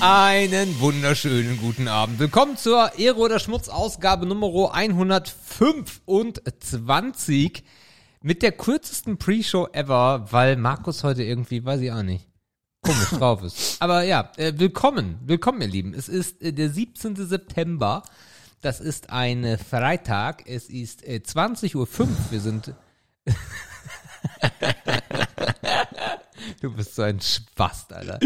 Einen wunderschönen guten Abend. Willkommen zur Ehre oder Schmutz Ausgabe Nummer 125 mit der kürzesten Pre-Show ever, weil Markus heute irgendwie, weiß ich auch nicht, komisch drauf ist. Aber ja, äh, willkommen, willkommen ihr Lieben. Es ist äh, der 17. September. Das ist ein äh, Freitag. Es ist äh, 20.05 Uhr. Wir sind Du bist so ein Spast, Alter.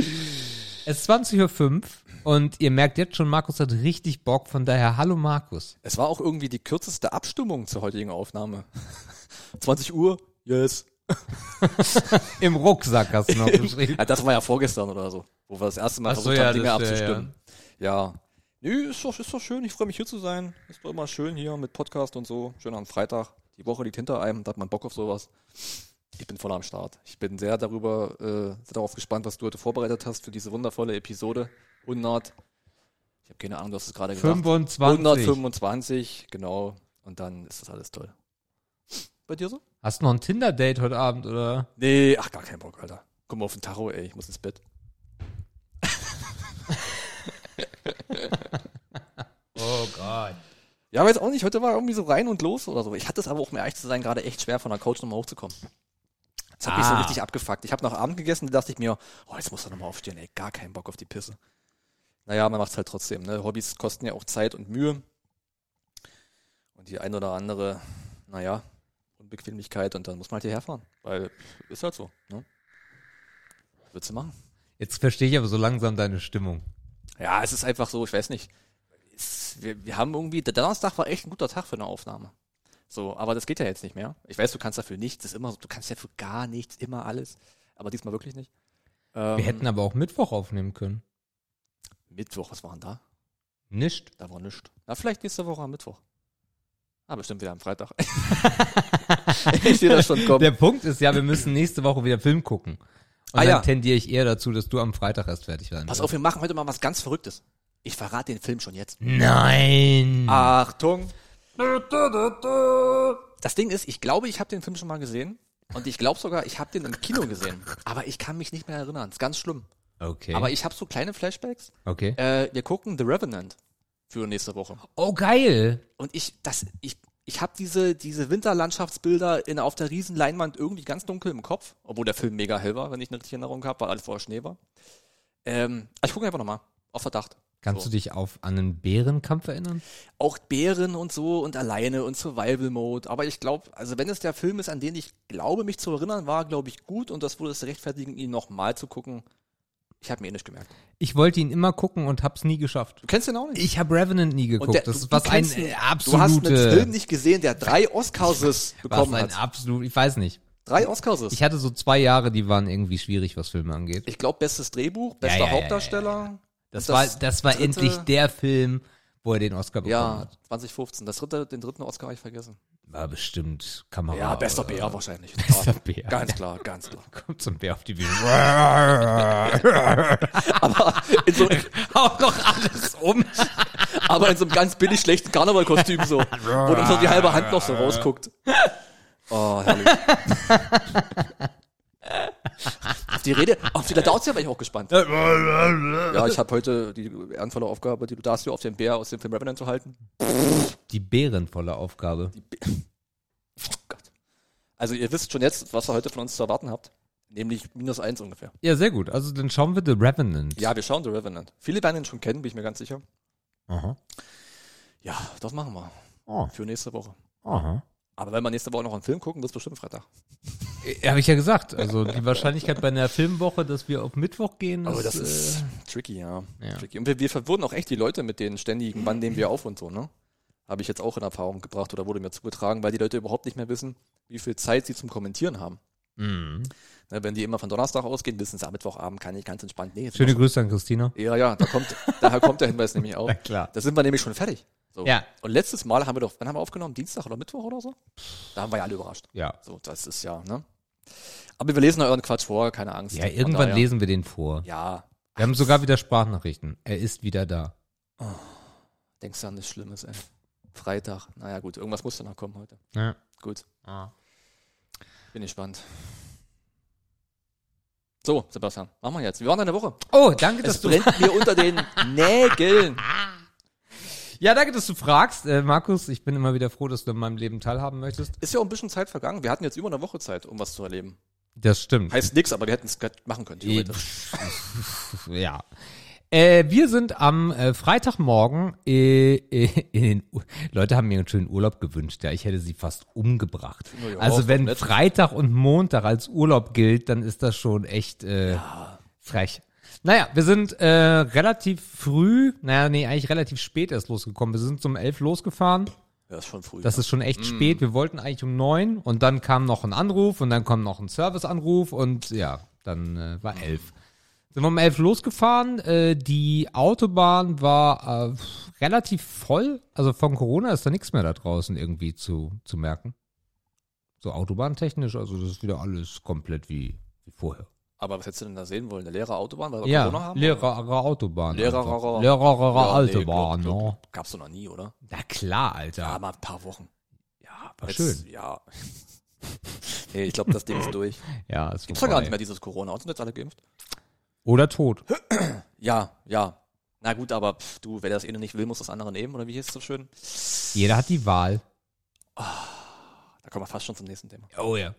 Es ist 20.05 Uhr und ihr merkt jetzt schon, Markus hat richtig Bock. Von daher, hallo Markus. Es war auch irgendwie die kürzeste Abstimmung zur heutigen Aufnahme. 20 Uhr, yes. Im Rucksack hast du noch geschrieben. Ja, das war ja vorgestern oder so, wo wir das erste Mal Ach so, versucht ja, haben, Dinge das, ja, abzustimmen. Ja. Nö, ist doch, ist doch schön. Ich freue mich hier zu sein. Ist doch immer schön hier mit Podcast und so. Schön am Freitag. Die Woche liegt hinter einem, da hat man Bock auf sowas. Ich bin voll am Start. Ich bin sehr darüber, äh, sehr darauf gespannt, was du heute vorbereitet hast für diese wundervolle Episode. 100. Ich habe keine Ahnung, du hast es gerade gesagt. 25. 125, genau. Und dann ist das alles toll. Bei dir so? Hast du noch ein Tinder-Date heute Abend, oder? Nee, ach, gar keinen Bock, Alter. Guck mal auf den Tacho, ey, ich muss ins Bett. Oh Gott. Ja, weiß auch nicht, heute war irgendwie so rein und los oder so. Ich hatte es aber auch, um ehrlich zu sein, gerade echt schwer, von der Couch nochmal hochzukommen. Das hat mich so Ah. richtig abgefuckt. Ich habe noch Abend gegessen, da dachte ich mir, oh, jetzt muss er nochmal aufstehen, ey, gar keinen Bock auf die Pisse. Naja, man macht's halt trotzdem, ne? Hobbys kosten ja auch Zeit und Mühe. Und die ein oder andere, naja, Unbequemlichkeit und dann muss man halt hierher fahren. Weil ist halt so, ne? Willst du machen? Jetzt verstehe ich aber so langsam deine Stimmung. Ja, es ist einfach so, ich weiß nicht. Es, wir, wir haben irgendwie, der Donnerstag war echt ein guter Tag für eine Aufnahme. So, aber das geht ja jetzt nicht mehr. Ich weiß, du kannst dafür nichts, das ist immer so, du kannst ja für gar nichts, immer alles. Aber diesmal wirklich nicht. Ähm, Wir hätten aber auch Mittwoch aufnehmen können. Mittwoch, was war denn da? Nicht? Da war nichts. Na, vielleicht nächste Woche am Mittwoch. Ah, bestimmt wieder am Freitag. ich sehe das schon kommen. Der Punkt ist ja, wir müssen nächste Woche wieder Film gucken. Und Ah, dann ja. tendiere ich eher dazu, dass du am Freitag erst fertig sein Pass auf, wir machen heute mal was ganz Verrücktes. Ich verrate den Film schon jetzt. Nein. Achtung. Das Ding ist, ich glaube, ich habe den Film schon mal gesehen. Und ich glaube sogar, ich habe den im Kino gesehen. Aber ich kann mich nicht mehr erinnern. ist ganz schlimm. Okay. Aber ich habe so kleine Flashbacks. okay. Äh, wir gucken The Revenant für nächste Woche. Oh, geil. Und ich, das, ich, ich habe diese, diese Winterlandschaftsbilder in, auf der riesen Leinwand irgendwie ganz dunkel im Kopf. Obwohl der Film mega hell war, wenn ich eine richtige Erinnerung habe, weil alles vorher Schnee war. Ähm, ich gucke einfach nochmal. Auf Verdacht. Kannst So. du dich auf an einen Bärenkampf erinnern? auch Bären und so und alleine und Survival Mode. Aber ich glaube, also wenn es der Film ist, an den ich glaube, mich zu erinnern, war, glaube ich, gut und das würde es rechtfertigen, ihn nochmal zu gucken. Ich habe mir eh nicht gemerkt. Ich wollte ihn immer gucken und hab's nie geschafft. Du kennst den auch nicht? Ich habe Revenant nie geguckt. Der- das du- ist was ein ihn. äh, Du hast einen absolute Film nicht gesehen, der drei Oscars was bekommen ein hat. absolut, ich weiß nicht. Drei Oscars. Ich hatte so zwei Jahre, die waren irgendwie schwierig, was Filme angeht. Ich glaube, bestes Drehbuch, bester ja, ja, ja, Das, Und war, das war dritte- endlich der Film, wo er den Oscar bekommen Ja, hat. 2015. Das dritte, den dritten Oscar habe ich vergessen. War bestimmt Kamera. Ja, bester oder- Bär wahrscheinlich. Bester Bär. Ganz klar, ganz klar. Kommt so ein Bär auf die Bühne. Aber in so, Haut doch alles um. aber in so einem ganz billig schlechten Karnevalkostüm so, wo dann so die halbe Hand noch so rausguckt. Oh, herrlich. Auf die Rede, auf die Ladautia war ich auch gespannt. Ja, ich habe heute die ehrenvolle Aufgabe, die Ludatio auf den Bär aus dem Film Revenant zu halten. Die bärenvolle Aufgabe. Die Bä- oh Gott. Also ihr wisst schon jetzt, was ihr heute von uns zu erwarten habt. Nämlich minus eins ungefähr. Ja, sehr gut. Also dann schauen wir The Revenant. Ja, wir schauen The Revenant. Viele werden ihn schon kennen, bin ich mir ganz sicher. Aha. Ja, das machen wir. Oh, Für nächste Woche. aha. Aber wenn wir nächste Woche noch einen Film gucken, wird es bestimmt Freitag. Ja, Habe ich ja gesagt. Also die Wahrscheinlichkeit bei einer Filmwoche, dass wir auf Mittwoch gehen, Aber ist, das äh, ist tricky, ja. ja. Tricky. Und wir, wir verwirren auch echt die Leute mit den ständigen, wann nehmen wir auf und so, ne? Habe ich jetzt auch in Erfahrung gebracht oder wurde mir zugetragen, weil die Leute überhaupt nicht mehr wissen, wie viel Zeit sie zum Kommentieren haben. Mhm. Ne, wenn die immer von Donnerstag ausgehen, wissen sie, am Mittwochabend kann ich ganz entspannt. Nee, Schöne Grüße an Christina. Ja, ja, da kommt, daher kommt der Hinweis nämlich auch. Na klar. Da sind wir nämlich schon fertig. So. Ja. Und letztes Mal haben wir doch, wann haben wir aufgenommen? Dienstag oder Mittwoch oder so? Da haben wir ja alle überrascht. Ja. So, das ist ja, ne? Aber wir lesen euren Quatsch vor, keine Angst. Ja, irgendwann daher- lesen wir den vor. Ja, Wir haben sogar wieder Sprachnachrichten. Er ist wieder da. denkst du an nichts Schlimmes, ey. Freitag. Naja, gut, irgendwas muss danach kommen heute. Ja. Gut, Ah. bin gespannt. So, Sebastian, machen wir jetzt. Wie war deine Woche? Oh, danke, dass Es du. brennt mir unter den Nägeln. Ja, danke, dass du fragst, äh, Markus. Ich bin immer wieder froh, dass du in meinem Leben teilhaben möchtest. Ist ja auch ein bisschen Zeit vergangen. Wir hatten jetzt über eine Woche Zeit, um was zu erleben. Das stimmt. Heißt nix, aber wir hätten es machen können. theoretisch. ja. Äh, wir sind am äh, Freitagmorgen äh, äh, in den U Leute haben mir einen schönen Urlaub gewünscht. Ja, ich hätte sie fast umgebracht. Ja, also wenn. Freitag und Montag als Urlaub gilt, dann ist das schon echt äh, frech. Naja, wir sind äh, relativ früh, naja, nee, eigentlich relativ spät erst losgekommen. Wir sind um elf losgefahren. Ja, ist schon früh. Das ist schon echt spät. Wir wollten eigentlich um neun und dann kam noch ein Anruf und dann kam noch ein Serviceanruf und ja, dann äh, war elf. Sind wir um elf losgefahren. Äh, die Autobahn war äh, relativ voll. Also von Corona ist da nichts mehr da draußen irgendwie zu, zu merken. So autobahntechnisch, also das ist wieder alles komplett wie, wie vorher. Aber was hättest du denn da sehen wollen? Eine leere Autobahn, weil wir Ja, Corona haben? leerere Autobahn. Einfach. Leerere Ja, nee, Autobahn, glaub, ne? glaub, Gab's doch noch nie, oder? Na klar, Alter. Ja, mal ein paar Wochen. Ja, war Jetzt- schön. Ja. nee, ich glaube, das Ding ist durch. Ja, ist Gibt's doch gar nicht mehr dieses Corona. Sind jetzt alle geimpft? Oder tot. Ja, ja. Na gut, aber pff, du, wer das eine nicht will, muss das andere nehmen, oder wie hieß es so schön? Jeder hat die Wahl. Da kommen wir fast schon zum nächsten Thema. Oh ja.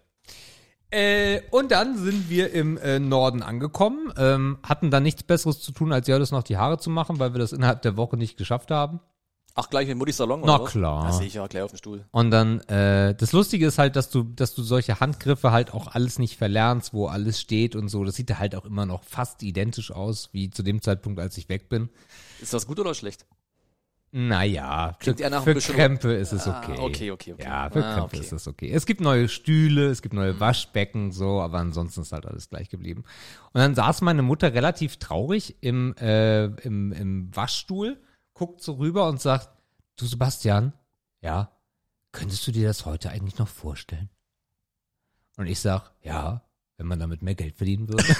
Äh, und dann sind wir im äh, Norden angekommen, ähm, hatten dann nichts Besseres zu tun, als ja das noch die Haare zu machen, weil wir das innerhalb der Woche nicht geschafft haben. Ach, gleich in Muttis Salon, Na oder was? klar. Da sehe ich ja gleich auf dem Stuhl. Und dann, äh, das Lustige ist halt, dass du, dass du solche Handgriffe halt auch alles nicht verlernst, wo alles steht und so. Das sieht halt auch immer noch fast identisch aus, wie zu dem Zeitpunkt, als ich weg bin. Ist das gut oder schlecht? Naja, Klingt für, für Krempe ist es Ah, okay. okay, okay, okay. Ja, für Ah, Krempe okay. ist es okay. Es gibt neue Stühle, es gibt neue Waschbecken, so, aber ansonsten ist halt alles gleich geblieben. Und dann saß meine Mutter relativ traurig im, äh, im, im Waschstuhl, guckt so rüber und sagt, du Sebastian, ja, könntest du dir das heute eigentlich noch vorstellen? Und ich sag, ja, wenn man damit mehr Geld verdienen würde.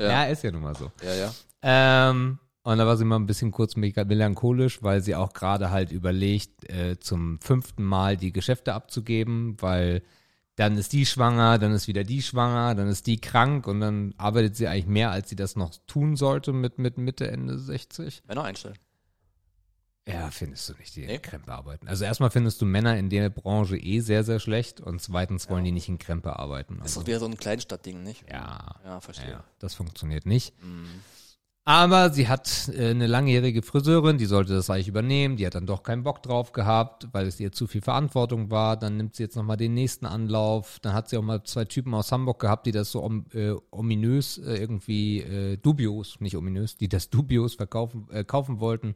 Ja. ja, ist ja nun mal so. Ja, ja. Ähm, und da war sie mal ein bisschen kurz melancholisch, weil sie auch gerade halt überlegt, äh, zum fünften Mal die Geschäfte abzugeben, weil dann ist die schwanger, dann ist wieder die schwanger, dann ist die krank und dann arbeitet sie eigentlich mehr, als sie das noch tun sollte mit, mit Mitte, Ende 60. Männer einstellen. Ja, findest du nicht, die Nee? in Krempe arbeiten. Also erstmal findest du Männer in der Branche eh sehr, sehr schlecht und zweitens wollen die nicht in Krempe arbeiten. Das ist Also, doch wieder so ein Kleinstadtding, nicht? ja, Ja, verstehe. ja, das funktioniert nicht. Mhm. Aber sie hat äh, eine langjährige Friseurin, die sollte das eigentlich übernehmen. Die hat dann doch keinen Bock drauf gehabt, weil es ihr zu viel Verantwortung war. Dann nimmt sie jetzt nochmal den nächsten Anlauf. Dann hat sie auch mal zwei Typen aus Hamburg gehabt, die das so om, äh, ominös äh, irgendwie äh, dubios, nicht ominös, die das dubios verkaufen, äh, kaufen wollten.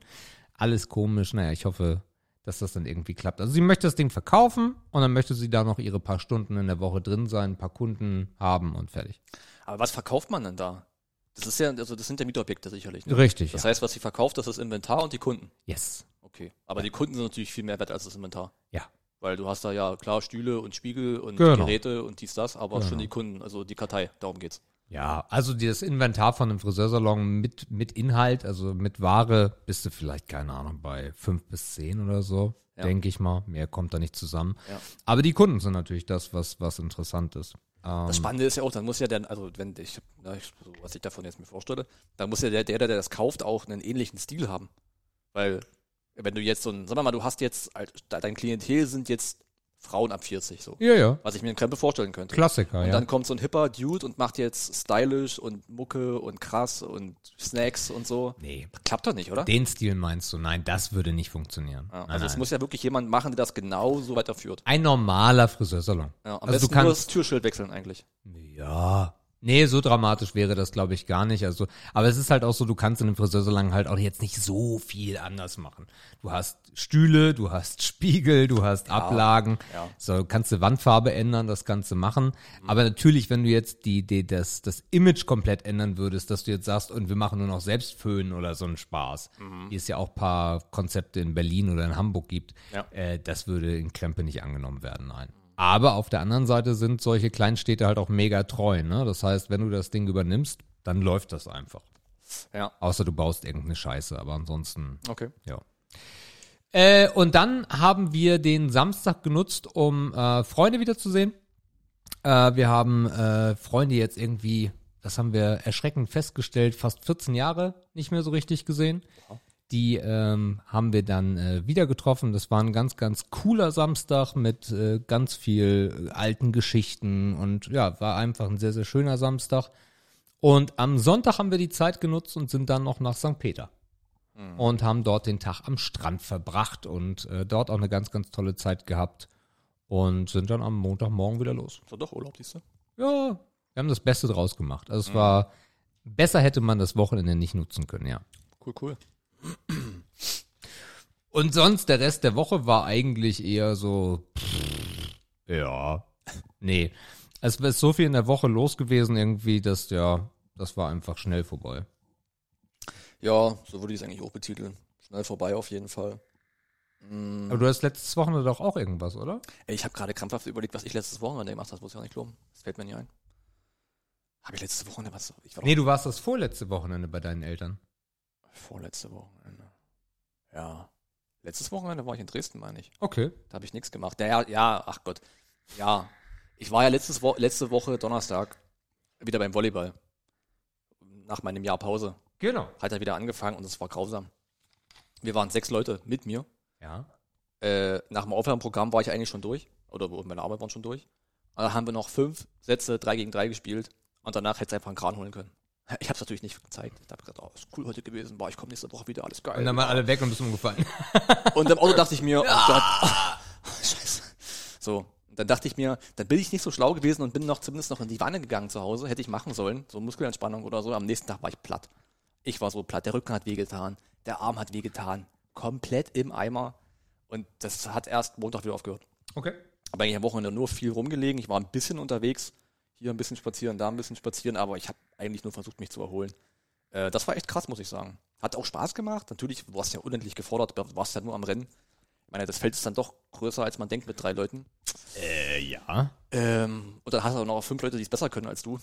Alles komisch. Naja, ich hoffe, dass das dann irgendwie klappt. Also sie möchte das Ding verkaufen und dann möchte sie da noch ihre paar Stunden in der Woche drin sein, ein paar Kunden haben und fertig. Aber was verkauft man denn da? Das ist ja, also das sind ja Mietobjekte sicherlich. Ne? Richtig, Das ja. heißt, was sie verkauft, das ist das Inventar und die Kunden. Yes. Okay. Aber die Kunden sind natürlich viel mehr wert als das Inventar. Ja. Weil du hast da ja klar Stühle und Spiegel und Genau. Geräte und dies, das, aber Genau. schon die Kunden, also die Kartei, darum geht's. Ja, also das Inventar von einem Friseursalon mit, mit Inhalt, also mit Ware, bist du vielleicht, keine Ahnung, bei fünf bis zehn oder so, Ja. denke ich mal. Mehr kommt da nicht zusammen. Ja. Aber die Kunden sind natürlich das, was, was interessant ist. Ähm, Das Spannende ist ja auch, dann muss ja der, also wenn ich, na, ich so, was ich davon jetzt mir vorstelle, dann muss ja der, der, der das kauft, auch einen ähnlichen Stil haben. Weil, wenn du jetzt so ein, sagen wir mal, du hast jetzt, dein Klientel sind jetzt Frauen ab 40, so. ja, ja. Was ich mir in Krempe vorstellen könnte. Klassiker, Und ja. dann kommt so ein hipper Dude und macht jetzt stylisch und Mucke und krass und Snacks und so. nee, Klappt doch nicht, oder? den Stil meinst du? Nein, das würde nicht funktionieren. Ja, nein, also es nein. muss ja wirklich jemand machen, der das genau so weiterführt. Ein normaler Friseursalon. Ja, am Also du besten nur kannst- das Türschild wechseln eigentlich. Ja. Nee, so dramatisch wäre das, glaube ich, gar nicht. Also, aber es ist halt auch so, du kannst in einem Friseursalon halt auch jetzt nicht so viel anders machen. Du hast Stühle, du hast Spiegel, du hast Ablagen. ja. So, du kannst die Wandfarbe ändern, das Ganze machen. Aber natürlich, wenn du jetzt die, die, das, das Image komplett ändern würdest, dass du jetzt sagst, und wir machen nur noch Selbstföhn oder so einen Spaß, wie es ja auch paar Konzepte in Berlin oder in Hamburg gibt, Ja. äh, das würde in Krempe nicht angenommen werden, nein. Aber auf der anderen Seite sind solche Kleinstädte halt auch mega treu, ne? Das heißt, wenn du das Ding übernimmst, dann läuft das einfach. Ja, Außer du baust irgendeine Scheiße, aber ansonsten, okay. ja. Äh, und dann haben wir den Samstag genutzt, um äh, Freunde wiederzusehen. Äh, wir haben äh, Freunde jetzt irgendwie, das haben wir erschreckend festgestellt, fast 14 Jahre nicht mehr so richtig gesehen. Die ähm, haben wir dann äh, wieder getroffen. Das war ein ganz, ganz cooler Samstag mit äh, ganz viel alten Geschichten und ja, war einfach ein sehr, sehr schöner Samstag. Und am Sonntag haben wir die Zeit genutzt und sind dann noch nach St. Peter und haben dort den Tag am Strand verbracht und äh, dort auch eine ganz, ganz tolle Zeit gehabt und sind dann am Montagmorgen wieder los. So doch Urlaub, siehst du? Ja, wir haben das Beste draus gemacht. Also es war, besser hätte man das Wochenende nicht nutzen können, ja. Cool, cool. Und sonst, der Rest der Woche war eigentlich eher so, pff, ja, nee. Es ist so viel in der Woche los gewesen irgendwie, dass, ja, das war einfach schnell vorbei. Ja, so würde ich es eigentlich auch betiteln. Schnell vorbei auf jeden Fall. Aber du hast letztes Wochenende doch auch irgendwas, oder? Ey, ich habe gerade krampfhaft überlegt, was ich letztes Wochenende gemacht habe. Das muss ich auch nicht glauben. Das fällt mir nicht ein. Habe ich letztes Wochenende was? Ich Nee, du warst das vorletzte Wochenende bei deinen Eltern. vorletzte Wochenende. Ja. Letztes Wochenende war ich in Dresden, meine ich. Okay. Da habe ich nichts gemacht. Ja, ja, ach Gott. Ja. Ich war ja letztes Wo letzte Woche Donnerstag wieder beim Volleyball. Nach meinem Jahr Pause. Genau. Hat er wieder angefangen und es war grausam. Wir waren sechs Leute mit mir. Ja. Äh, nach dem Aufwärmprogramm war ich eigentlich schon durch. Oder meine Arbeit waren schon durch. Und dann haben wir noch fünf Sätze, drei gegen drei gespielt. Und danach hätte es einfach einen Kran holen können. Ich habe es natürlich nicht gezeigt. Ich habe gesagt, oh, ist cool heute gewesen. Boah, ich komme nächste Woche wieder, alles geil. Und dann waren alle weg und bist umgefallen. Und im Auto dachte ich mir, oh Gott, scheiße. So, dann dachte ich mir, dann bin ich nicht so schlau gewesen und bin noch zumindest noch in die Wanne gegangen zu Hause. Hätte ich machen sollen, so Muskelentspannung oder so. Am nächsten Tag war ich platt. Ich war so platt. Der Rücken hat wehgetan, der Arm hat wehgetan. Komplett im Eimer. Und das hat erst Montag wieder aufgehört. Okay. Aber eigentlich am Wochenende nur viel rumgelegen. Ich war ein bisschen unterwegs. Hier ein bisschen spazieren, da ein bisschen spazieren. Aber ich habe eigentlich nur versucht, mich zu erholen. Äh, das war echt krass, muss ich sagen. Hat auch Spaß gemacht. Natürlich, du warst ja unendlich gefordert. Du warst ja nur am Rennen. Ich meine, das Feld ist dann doch größer, als man denkt mit drei Leuten. Äh, ja. Ähm, und dann hast du auch noch fünf Leute, die es besser können als du.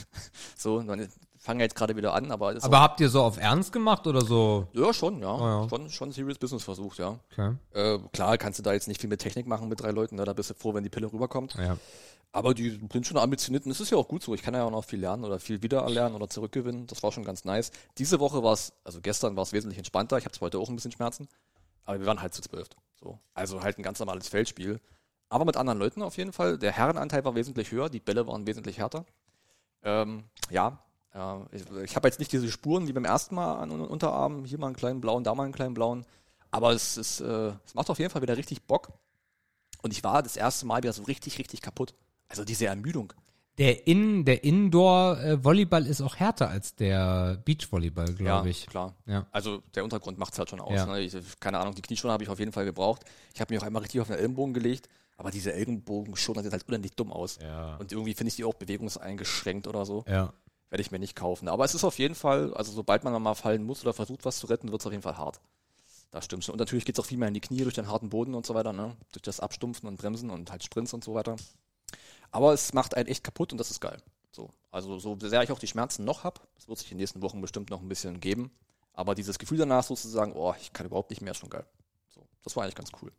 so, dann fangen wir jetzt gerade wieder an, aber, Aber habt ihr so auf Ernst gemacht oder so? ja, schon, ja. Ah, ja. Schon, schon Serious Business versucht, ja. Okay. Äh, klar kannst du da jetzt nicht viel mit Technik machen mit drei Leuten, ne? da bist du froh, wenn die Pille rüberkommt. Ja. Aber die sind schon ambitioniert und es ist ja auch gut so. Ich kann ja auch noch viel lernen oder viel wiedererlernen oder zurückgewinnen. Das war schon ganz nice. Diese Woche war es, also gestern war es wesentlich entspannter. Ich habe zwar heute auch ein bisschen Schmerzen, aber wir waren halt zu zwölf. So. Also halt ein ganz normales Feldspiel. Aber mit anderen Leuten auf jeden Fall. Der Herrenanteil war wesentlich höher, die Bälle waren wesentlich härter. Ähm, ja, äh, ich, ich habe jetzt nicht diese Spuren wie beim ersten Mal an den Unterarmen. Hier mal einen kleinen blauen, da mal einen kleinen blauen. Aber es, ist, äh, es macht auf jeden Fall wieder richtig Bock. Und ich war das erste Mal wieder so richtig, richtig kaputt. Also diese Ermüdung. Der, In, der Indoor-Volleyball ist auch härter als der Beach-Volleyball, glaube ich. klar. Ja. Also der Untergrund macht es halt schon aus. Ja. Ne? Ich, keine Ahnung, die Knieschoner habe ich auf jeden Fall gebraucht. Ich habe mich auch einmal richtig auf den Ellenbogen gelegt, aber diese Ellenbogenschoner sehen halt unendlich dumm aus. Ja. Und irgendwie finde ich die auch bewegungseingeschränkt oder so. Ja. Werde ich mir nicht kaufen. Aber es ist auf jeden Fall, also sobald man mal fallen muss oder versucht, was zu retten, wird es auf jeden Fall hart. Das stimmt schon. Und natürlich geht es auch viel mehr in die Knie durch den harten Boden und so weiter, ne? Durch das Abstumpfen und Bremsen und halt Sprints und so weiter. Aber es macht einen echt kaputt und das ist geil. So. Also so sehr ich auch die Schmerzen noch habe, das wird sich in den nächsten Wochen bestimmt noch ein bisschen geben. Aber dieses Gefühl danach sozusagen, oh, ich kann überhaupt nicht mehr, ist schon geil. So, das war eigentlich ganz cool.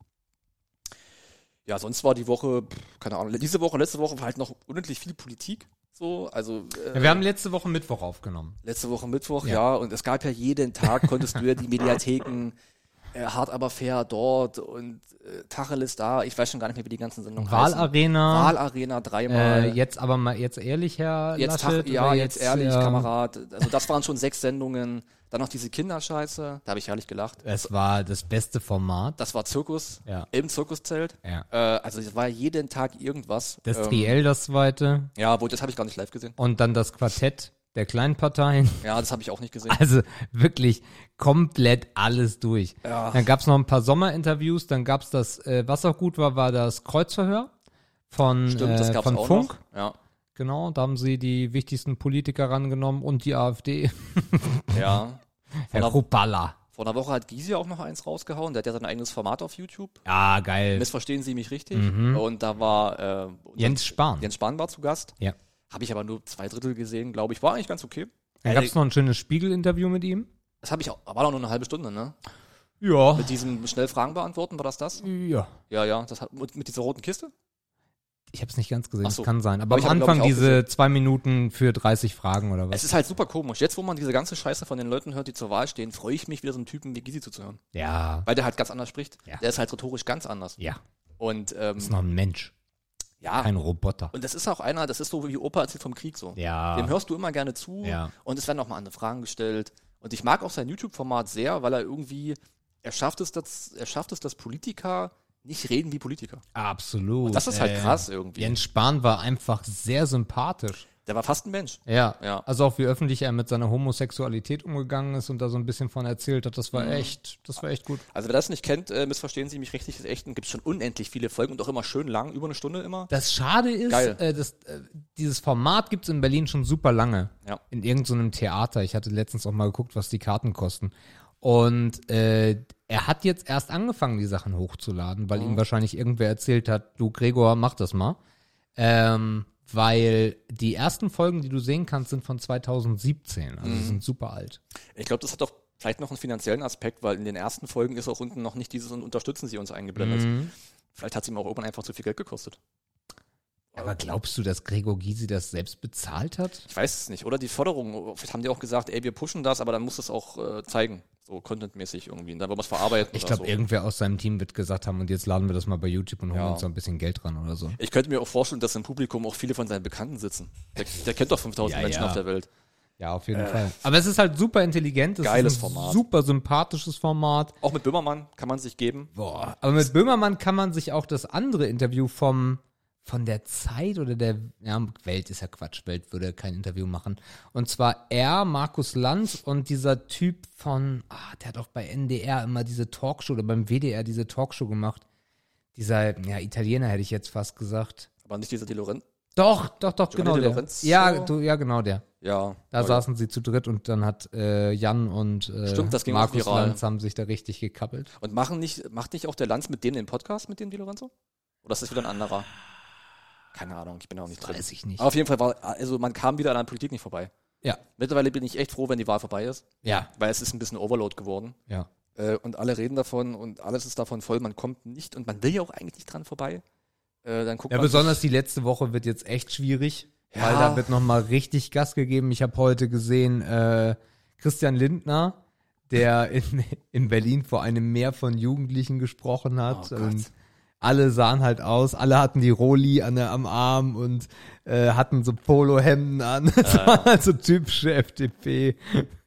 Ja, sonst war die Woche, keine Ahnung, diese Woche, letzte Woche war halt noch unendlich viel Politik. So, also äh, Ja, Wir haben letzte Woche Mittwoch aufgenommen. letzte Woche Mittwoch, Ja. ja. und es gab ja jeden Tag, konntest du ja die Mediatheken äh, hart aber fair dort und äh, Tacheles da, ich weiß schon gar nicht mehr, wie die ganzen Sendungen heißen. Wahlarena. Wahlarena dreimal. Äh, jetzt aber mal, jetzt ehrlich, Herr Jetzt, Laschet, ja, oder jetzt, ehrlich, ähm, Kamerad. Also das waren schon sechs Sendungen. Dann noch diese Kinderscheiße, da habe ich herrlich gelacht. Es war das beste Format. Das war Zirkus Ja. im Zirkuszelt. Ja. Äh, also es war jeden Tag irgendwas. Das Ähm, Triell, das zweite. Ja, wo das habe ich gar nicht live gesehen. Und dann das Quartett der kleinen Parteien. Ja, das habe ich auch nicht gesehen. Also wirklich komplett alles durch. Ja. Dann gab's noch ein paar Sommerinterviews, dann gab's das, äh, was auch gut war, war das Kreuzverhör von, Stimmt, das äh, von auch Funk. noch. Ja, Genau, da haben sie die wichtigsten Politiker rangenommen und die AfD. ja. Herr Kruppalla. vor einer Woche hat Gysi auch noch eins rausgehauen. Der hat ja sein eigenes Format auf YouTube. Ja, geil. Missverstehen Sie mich richtig. Und da war äh, Mhm. Jens Spahn. Jens Spahn war zu Gast. Ja. Habe ich aber nur zwei Drittel gesehen, glaube ich. War eigentlich ganz okay. Dann Äh, gab's noch ein schönes Spiegel-Interview mit ihm. Das habe ich auch, war doch nur eine halbe Stunde, ne? Ja. Mit diesem schnell Fragen beantworten, war das das? Ja. Ja, ja, das hat mit, mit dieser roten Kiste? Ich habe es nicht ganz gesehen, Ach das so. kann sein. Aber Aber ich am glaub Anfang auch diese zwei Minuten für 30 Fragen oder Es was? ist halt super komisch. Jetzt, wo man diese ganze Scheiße von den Leuten hört, die zur Wahl stehen, freue ich mich, wieder so einen Typen wie Gysi zuzuhören. Ja, Weil der halt ganz anders spricht. Ja. Der ist halt rhetorisch ganz anders. ja. Und ähm, Ist noch ein Mensch, ja, kein Roboter. und das ist auch einer, das ist so wie Opa erzählt vom Krieg so. Ja. Dem hörst du immer gerne zu Ja. und es werden auch mal andere Fragen gestellt. Und ich mag auch sein YouTube-Format sehr, weil er irgendwie, er schafft es, dass, er schafft es, dass Politiker nicht reden wie Politiker. Absolut. Das ist halt Äh, krass irgendwie. Jens Spahn war einfach sehr sympathisch. Der war fast ein Mensch. Ja. Ja. Also auch wie öffentlich er mit seiner Homosexualität umgegangen ist und da so ein bisschen von erzählt hat, das war echt, das war echt gut. Also wer das nicht kennt, äh, missverstehen Sie mich richtig, ist echt, gibt es schon unendlich viele Folgen und auch immer schön lang, über eine Stunde immer. Das Schade ist, äh, das, äh, dieses Format gibt's in Berlin schon super lange. Ja. In irgendeinem Theater. Ich hatte letztens auch mal geguckt, was die Karten kosten. Und äh, er hat jetzt erst angefangen, die Sachen hochzuladen, weil ihm wahrscheinlich irgendwer erzählt hat, du Gregor, mach das mal. Ähm, weil die ersten Folgen, die du sehen kannst, sind von 2017. Also die sind super alt. Ich glaube, das hat doch vielleicht noch einen finanziellen Aspekt, weil in den ersten Folgen ist auch unten noch nicht dieses und unterstützen Sie uns eingeblendet. Mhm. Vielleicht hat es ihm auch irgendwann einfach zu viel Geld gekostet. Aber glaubst du, dass Gregor Gysi das selbst bezahlt hat? Ich weiß es nicht. Oder die Forderung, vielleicht haben die auch gesagt, ey, wir pushen das, aber dann muss es auch äh, zeigen. So contentmäßig irgendwie. Und dann wollen wir es verarbeiten. Ich glaube, so. irgendwer aus seinem Team wird gesagt haben, und jetzt laden wir das mal bei YouTube und holen Ja. uns so ein bisschen Geld dran oder so. Ich könnte mir auch vorstellen, dass im Publikum auch viele von seinen Bekannten sitzen. Der, der kennt doch 5000 Ja, Menschen ja. auf der Welt. Ja, auf jeden Fall. Aber es ist halt super intelligent. Es Geiles ist ein Format. Super sympathisches Format. Auch mit Böhmermann kann man sich geben. Boah. Aber mit Böhmermann kann man sich auch das andere Interview vom von der Zeit oder der ja, Welt ist ja Quatsch, Welt würde kein Interview machen. Und zwar er, Markus Lanz und dieser Typ von, ah, der hat auch bei NDR immer diese Talkshow oder beim WDR diese Talkshow gemacht. Dieser, ja, Italiener hätte ich jetzt fast gesagt. Aber nicht dieser Di Lorenzo. Doch, doch, doch, Giovanni genau De der. Ja, du, ja, genau der. Ja. Da ja. saßen sie zu dritt und dann hat äh, Jan und äh, Stimmt, Markus. Lanz haben sich da richtig gekappelt. Und machen nicht, macht nicht auch der Lanz mit denen den Podcast, mit dem Di Lorenzo? Oder ist das wieder ein anderer? Keine Ahnung, ich bin auch nicht drin. Weiß ich nicht. Aber auf jeden Fall war, also man kam wieder an der Politik nicht vorbei. Ja, Mittlerweile bin ich echt froh, wenn die Wahl vorbei ist, ja, weil es ist ein bisschen Overload geworden. ja. Äh, und alle reden davon und alles ist davon voll. Man kommt nicht und man will ja auch eigentlich nicht dran vorbei. Äh, dann guckt Ja, man besonders die letzte Woche wird jetzt echt schwierig, Ja. weil da wird nochmal richtig Gas gegeben. Ich habe heute gesehen, äh, Christian Lindner, der in, in Berlin vor einem Meer von Jugendlichen gesprochen hat. Oh Gott. und alle sahen halt aus, alle hatten die Roli an der, am Arm und äh, hatten so Polohemden an. Das waren halt so typische FDP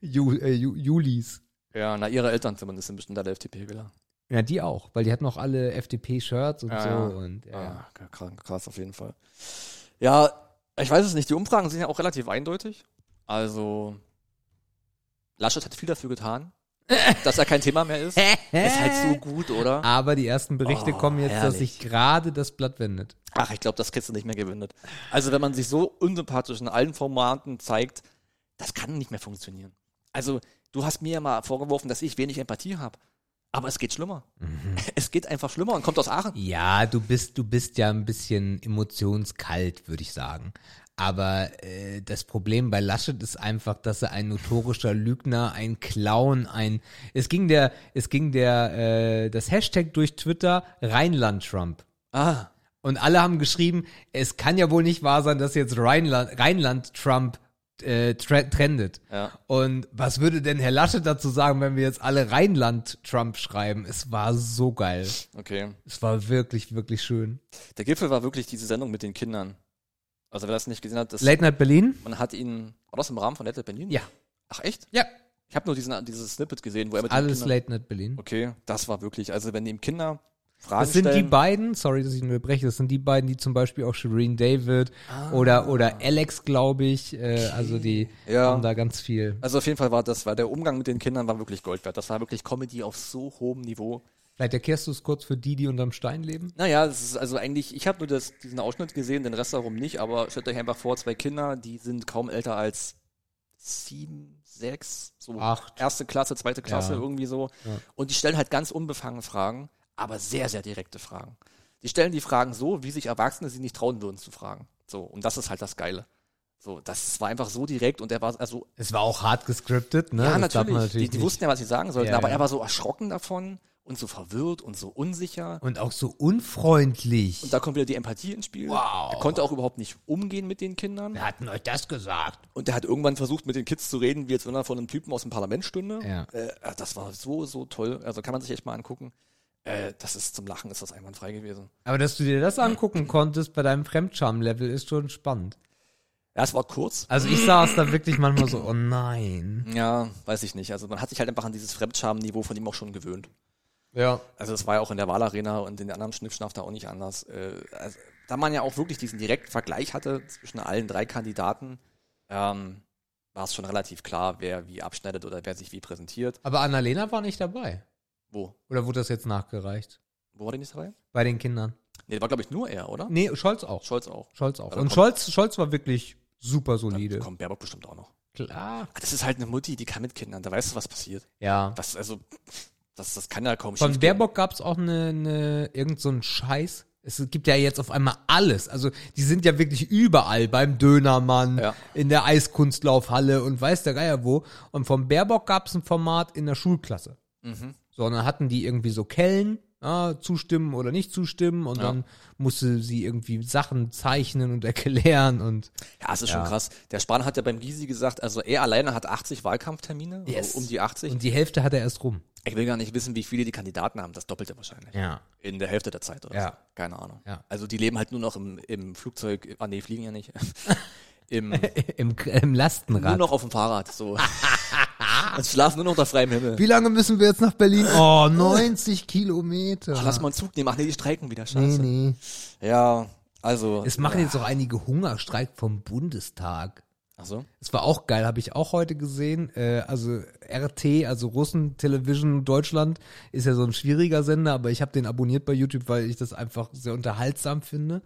Ju, äh, Ju, Julis. Ja, na, ihre Eltern zumindest sind bestimmt alle FDP-Wähler. Ja, die auch, weil die hatten auch alle FDP-Shirts und Ja, so. ja. Und, ja, ja. Ah, krass, krass auf jeden Fall. Ja, ich weiß es nicht. Die Umfragen sind ja auch relativ eindeutig. Also, Laschet hat viel dafür getan, dass er kein Thema mehr ist. ist halt so gut, oder? Aber die ersten Berichte Oh, kommen jetzt, dass herrlich. sich gerade das Blatt wendet. Ach, ich glaube, das kriegst du nicht mehr gewendet. Also, wenn man sich so unsympathisch in allen Formaten zeigt, das kann nicht mehr funktionieren. Also, du hast mir ja mal vorgeworfen, dass ich wenig Empathie habe. Aber es geht schlimmer. Es geht einfach schlimmer und kommt aus Aachen. Ja, du bist, du bist ja ein bisschen emotionskalt, würde ich sagen. Aber äh, das Problem bei Laschet ist einfach, dass er ein notorischer Lügner, ein Clown, ein es ging der, es ging der äh, das Hashtag durch Twitter Rheinland Trump. Ah, Und alle haben geschrieben, es kann ja wohl nicht wahr sein, dass jetzt Rheinland, Rheinland Trump äh, tre trendet. Ja. Und was würde denn Herr Laschet dazu sagen, wenn wir jetzt alle Rheinland Trump schreiben? Es war so geil. okay. Es war wirklich, wirklich schön. Der Gipfel war wirklich diese Sendung mit den Kindern. Also, wer das nicht gesehen hat, das, Late Night Berlin? man hat ihn, war das im Rahmen von Late Night Berlin? Ja. Ach, echt? Ja. Ich habe nur diesen, dieses Snippet gesehen, wo er mit Alles Kindern, Late Night Berlin. Okay, das war wirklich, also wenn ihm Kinder Fragen Das sind die stellen, beiden, sorry, dass ich ihn unterbreche, das sind die beiden, die zum Beispiel auch Shireen David Ah. oder, oder Alex, glaube ich, äh, also die Ja. haben da ganz viel. Also auf jeden Fall war das, war der Umgang mit den Kindern war wirklich Gold wert. Das war wirklich Comedy auf so hohem Niveau. Vielleicht erklärst du es kurz für die, die unterm Stein leben? Naja, es ist also eigentlich, ich habe nur das, diesen Ausschnitt gesehen, den Rest darum nicht, aber stellt euch einfach vor, zwei Kinder, die sind kaum älter als sieben, sechs, so Acht. erste Klasse, zweite Klasse, Ja. irgendwie so. Ja. Und die stellen halt ganz unbefangen Fragen, aber sehr, sehr direkte Fragen. Die stellen die Fragen so, wie sich Erwachsene sie nicht trauen würden zu fragen. So, und das ist halt das Geile. So, das war einfach so direkt und er war, also Es war auch hart gescriptet, ne? ja, natürlich. Die, natürlich die nicht. wussten ja, was sie sagen sollten, Ja, aber er war so erschrocken davon und so verwirrt und so unsicher. Und auch so unfreundlich. Und da kommt wieder die Empathie ins Spiel. Wow. Er konnte auch überhaupt nicht umgehen mit den Kindern. Wer hat denn euch das gesagt? Und der hat irgendwann versucht, mit den Kids zu reden, wie jetzt wenn er von einem Typen aus dem Parlament stünde. Ja. Äh, das war so, so toll. Also kann man sich echt mal angucken. Äh, das ist zum Lachen ist das einwandfrei gewesen. Aber dass du dir das angucken konntest bei deinem Fremdscham-Level ist schon spannend. Ja, es war kurz. Also ich saß da wirklich manchmal so, oh nein. Ja, weiß ich nicht. Also man hat sich halt einfach an dieses Fremdscham-Niveau von ihm auch schon gewöhnt. Ja. Also das war ja auch in der Wahlarena und in den anderen Schnippschnaff da auch nicht anders. Äh, also, da man ja auch wirklich diesen direkten Vergleich hatte zwischen allen drei Kandidaten, ähm, war es schon relativ klar, wer wie abschneidet oder wer sich wie präsentiert. Aber Annalena war nicht dabei. Wo? Oder wurde das jetzt nachgereicht? Wo war der nicht dabei? Bei den Kindern. Nee, war glaube ich nur er, oder? Nee, Scholz auch. Scholz auch. Scholz auch. Und. Scholz, Scholz war wirklich super solide. Kommt Baerbock bestimmt auch noch. Klar. Das ist halt eine Mutti, die kann mit Kindern, da weißt du, was passiert. Ja. Das, also, das, das kann ja kaum Von. Baerbock gab es auch eine, eine irgend so einen Scheiß. Es gibt ja jetzt auf einmal alles. Also die sind ja wirklich überall beim Dönermann, Ja. in der Eiskunstlaufhalle und weiß der Geier wo. Und vom Baerbock gab es ein Format in der Schulklasse. Mhm. So, und dann hatten die irgendwie so Kellen, ja, zustimmen oder nicht zustimmen und Ja. dann musste sie irgendwie Sachen zeichnen und erklären und Ja, es ist schon Ja. krass. Der Spahn hat ja beim Gysi gesagt, also er alleine hat 80 Wahlkampftermine, Yes. so um die 80. und die Hälfte hat er erst rum. Ich will gar nicht wissen, wie viele die Kandidaten haben. Das doppelte wahrscheinlich. Ja. In der Hälfte der Zeit oder Ja. so. Keine Ahnung. Ja. Also die leben halt nur noch im, im Flugzeug. Ah, nee, fliegen ja nicht. Im, Im, Im nur Lastenrad. noch auf dem Fahrrad. So. Und schlafen nur noch unter freiem Himmel. Wie lange müssen wir jetzt nach Berlin? Oh, 90 Kilometer. Ach, lass mal einen Zug nehmen. Ach nee, die streiken wieder. nee, Scheiße. nee. Ja, also. Es machen jetzt auch einige Hungerstreik vom Bundestag. Ach so. Das war auch geil, habe ich auch heute gesehen. Äh, also RT, also Russen Television Deutschland, ist ja so ein schwieriger Sender, aber ich habe den abonniert bei YouTube, weil ich das einfach sehr unterhaltsam finde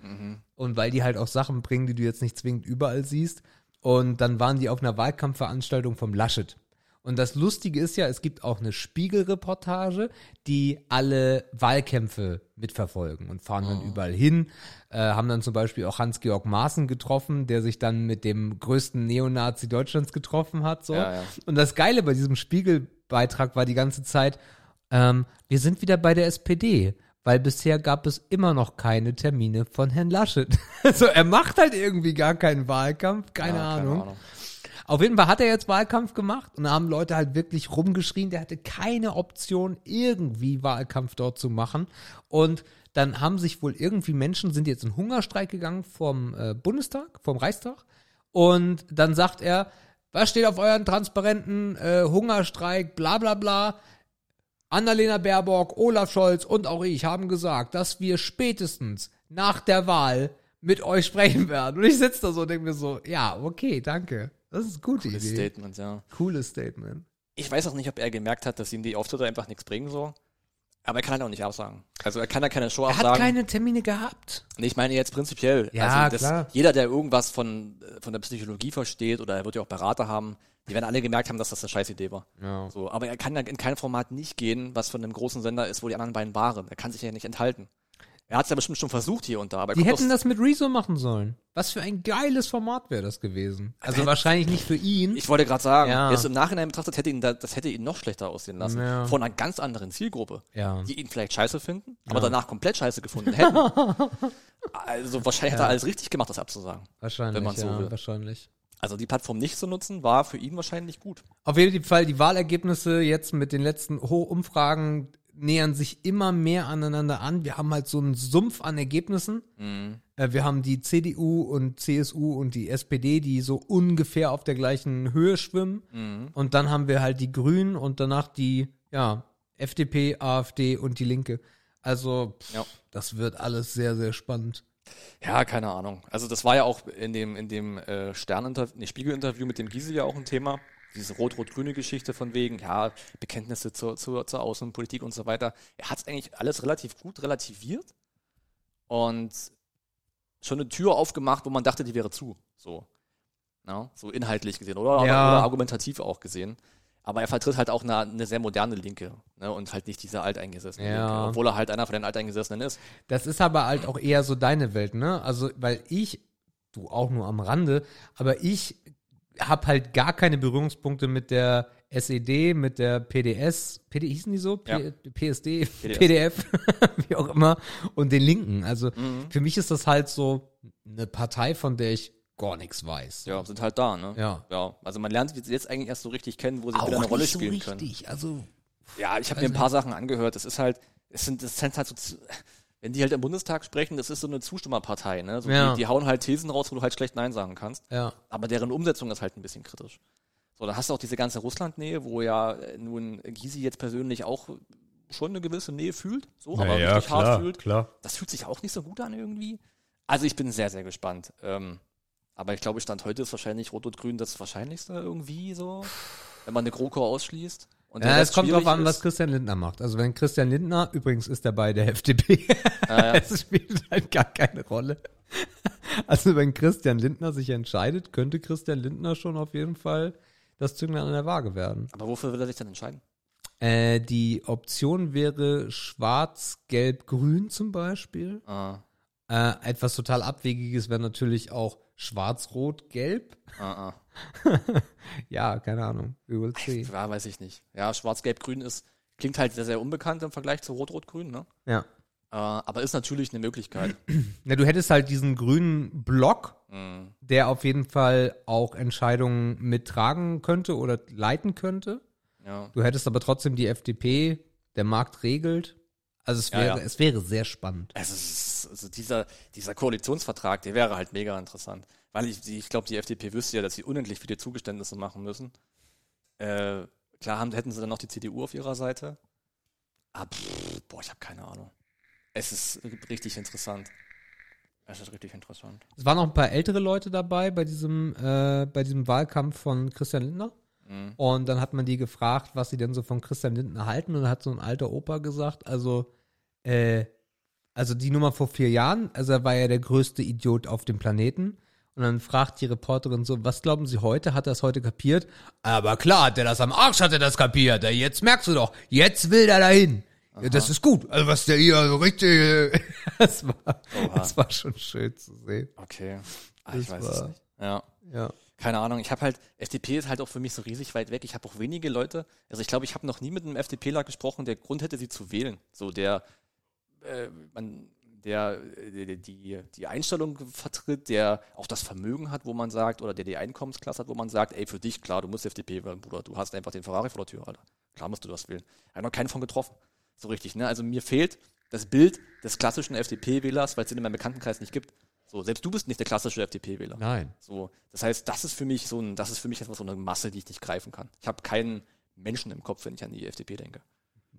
und weil die halt auch Sachen bringen, die du jetzt nicht zwingend überall siehst. Und dann waren die auf einer Wahlkampfveranstaltung vom Laschet. Und das Lustige ist ja, es gibt auch eine Spiegelreportage, die alle Wahlkämpfe mitverfolgen und fahren dann überall hin, äh, haben dann zum Beispiel auch Hans-Georg Maaßen getroffen, der sich dann mit dem größten Neonazi Deutschlands getroffen hat. So. Ja, ja. Und das Geile bei diesem Spiegelbeitrag war die ganze Zeit, ähm, wir sind wieder bei der SPD. Weil bisher gab es immer noch keine Termine von Herrn Laschet. Also er macht halt irgendwie gar keinen Wahlkampf, keine, Ja, Ahnung. Auf jeden Fall hat er jetzt Wahlkampf gemacht und da haben Leute halt wirklich rumgeschrien, der hatte keine Option, irgendwie Wahlkampf dort zu machen. Und dann haben sich wohl irgendwie Menschen, sind jetzt in Hungerstreik gegangen vom äh, Bundestag, vom Reichstag. Und dann sagt er, was steht auf euren Transparenten, äh, Hungerstreik, bla bla bla. Annalena Baerbock, Olaf Scholz und auch ich haben gesagt, dass wir spätestens nach der Wahl mit euch sprechen werden. Und ich sitze da so und denke mir so, ja, okay, danke. Das ist eine gute Das Idee. Statement, ja. Cooles Statement. Ich weiß auch nicht, ob er gemerkt hat, dass ihm die Auftritte einfach nichts bringen so. Aber er kann halt auch nicht absagen. Also er kann ja keine Show Er hat absagen. keine Termine gehabt. Nee, ich meine jetzt prinzipiell. Ja, also klar. Jeder, der irgendwas von, äh, von der Psychologie versteht, oder er wird ja auch Berater haben, die werden alle gemerkt haben, dass das eine scheiß Idee war. Ja. So, aber er kann ja in kein Format nicht gehen, was von einem großen Sender ist, wo die anderen beiden waren. Er kann sich ja nicht enthalten. Er hat es ja bestimmt schon versucht hier und da, aber er Die hätten das mit Rezo machen sollen. Was für ein geiles Format wäre das gewesen. Also wahrscheinlich nicht für ihn. Ich wollte gerade sagen, Ja. jetzt im Nachhinein betrachtet hätte ihn da, das hätte ihn noch schlechter aussehen lassen. Ja. Von einer ganz anderen Zielgruppe, Ja. die ihn vielleicht scheiße finden, aber danach komplett scheiße gefunden hätten. also wahrscheinlich hat er alles richtig gemacht, das abzusagen. wahrscheinlich, wenn man's so will. wahrscheinlich. Also die Plattform nicht zu nutzen, war für ihn wahrscheinlich gut. Auf jeden Fall, die Wahlergebnisse jetzt mit den letzten Ho- Umfragen nähern sich immer mehr aneinander an. Wir haben halt so einen Sumpf an Ergebnissen. Äh, Wir haben die CDU und CSU und die SPD, die so ungefähr auf der gleichen Höhe schwimmen. Und dann haben wir halt die Grünen und danach die, ja, FDP, AfD und die Linke. Also, pff, Ja. das wird alles sehr, sehr spannend. Ja, keine Ahnung. Also das war ja auch in dem, in dem äh, Sterninterview, nee, Spiegelinterview mit dem Giesel ja auch ein Thema. Diese rot-rot-grüne Geschichte von wegen, ja, Bekenntnisse zur, zur, zur Außenpolitik und so weiter. Er hat es eigentlich alles relativ gut relativiert und schon eine Tür aufgemacht, wo man dachte, die wäre zu. So. Ja, so inhaltlich gesehen oder, Ja. oder argumentativ auch gesehen. Aber er vertritt halt auch eine, eine sehr moderne Linke ne, und halt nicht diese alteingesessene Ja. Linke, obwohl er halt einer von den alteingesessenen ist. Das ist aber halt auch eher so deine Welt, ne? Also, weil ich, du auch nur am Rande, aber ich habe halt gar keine Berührungspunkte mit der SED, mit der PDS, PD hießen die so? P Ja. PSD, PDS. PDF, wie auch immer, und den Linken. Also Mhm. für mich ist das halt so eine Partei, von der ich gar nichts weiß. Ja, sind halt da, ne? Ja. Ja, also man lernt sie jetzt eigentlich erst so richtig kennen, wo sie Auch wieder eine Rolle nicht so spielen können. richtig. Also Ja, ich habe mir ein paar Sachen angehört. Das ist halt, es sind, das sind halt so, wenn die halt im Bundestag sprechen, das ist so eine Zustimmerpartei, ne? So Ja. die, die hauen halt Thesen raus, wo du halt schlecht Nein sagen kannst. ja, Aber deren Umsetzung ist halt ein bisschen kritisch. So, dann hast du auch diese ganze Russland-Nähe, wo ja äh, nun Gysi jetzt persönlich auch schon eine gewisse Nähe fühlt, so, aber richtig hart fühlt. klar. Das fühlt sich auch nicht so gut an irgendwie. Also ich bin sehr, sehr gespannt. Ähm, aber ich glaube, Stand heute ist wahrscheinlich Rot und Grün das Wahrscheinlichste irgendwie so, wenn man eine GroKo ausschließt. Und Ja, es kommt drauf an, was ist. Christian Lindner macht. Also wenn Christian Lindner, übrigens ist er bei der FDP, Ja, ja. es spielt halt gar keine Rolle. Also wenn Christian Lindner sich entscheidet, könnte Christian Lindner schon auf jeden Fall das Zünglein an der Waage werden. Aber wofür will er sich denn entscheiden? Äh, die Option wäre schwarz, gelb, grün zum Beispiel. Ah, Äh, etwas total Abwegiges wäre natürlich auch schwarz, rot, gelb. ah, ah. Ja, keine Ahnung. We will see. Ja, weiß ich nicht. Ja, Schwarz-Gelb-Grün ist, klingt halt sehr, sehr unbekannt im Vergleich zu Rot-Rot-Grün, ne? Ja. Äh, aber ist natürlich eine Möglichkeit. Na, du hättest halt diesen grünen Block, Mhm. der auf jeden Fall auch Entscheidungen mittragen könnte oder leiten könnte. Ja. Du hättest aber trotzdem die FDP, der Markt regelt. Also es Ja, wäre, ja. es wäre sehr spannend. Also, ist, also dieser, dieser Koalitionsvertrag, der wäre halt mega interessant. Weil ich, ich glaube, die FDP wüsste ja, dass sie unendlich viele Zugeständnisse machen müssen. Äh, klar haben, hätten sie dann noch die CDU auf ihrer Seite. Aber, pff, boah, ich habe keine Ahnung. Es ist richtig interessant. Es ist richtig interessant. Es waren noch ein paar ältere Leute dabei bei diesem, äh, bei diesem Wahlkampf von Christian Lindner. Mhm. Und dann hat man die gefragt, was sie denn so von Christian Lindner halten. Und dann hat so ein alter Opa gesagt, also, äh, also die Nummer vor vier Jahren, also er war ja der größte Idiot auf dem Planeten. Und dann fragt die Reporterin so, was glauben Sie heute? Hat er es heute kapiert? Aber klar, hat er das am Arsch, hat er das kapiert. Jetzt merkst du doch, jetzt will er dahin. Ja, das ist gut. Also was der hier so richtig, das war, Oha. das war schon schön zu sehen. Okay. Ah, ich Das weiß es war- nicht. Ja. Ja. Keine Ahnung, ich habe halt, FDP ist halt auch für mich so riesig weit weg. Ich habe auch wenige Leute, also ich glaube, ich habe noch nie mit einem FDPler gesprochen, der Grund hätte, sie zu wählen. So der, äh, man, der äh, die, die Einstellung vertritt, der auch das Vermögen hat, wo man sagt, oder der die Einkommensklasse hat, wo man sagt, ey, für dich, klar, du musst FDP wählen, Bruder, du hast einfach den Ferrari vor der Tür, Alter. Klar musst du das wählen. Habe noch keinen von getroffen. So richtig, ne? Also mir fehlt das Bild des klassischen FDP-Wählers, weil es den in meinem Bekanntenkreis nicht gibt. So, selbst du bist nicht der klassische FDP-Wähler. Nein. So, das heißt, das ist für mich so ein, das ist für mich etwas so eine Masse, die ich nicht greifen kann. Ich habe keinen Menschen im Kopf, wenn ich an die FDP denke.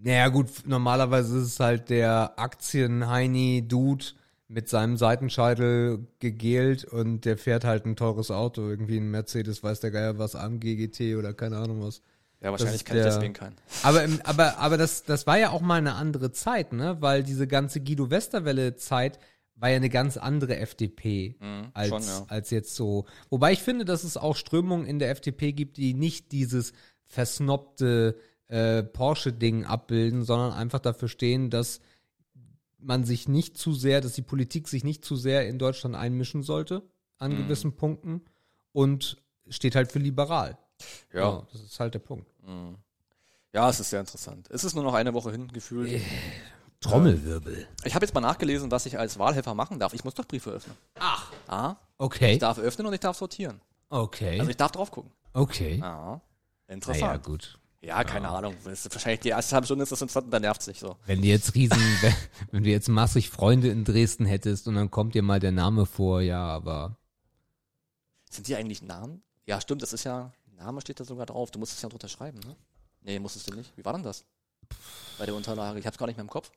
Naja, gut, normalerweise ist es halt der Aktien-Heini-Dude mit seinem Seitenscheitel gegelt und der fährt halt ein teures Auto, irgendwie ein Mercedes, weiß der Geier was, AMG GT oder keine Ahnung was. Ja, wahrscheinlich kann ich der- deswegen keinen. Aber, im, aber, aber das, das war ja auch mal eine andere Zeit, ne? Weil diese ganze Guido Westerwelle-Zeit war ja eine ganz andere FDP Mhm, als, schon, ja. als jetzt so. Wobei ich finde, dass es auch Strömungen in der FDP gibt, die nicht dieses versnobte äh, Porsche-Ding abbilden, sondern einfach dafür stehen, dass man sich nicht zu sehr, dass die Politik sich nicht zu sehr in Deutschland einmischen sollte an Mhm. gewissen Punkten und steht halt für liberal. Ja. das ist halt der Punkt. Mhm. Ja, es ist sehr interessant. Es ist nur noch eine Woche hin, gefühlt. Äh. Trommelwirbel. Ich habe jetzt mal nachgelesen, was ich als Wahlhelfer machen darf. Ich muss doch Briefe öffnen. Ach. Ah, Okay. ich darf öffnen und ich darf sortieren. Okay. Also ich darf drauf gucken. okay. Ah, interessant. gut. Ja, keine Ahnung. Das ist wahrscheinlich die erste halbe Stunde ist das interessant und dann nervt sich so. Wenn du jetzt riesen, wenn, wenn du jetzt massig Freunde in Dresden hättest und dann kommt dir mal der Name vor, ja, aber Sind die eigentlich Namen? Ja, stimmt, das ist ja, Name steht da sogar drauf. Du musst es ja drunter schreiben, ne? Nee, musstest du nicht. Wie war denn das? Bei der Unterlage. Ich hab's gar nicht mehr im Kopf.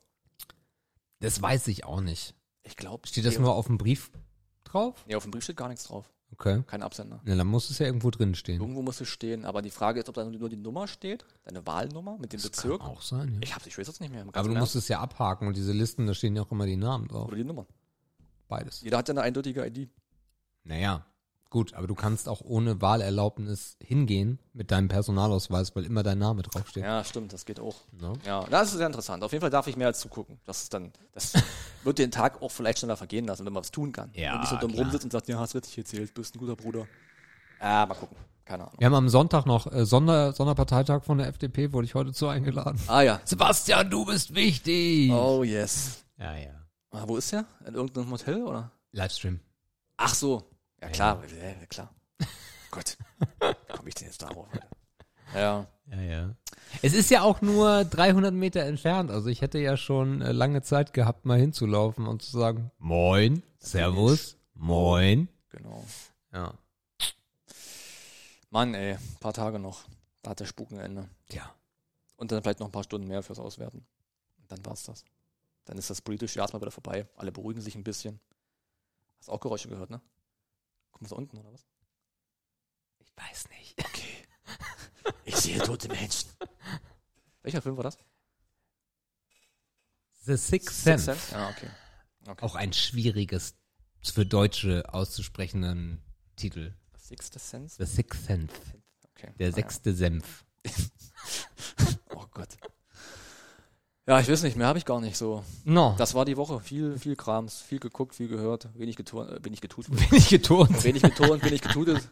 das weiß ich auch nicht. Ich glaube. Steht das nur auf dem Brief drauf? Nee, auf dem Brief steht gar nichts drauf. Okay. Kein Absender. Na, dann muss es ja irgendwo drin stehen. Irgendwo muss es stehen, aber die Frage ist, ob da nur die Nummer steht, deine Wahlnummer mit dem Das Bezirk. kann auch sein, ja. Ich hab's, ich weiß jetzt nicht mehr. Aber du musst es ja abhaken und diese Listen, da stehen ja auch immer die Namen drauf. Oder die Nummer. Beides. Jeder hat ja eine eindeutige ID. Naja, gut, aber du kannst auch ohne Wahlerlaubnis hingehen mit deinem Personalausweis, weil immer dein Name draufsteht. Ja, stimmt, das geht auch. Ne? Ja, das ist sehr interessant. Auf jeden Fall darf ich mehr als zugucken. Das ist dann, das wird den Tag auch vielleicht schneller vergehen lassen, wenn man was tun kann. Ja, und nicht so dumm rumsitzt und sagt, ja, hast richtig erzählt, bist ein guter Bruder. Ah, mal gucken. keine Ahnung. Wir haben am Sonntag noch äh, Sonder, Sonderparteitag von der FDP, wurde ich heute zu eingeladen. Ah ja. Sebastian, du bist wichtig. Oh yes. Ja, ja. Ah, wo ist der? In irgendeinem Hotel oder? Livestream. Ach so. Ja klar, ja, ja, klar. Gott. Komm ich denn jetzt darauf? Ja. Ja, ja. Es ist ja auch nur 300 Meter entfernt. Also ich hätte ja schon äh, lange Zeit gehabt, mal hinzulaufen und zu sagen, moin, servus, moin. Genau. Ja. Mann, ey, ein paar Tage noch. Da hat der Spuk ein Ende. Ja. Und dann vielleicht noch ein paar Stunden mehr fürs Auswerten. Und dann war's das. Dann ist das politische Jahr erstmal wieder vorbei. Alle beruhigen sich ein bisschen. Hast auch Geräusche gehört, ne? Guck mal da unten, oder was? Ich weiß nicht. Okay. Ich sehe tote Menschen. Welcher Film war das? The Sixth Sixth Sense. Ja, okay. okay. Auch ein schwieriges, für Deutsche auszusprechenden Titel. Sixth Sense? The Sixth Sense. Okay. Der Ah, ja. sechste Senf. Oh Gott. Ja, ich weiß nicht, mehr habe ich gar nicht so. No. Das war die Woche. Viel, viel Krams, viel geguckt, viel gehört, wenig geturnt, äh, wenig getut. Bin ich geturnt. wenig geturnt, wenig getutet.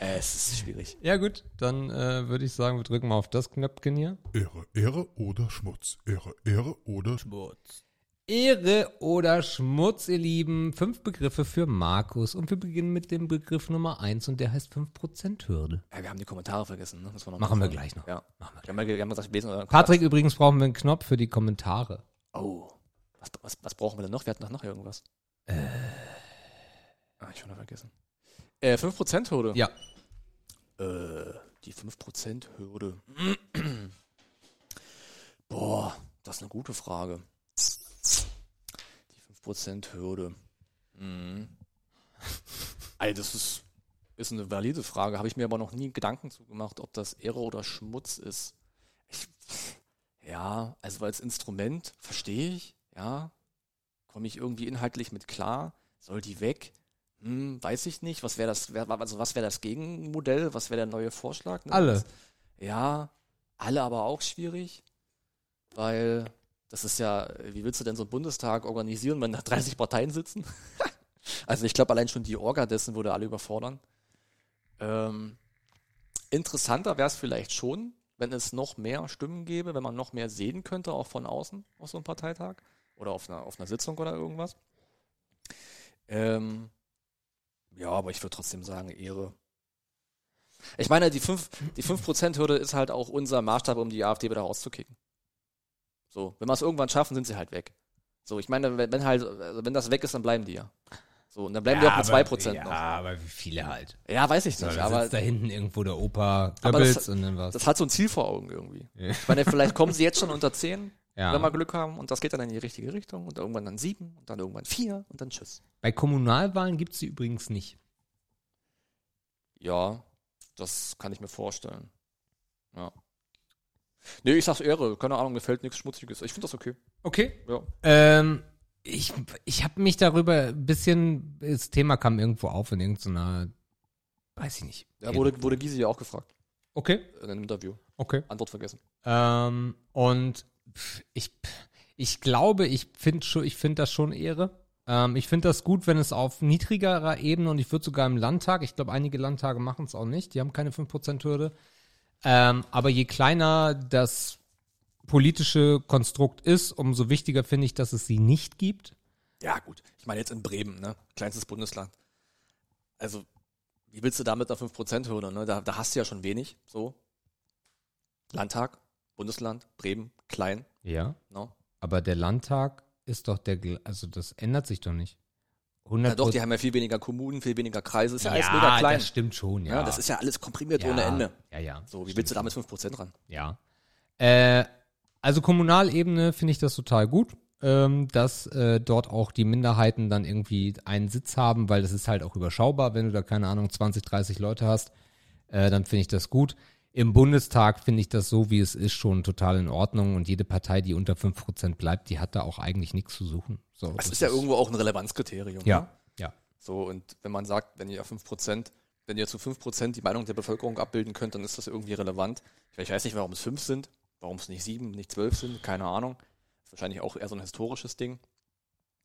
Äh, es ist schwierig. Ja gut, dann äh, würde ich sagen, wir drücken mal auf das Knöpfchen hier. Ehre, Ehre oder Schmutz. Ehre, Ehre oder Schmutz. Ehre oder Schmutz, ihr Lieben. Fünf Begriffe für Markus. Und wir beginnen mit dem Begriff Nummer eins und der heißt 5% Hürde. Ja, wir haben die Kommentare vergessen. Ne? Wir Machen wir gleich noch. Ja. Machen wir Wir haben, ja- wir haben gesagt, lesen oder Patrick, übrigens brauchen wir einen Knopf für die Kommentare. Oh. Was, was, was brauchen wir denn noch? Wir hatten doch noch irgendwas. Äh. Ah, ich schon noch vergessen. Äh, 5%-Hürde. Ja. Äh, die 5%-Hürde. Boah, das ist eine gute Frage. Die 5%-Hürde. Mhm. Ey, das ist, ist eine valide Frage. Habe ich mir aber noch nie Gedanken zu gemacht, ob das Ehre oder Schmutz ist. Ich, ja, also als Instrument verstehe ich, ja. Komme ich irgendwie inhaltlich mit klar? Soll die weg? Hm, weiß ich nicht. Was wäre das, wär, also was wäre das Gegenmodell? Was wäre der neue Vorschlag? Ne? Alle. Ja, alle aber auch schwierig, weil das ist ja, wie willst du denn so einen Bundestag organisieren, wenn da 30 Parteien sitzen? also ich glaube, allein schon die Orga dessen würde alle überfordern. Ähm, interessanter wäre es vielleicht schon, wenn es noch mehr Stimmen gäbe, wenn man noch mehr sehen könnte, auch von außen, auf so einem Parteitag oder auf einer, auf einer Sitzung oder irgendwas. Ähm, ja, aber ich würde trotzdem sagen, Ehre. Ich meine, die 5%, die 5%-Hürde ist halt auch unser Maßstab, um die AfD wieder rauszukicken. So, wenn wir es irgendwann schaffen, sind sie halt weg. So, ich meine, wenn, halt, also wenn das weg ist, dann bleiben die ja. So, und dann bleiben die auch mit 2% ja, noch. aber wie viele halt. Ja, weiß ich So, nicht, da aber da hinten irgendwo der Opa Goebbels das- und dann was. das hat so ein Ziel vor Augen irgendwie. Ja. Ich meine, vielleicht kommen sie jetzt schon unter 10, ja. wenn wir Glück haben, und das geht dann in die richtige Richtung, und irgendwann dann 7, und dann irgendwann 4, und dann tschüss. Bei Kommunalwahlen gibt's sie übrigens nicht. Ja, das kann ich mir vorstellen. Ja. Nee, ich sag's Ehre. Keine Ahnung, mir fällt nichts Schmutziges. Ich finde das okay. Okay. Ja. Ähm, ich ich habe mich darüber ein bisschen, das Thema kam irgendwo auf in irgendeiner, weiß ich nicht. Da wurde, wurde Gysi ja auch gefragt Okay, in einem Interview. okay. Antwort vergessen. Ähm, und ich, ich glaube, ich finde schon, ich finde das schon Ehre. Ähm, ich finde das gut, wenn es auf niedrigerer Ebene und ich würde sogar im Landtag, ich glaube, einige Landtage machen es auch nicht, die haben keine 5%-Hürde. Ähm, aber je kleiner das politische Konstrukt ist, umso wichtiger finde ich, dass es sie nicht gibt. Ja, gut. Ich meine jetzt in Bremen, ne? Kleinstes Bundesland. Also, wie willst du da mit einer 5%-Hürde, ne? Da, da hast du ja schon wenig. So. Landtag, Bundesland, Bremen, klein. Ja. Ne? Aber der Landtag ist doch der, also das ändert sich doch nicht. 100 Ja, doch, die haben ja viel weniger Kommunen, viel weniger Kreise. Ist ja, alles ja, mega klein. das stimmt schon, ja. ja. das ist ja alles komprimiert ja, ohne Ende. Ja, ja. So, wie willst du da mit 5% ran? Ja. Äh, also Kommunalebene finde ich das total gut, ähm, dass äh, dort auch die Minderheiten dann irgendwie einen Sitz haben, weil das ist halt auch überschaubar, wenn du da keine Ahnung 20, 30 Leute hast, äh, dann finde ich das gut. Im Bundestag finde ich das so, wie es ist, schon total in Ordnung und jede Partei, die unter 5% bleibt, die hat da auch eigentlich nichts zu suchen. So, Das ist ja irgendwo auch ein Relevanzkriterium. Ne? Ja, ja. So, und wenn man sagt, wenn ihr 5%, wenn ihr zu 5% die Meinung der Bevölkerung abbilden könnt, dann ist das irgendwie relevant. Ich weiß nicht, warum es 5 sind, warum es nicht 7, nicht 12 sind, keine Ahnung. ist wahrscheinlich auch eher so ein historisches Ding.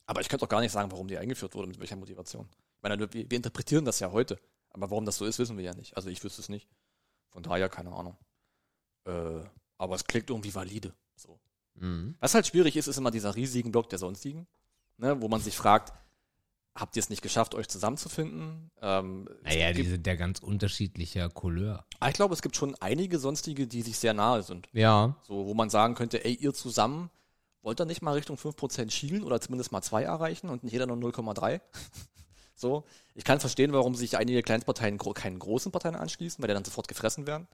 Aber ich könnte auch gar nicht sagen, warum die eingeführt wurde, mit welcher Motivation. Ich meine, wir, wir interpretieren das ja heute. Aber warum das so ist, wissen wir ja nicht. Also ich wüsste es nicht. Von daher keine Ahnung. Äh, aber es klingt irgendwie valide. So. Mhm. Was halt schwierig ist, ist immer dieser riesigen Block der sonstigen, ne, wo man sich fragt, habt ihr es nicht geschafft, euch zusammenzufinden? Ähm, Naja, die gibt, sind ja ganz unterschiedlicher Couleur. Ah, ich glaube, es gibt schon einige sonstige, die sich sehr nahe sind. Ja. So, wo man sagen könnte, ey, ihr zusammen wollt ihr nicht mal Richtung 5% schielen oder zumindest mal 2 erreichen und nicht jeder nur 0,3? So. Ich kann verstehen, warum sich einige Kleinstparteien gro keinen großen Parteien anschließen, weil die dann sofort gefressen werden.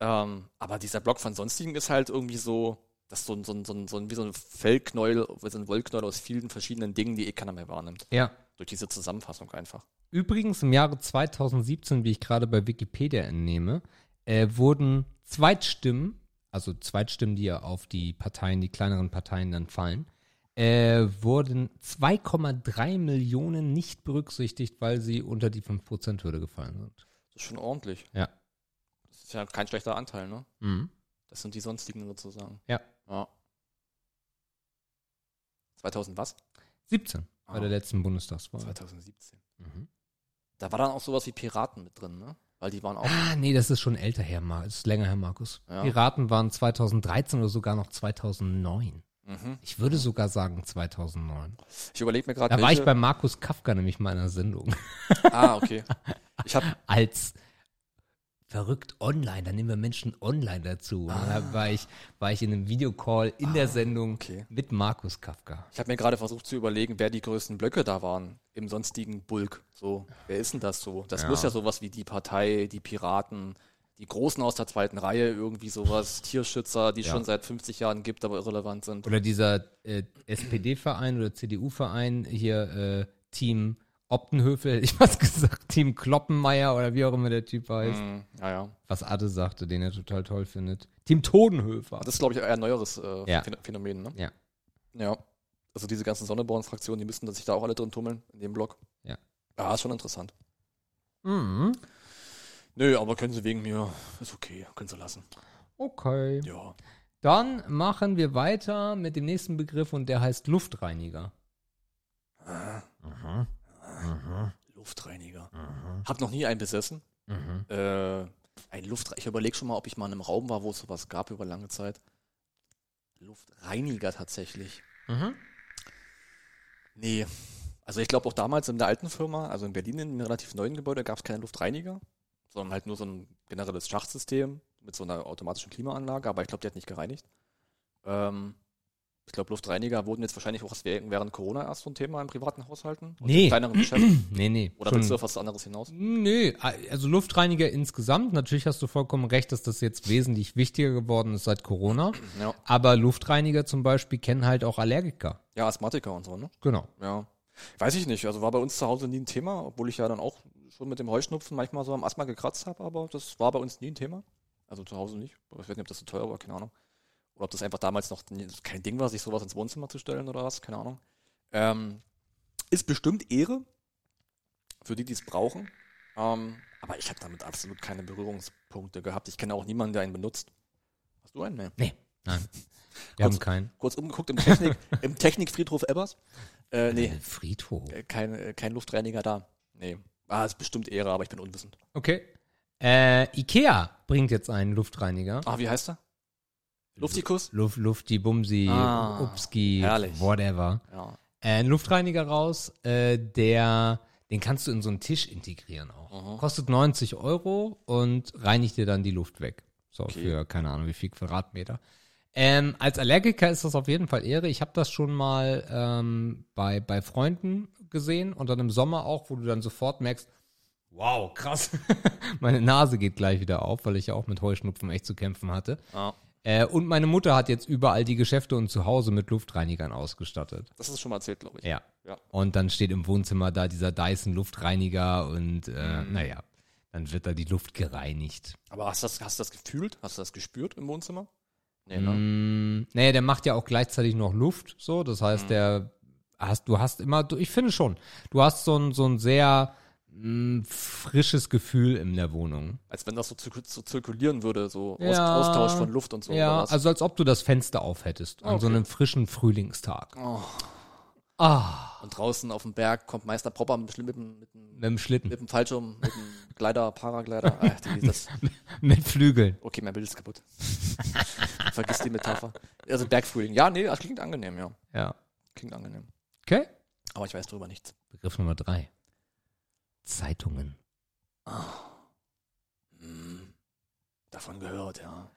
Ähm, aber dieser Block von sonstigen ist halt irgendwie so, das ist so, ein- so, ein- so, ein- so ein- wie so ein Fellknäuel, wie so ein Wollknäuel aus vielen verschiedenen Dingen, die eh keiner mehr wahrnimmt. Ja. Durch diese Zusammenfassung einfach. Übrigens im Jahre 2017, wie ich gerade bei Wikipedia entnehme, äh, wurden Zweitstimmen, also Zweitstimmen, die ja auf die Parteien, die kleineren Parteien dann fallen, äh, wurden 2,3 Millionen nicht berücksichtigt, weil sie unter die 5%-Hürde gefallen sind. Das ist schon ordentlich. Ja. Das ist ja kein schlechter Anteil, ne? Mhm. Das sind die sonstigen sozusagen. Ja. Ja. 2000 was? 17 bei Ah. der letzten Bundestagswahl. 2017. Mhm. Da war dann auch sowas wie Piraten mit drin, ne? Weil die waren auch. Ah, nee, das ist schon älter her, Mar das ist länger her, Markus. Ja. Piraten waren 2013 oder sogar noch 2009. Mhm. Ich würde sogar sagen 2009. Ich überlege mir gerade. Da war ich bei Markus Kafka nämlich mal in einer Sendung. Ah, okay. Ich habe Als verrückt online, da nehmen wir Menschen online dazu. Und da war ich, war ich in einem Videocall in der Sendung okay. mit Markus Kafka. ich hab mir gerade versucht zu überlegen, wer die größten Blöcke da waren im sonstigen Bulk. So, wer ist denn das so? Das Ja. muss ja sowas wie die Partei, die Piraten, die Großen aus der zweiten Reihe, irgendwie sowas, Tierschützer, die es Ja. schon seit 50 Jahren gibt, aber irrelevant sind. Oder dieser äh, SPD-Verein oder CDU-Verein hier, äh, Team Optenhöfe, hätte ich was gesagt, Team Kloppenmeier oder wie auch immer der Typ heißt. Mhm. Ja, ja. Was Ade sagte, den er total toll findet. Team Todenhöfer. Das ist, glaube ich, eher ein neueres äh, Ja. Phän- Phänomen, ne? Ja. Ja. Also diese ganzen Sonneborn-Fraktionen, die müssten sich da auch alle drin tummeln, in dem Block. Ja. Ja, ist schon interessant. Mhm. Nö, aber können sie wegen mir, ist okay, können sie lassen. Okay. Ja. Dann machen wir weiter mit dem nächsten Begriff und der heißt Luftreiniger. Mhm. Mhm. Luftreiniger. Mhm. Hab noch nie einen besessen. Mhm. Äh, ein Luftreiniger. Ich überlege schon mal, ob ich mal in einem Raum war, wo es sowas gab über lange Zeit. Luftreiniger tatsächlich. Mhm. Nee. Also ich glaube auch damals in der alten Firma, also in Berlin in einem relativ neuen Gebäude, gab es keine Luftreiniger, sondern halt nur so ein generelles Schachtsystem mit so einer automatischen Klimaanlage, aber ich glaube, die hat nicht gereinigt. Ähm, ich glaube, Luftreiniger wurden jetzt wahrscheinlich auch während während Corona erst so ein Thema in privaten Haushalten Nee. in kleineren Geschäften. Nee, nee. Oder schon- willst du auf was anderes hinaus? Nö, also Luftreiniger insgesamt, natürlich hast du vollkommen recht, dass das jetzt wesentlich wichtiger geworden ist seit Corona. Ja. Aber Luftreiniger zum Beispiel kennen halt auch Allergiker. ja, Asthmatiker und so, ne? Genau. Ja. Weiß ich nicht. Also war bei uns zu Hause nie ein Thema, obwohl ich ja dann auch schon mit dem Heuschnupfen manchmal so am Asthma gekratzt habe, aber das war bei uns nie ein Thema. Also zu Hause nicht. Ich weiß nicht, ob das so teuer war, keine Ahnung. Oder ob das einfach damals noch kein Ding war, sich sowas ins Wohnzimmer zu stellen oder was, keine Ahnung. Ähm, ist bestimmt Ehre für die, die es brauchen. Ähm, aber ich habe damit absolut keine Berührungspunkte gehabt. Ich kenne auch niemanden, der einen benutzt. Hast du einen? Nee. Nee, nein. Wir Kurz- haben keinen. Kurz umgeguckt im, Technik, im Technikfriedhof Ebbers. Äh, nee, Äh, Friedhof. äh, kein, äh, kein Luftreiniger da. Nee. Ah, ist bestimmt Ehre, aber ich bin unwissend. Okay. Äh, Ikea bringt jetzt einen Luftreiniger. Ah, wie heißt er? Luftikus? Luft, Lufti, Bumsi, Ah, Upski, herrlich. whatever. Ja. Äh, ein Luftreiniger raus, äh, der, den kannst du in so einen Tisch integrieren auch. Aha. Kostet 90 Euro und reinigt dir dann die Luft weg. So, Okay. für keine Ahnung wie viel Quadratmeter. Ähm, als Allergiker ist das auf jeden Fall Ehre. Ich habe das schon mal ähm, bei, bei Freunden gesehen und dann im Sommer auch, wo du dann sofort merkst, wow, krass. Meine Nase geht gleich wieder auf, weil ich ja auch mit Heuschnupfen echt zu kämpfen hatte. Ah, Äh, und meine Mutter hat jetzt überall die Geschäfte und zu Hause mit Luftreinigern ausgestattet. das ist schon mal erzählt, glaube ich. Ja. Ja. Und dann steht im Wohnzimmer da dieser Dyson Luftreiniger und äh, Mhm. naja, dann wird da die Luft gereinigt. Aber hast du das, hast du das gefühlt? Hast du das gespürt im Wohnzimmer? Nee, ne? Mm, naja, der macht ja auch gleichzeitig noch Luft, so. Das heißt, Mhm. der hast, du hast immer, du, ich finde schon, du hast so ein, so ein sehr mm, frisches Gefühl in der Wohnung. Als wenn das so, so zirkulieren würde, so Ja. Austausch von Luft und so. ja, also als ob du das Fenster auf hättest an so Okay. einem frischen Frühlingstag. oh, Ah, Und draußen auf dem Berg kommt Meister Propper mit, mit, dem- mit, mit dem Schlitten. mit dem Fallschirm, mit dem Glider, Paraglider. Ach, die, das, Mit Flügeln. okay, mein Bild ist kaputt. Vergiss die Metapher. Also Bergfrühling. Ja, nee, das klingt angenehm, ja. Ja. Klingt angenehm. Okay. Aber ich weiß darüber nichts. Begriff Nummer drei. Zeitungen. Hm, davon gehört, ja.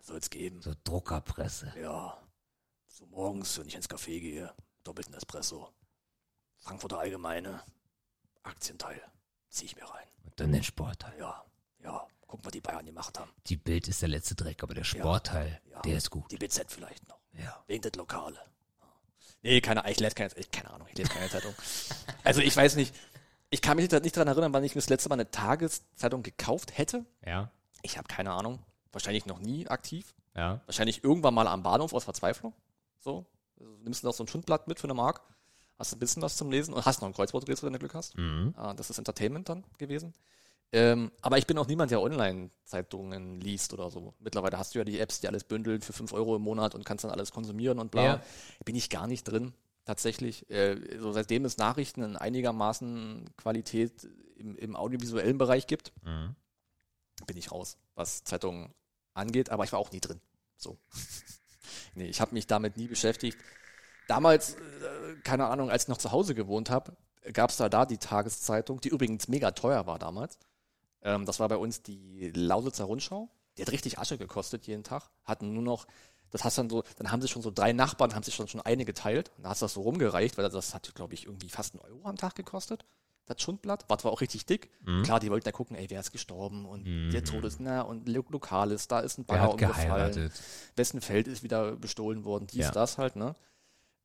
Soll's geben. So Druckerpresse. Ja. So morgens, wenn ich ins Café gehe, doppelten Espresso. Frankfurter Allgemeine. Aktienteil. Zieh ich mir rein. Und dann den Sportteil. Ja, ja. Gucken, was die Bayern gemacht haben. Die Bild ist der letzte Dreck, aber der Sportteil, ja. der ist gut. Die BZ vielleicht noch. Ja. Wegen das Lokale. Nee, keine, ich lese keine, keine Ahnung, ich lese keine Zeitung. Also ich weiß nicht, ich kann mich nicht daran erinnern, wann ich mir das letzte Mal eine Tageszeitung gekauft hätte. Ja. Ich habe keine Ahnung. Wahrscheinlich noch nie aktiv. Ja. Wahrscheinlich irgendwann mal am Bahnhof aus Verzweiflung. So. Also, nimmst du noch so ein Schundblatt mit für eine Mark. Hast ein bisschen was zum Lesen und hast noch ein Kreuzworträtsel, wenn du Glück hast. Mhm. Ah, das ist Entertainment dann gewesen. Ähm, aber ich bin auch niemand, der Online-Zeitungen liest oder so. Mittlerweile hast du ja die Apps, die alles bündeln für 5 Euro im Monat und kannst dann alles konsumieren und bla. Ja. Bin ich gar nicht drin, tatsächlich. Äh, so seitdem es Nachrichten in einigermaßen Qualität im, im audiovisuellen Bereich gibt, Mhm. bin ich raus, was Zeitungen angeht, aber ich war auch nie drin. So. Nee, ich habe mich damit nie beschäftigt. Damals, äh, keine Ahnung, als ich noch zu Hause gewohnt habe, gab es da da die Tageszeitung, die übrigens mega teuer war damals. Ähm, das war bei uns die Lausitzer Rundschau. Die hat richtig Asche gekostet jeden Tag. Hatten nur noch, das hast dann so, dann haben sich schon so drei Nachbarn, haben sich schon, schon eine geteilt. Und da hast du das so rumgereicht, weil das hat, glaube ich, irgendwie fast einen Euro am Tag gekostet. Das Schundblatt, war zwar auch richtig dick. Klar, die wollten ja gucken, ey, wer ist gestorben und der Todes, na, und Lo Lokales, da ist ein Bagger hat umgefallen wessen Feld ist wieder bestohlen worden, dies, Ja. das halt, ne?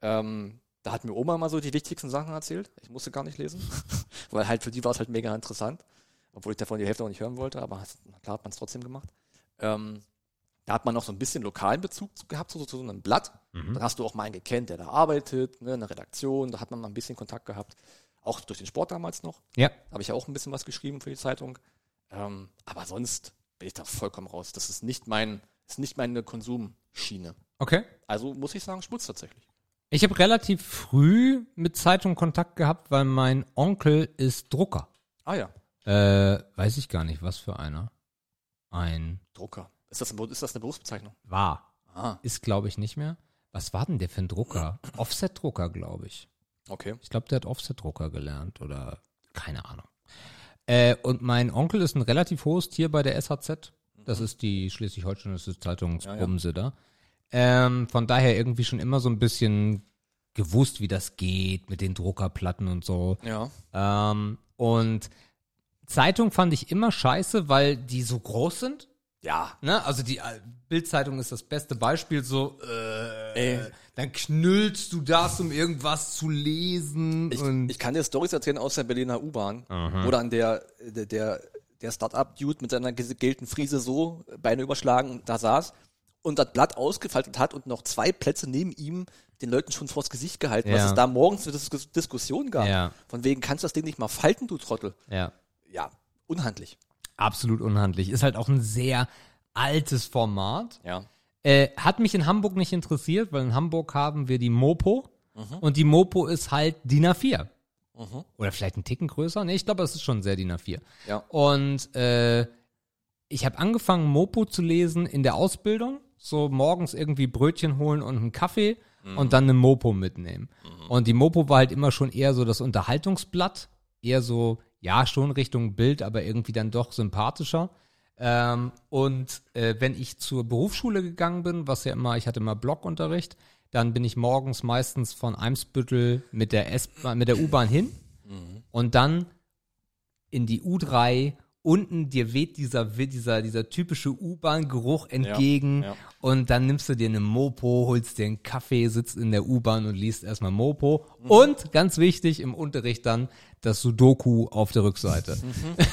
Ähm, da hat mir Oma mal so die wichtigsten Sachen erzählt. Ich musste gar nicht lesen, weil halt für die war es halt mega interessant. Obwohl ich davon die Hälfte auch nicht hören wollte, aber klar hat man es trotzdem gemacht. Ähm, da hat man noch so ein bisschen lokalen Bezug zu- gehabt, so zu so einem Blatt. Dann hast du auch mal einen gekannt, der da arbeitet, ne, in der Redaktion, da hat man mal ein bisschen Kontakt gehabt. Auch durch den Sport damals noch. Ja. Habe ich ja auch ein bisschen was geschrieben für die Zeitung. Ähm, aber sonst bin ich da vollkommen raus. Das ist nicht mein, ist nicht meine Konsumschiene. Okay. Also muss ich sagen, Schmutz tatsächlich. Ich habe relativ früh mit Zeitung Kontakt gehabt, weil mein Onkel ist Drucker. Ah ja, Äh, weiß ich gar nicht, was für einer. Ein Drucker. Ist das, ein, ist das eine Berufsbezeichnung? war. Ah, Ist, glaube ich, nicht mehr. Was war denn der für ein Drucker? Offset-Drucker, glaube ich. Okay. Ich glaube, der hat Offset-Drucker gelernt oder keine Ahnung. Äh, und mein Onkel ist ein relativ hohes Tier bei der SHZ. Das ist die Schleswig-Holsteinische Zeitungsbumse da. Ähm, von daher irgendwie schon immer so ein bisschen gewusst, wie das geht mit den Druckerplatten und so. Ja. Ähm, und Zeitung fand ich immer scheiße, weil die so groß sind. Ja. Ne? Also die äh, Bildzeitung ist das beste Beispiel. So, äh, Ey. dann knüllst du das, um irgendwas zu lesen. Ich, und ich kann dir Storys erzählen aus der Berliner U-Bahn, wo dann der, der, der, der Start-up-Dude mit seiner gelten Friese so Beine überschlagen und da saß und das Blatt ausgefaltet hat und noch zwei Plätze neben ihm den Leuten schon vors Gesicht gehalten, was Ja. es da morgens eine Dis Diskussion gab. Ja. Von wegen, kannst du das Ding nicht mal falten, du Trottel? ja, Ja, unhandlich. Absolut unhandlich. Ist halt auch ein sehr altes Format. Ja. Äh, hat mich in Hamburg nicht interessiert, weil in Hamburg haben wir die Mopo und die Mopo ist halt DIN A4. Oder vielleicht einen Ticken größer. Nee, ich glaube, es ist schon sehr DIN A4. Ja. Und äh, ich habe angefangen, Mopo zu lesen in der Ausbildung. So morgens irgendwie Brötchen holen und einen Kaffee und dann eine Mopo mitnehmen. Und die Mopo war halt immer schon eher so das Unterhaltungsblatt. Eher so, ja, schon Richtung Bild, aber irgendwie dann doch sympathischer. Ähm, und äh, wenn ich zur Berufsschule gegangen bin, was ja immer, ich hatte immer Blockunterricht, dann bin ich morgens meistens von Eimsbüttel mit der S mit der U-Bahn hin und dann in die U3 unten dir weht dieser dieser dieser typische U-Bahn-Geruch entgegen ja. und dann nimmst du dir eine Mopo, holst dir einen Kaffee, sitzt in der U-Bahn und liest erstmal Mopo und ganz wichtig im Unterricht dann das Sudoku auf der Rückseite.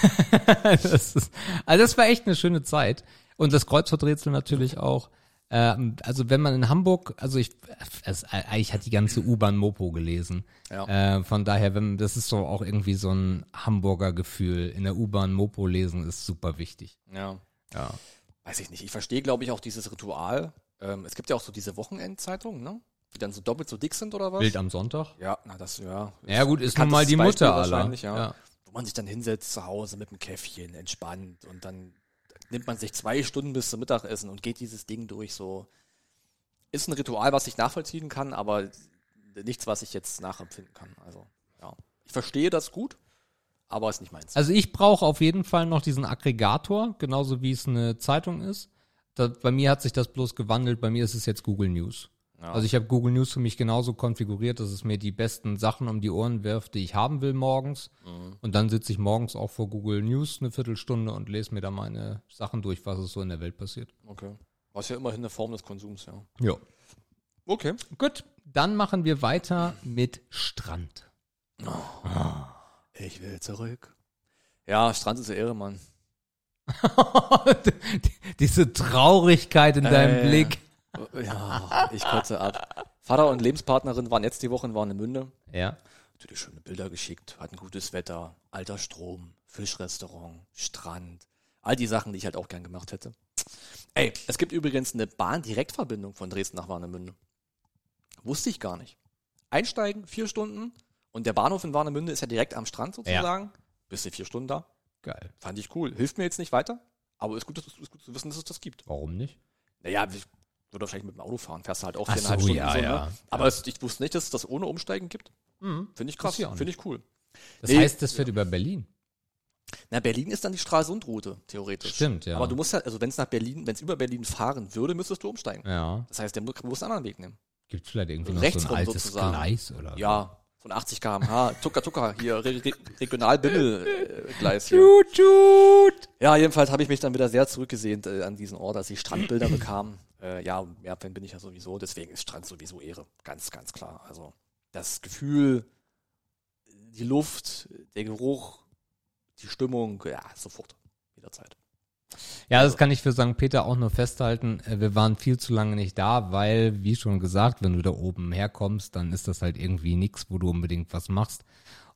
das ist, also das war echt eine schöne Zeit und das Kreuzworträtsel natürlich auch. Ähm, also wenn man in Hamburg, also ich, es, eigentlich hat die ganze U-Bahn Mopo gelesen. Ja. Äh, von daher, wenn, das ist so auch irgendwie so ein Hamburger Gefühl. In der U-Bahn Mopo lesen ist super wichtig. Ja. Ja. Weiß ich nicht. Ich verstehe, glaube ich, auch dieses Ritual. Ähm, es gibt ja auch so diese Wochenendzeitungen, ne? die dann so doppelt so dick sind oder was? Bild am Sonntag. Ja, na das, ja. Ja gut, ist nun mal die Beispiel Mutter aller. ja. Ja. Wo man sich dann hinsetzt zu Hause mit einem Käffchen, entspannt und dann nimmt man sich zwei Stunden bis zum Mittagessen und geht dieses Ding durch so. Ist ein Ritual, was ich nachvollziehen kann, aber nichts, was ich jetzt nachempfinden kann. Also, ja. Ich verstehe das gut, aber ist nicht meins. Also ich brauche auf jeden Fall noch diesen Aggregator, genauso wie es eine Zeitung ist. Da, bei mir hat sich das bloß gewandelt, bei mir ist es jetzt Google News. Ja. Also ich habe Google News für mich genauso konfiguriert, dass es mir die besten Sachen um die Ohren wirft, die ich haben will morgens. Mhm. Und dann sitze ich morgens auch vor Google News eine Viertelstunde und lese mir da meine Sachen durch, was es so in der Welt passiert. Okay. Was ja immerhin eine Form des Konsums, ja. Ja. Okay. Gut, dann machen wir weiter mit Strand. Ich will zurück. Ja, Strand ist eine Ehre, Mann. Diese Traurigkeit in deinem Äh, Blick. Ja, ich kotze ab. Vater und Lebenspartnerin waren jetzt die Woche in Warnemünde. Ja. Natürlich schöne Bilder geschickt, hatten gutes Wetter, alter Strom, Fischrestaurant, Strand. All die Sachen, die ich halt auch gern gemacht hätte. Ey, es gibt übrigens eine Bahndirektverbindung von Dresden nach Warnemünde. Wusste ich gar nicht. Einsteigen, vier Stunden. Und der Bahnhof in Warnemünde ist ja direkt am Strand sozusagen. Bist du vier Stunden da. Geil. Fand ich cool. Hilft mir jetzt nicht weiter, aber ist gut, ist gut zu wissen, dass es das gibt. Warum nicht? Naja, würde wahrscheinlich mit dem Auto fahren. Fährst du halt auch Ach viereinhalb so, Stunden ja, so, ja. ne? Aber es, ich wusste nicht, dass es das ohne Umsteigen gibt. Mhm. Finde ich krass. Finde ich cool. Das Nee. heißt, das fährt über Berlin. Na, Berlin ist dann die Stralsund-Route, theoretisch. Stimmt, ja. Aber du musst ja, also wenn es nach Berlin, wenn es über Berlin fahren würde, müsstest du umsteigen. Ja. Das heißt, der mu- muss einen anderen Weg nehmen. Gibt vielleicht irgendwie noch so ein altes sozusagen. Gleis oder Ja, von 80 km/h. Tucker, Tucker, hier, Re Re Regional-Bimmel-Gleis hier. so. Tut, tut. Ja, jedenfalls habe ich mich dann wieder sehr zurückgesehnt äh, an diesen Ort, als ich Strandbilder bekam. Äh, ja, Meerfan bin ich ja sowieso, deswegen ist Strand sowieso Ehre. Ganz, ganz klar. Also das Gefühl, die Luft, der Geruch, die Stimmung, ja, sofort. Jederzeit. Ja, das kann ich für St. Peter auch nur festhalten. Äh, Wir waren viel zu lange nicht da, weil, wie schon gesagt, wenn du da oben herkommst, dann ist das halt irgendwie nichts, wo du unbedingt was machst.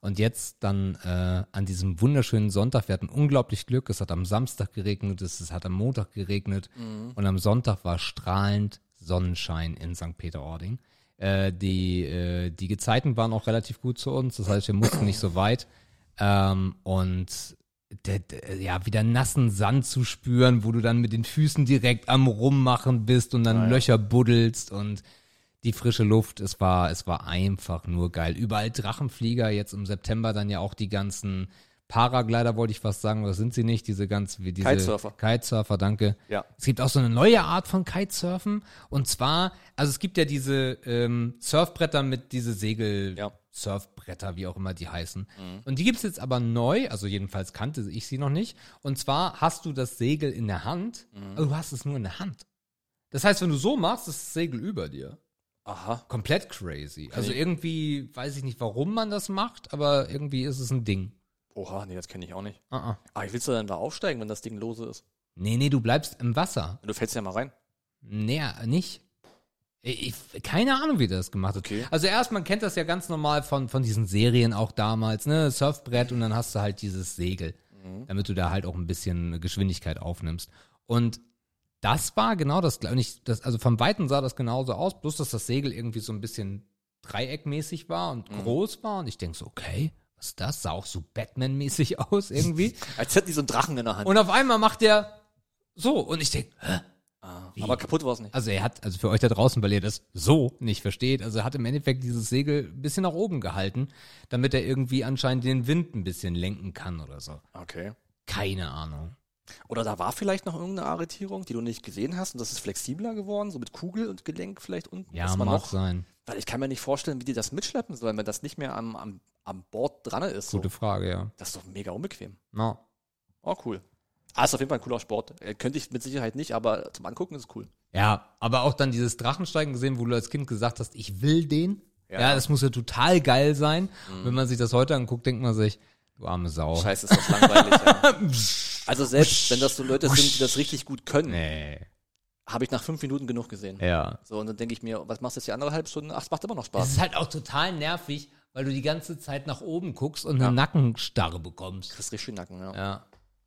Und jetzt dann äh, an diesem wunderschönen Sonntag, wir hatten unglaublich Glück, es hat am Samstag geregnet, es, hat am Montag geregnet und am Sonntag war strahlend Sonnenschein in St. Peter-Ording. Äh, die, äh, die Gezeiten waren auch relativ gut zu uns, das heißt, wir mussten nicht so weit. Ähm, und der, der, ja, wieder nassen Sand zu spüren, wo du dann mit den Füßen direkt am Rummachen bist und dann Ja, ja. Löcher buddelst und die frische Luft, es war, es war einfach nur geil. Überall Drachenflieger, jetzt im September dann ja auch die ganzen Paraglider, wollte ich fast sagen, was sind sie nicht? Diese ganz, wie diese Kitesurfer. Kitesurfer, danke. Ja. Es gibt auch so eine neue Art von Kitesurfen. Und zwar, also es gibt ja diese ähm, Surfbretter mit diese Segel, Ja. Surfbretter, wie auch immer die heißen. Und die gibt's jetzt aber neu, also jedenfalls kannte ich sie noch nicht. Und zwar hast du das Segel in der Hand, aber du hast es nur in der Hand. Das heißt, wenn du so machst, ist das Segel über dir. Aha. Komplett crazy. Also ich- irgendwie weiß ich nicht, warum man das macht, aber irgendwie ist es ein Ding. Oha, nee, das kenne ich auch nicht. Ah, ah. Aber wie willst du denn da aufsteigen, wenn das Ding lose ist? Nee, nee, du bleibst im Wasser. Du fällst ja mal rein. Nee, nicht. Ich, keine Ahnung, wie das gemacht hat. Okay. Also erst, man kennt das ja ganz normal von, von diesen Serien auch damals, ne? Surfbrett und dann hast du halt dieses Segel, damit du da halt auch ein bisschen Geschwindigkeit aufnimmst. Und das war genau das, gleiche. Also vom Weiten sah das genauso aus, bloß dass das Segel irgendwie so ein bisschen dreieckmäßig war und groß war. Und ich denk so, okay, was ist das? Sah auch so Batman-mäßig aus irgendwie. Als hätten die so einen Drachen in der Hand. und auf einmal macht der so und ich denk, hä? Ah, aber kaputt war es nicht. Also er hat, also für euch da draußen, weil ihr das so nicht versteht, also er hat im Endeffekt dieses Segel ein bisschen nach oben gehalten, damit er irgendwie anscheinend den Wind ein bisschen lenken kann oder so. Okay. Keine Ahnung. Oder da war vielleicht noch irgendeine Arretierung, die du nicht gesehen hast und das ist flexibler geworden, so mit Kugel und Gelenk vielleicht unten. Ja, mag noch, sein. Weil ich kann mir nicht vorstellen, wie die das mitschleppen sollen, wenn das nicht mehr am, am, am Bord dran ist. So. Gute Frage, ja. Das ist doch mega unbequem. No. Oh, cool. Ah, ist auf jeden Fall ein cooler Sport. Äh, könnte ich mit Sicherheit nicht, aber zum Angucken ist es cool. Ja, aber auch dann dieses Drachensteigen gesehen, wo du als Kind gesagt hast, ich will den. Ja, Ja. das muss ja total geil sein. Und wenn man sich das heute anguckt, denkt man sich, du arme Sau. Scheiße, ist das langweilig. ja. Also selbst wenn das so Leute sind, die das richtig gut können, Nee. habe ich nach fünf Minuten genug gesehen. Ja. So, und dann denke ich mir, was machst du jetzt die andere halbe Stunde? Ach, es macht immer noch Es Spaß. ist halt auch total nervig, weil du die ganze Zeit nach oben guckst und eine Ja. Nackenstarre bekommst. Kriegst richtig Nacken, ja. Ja.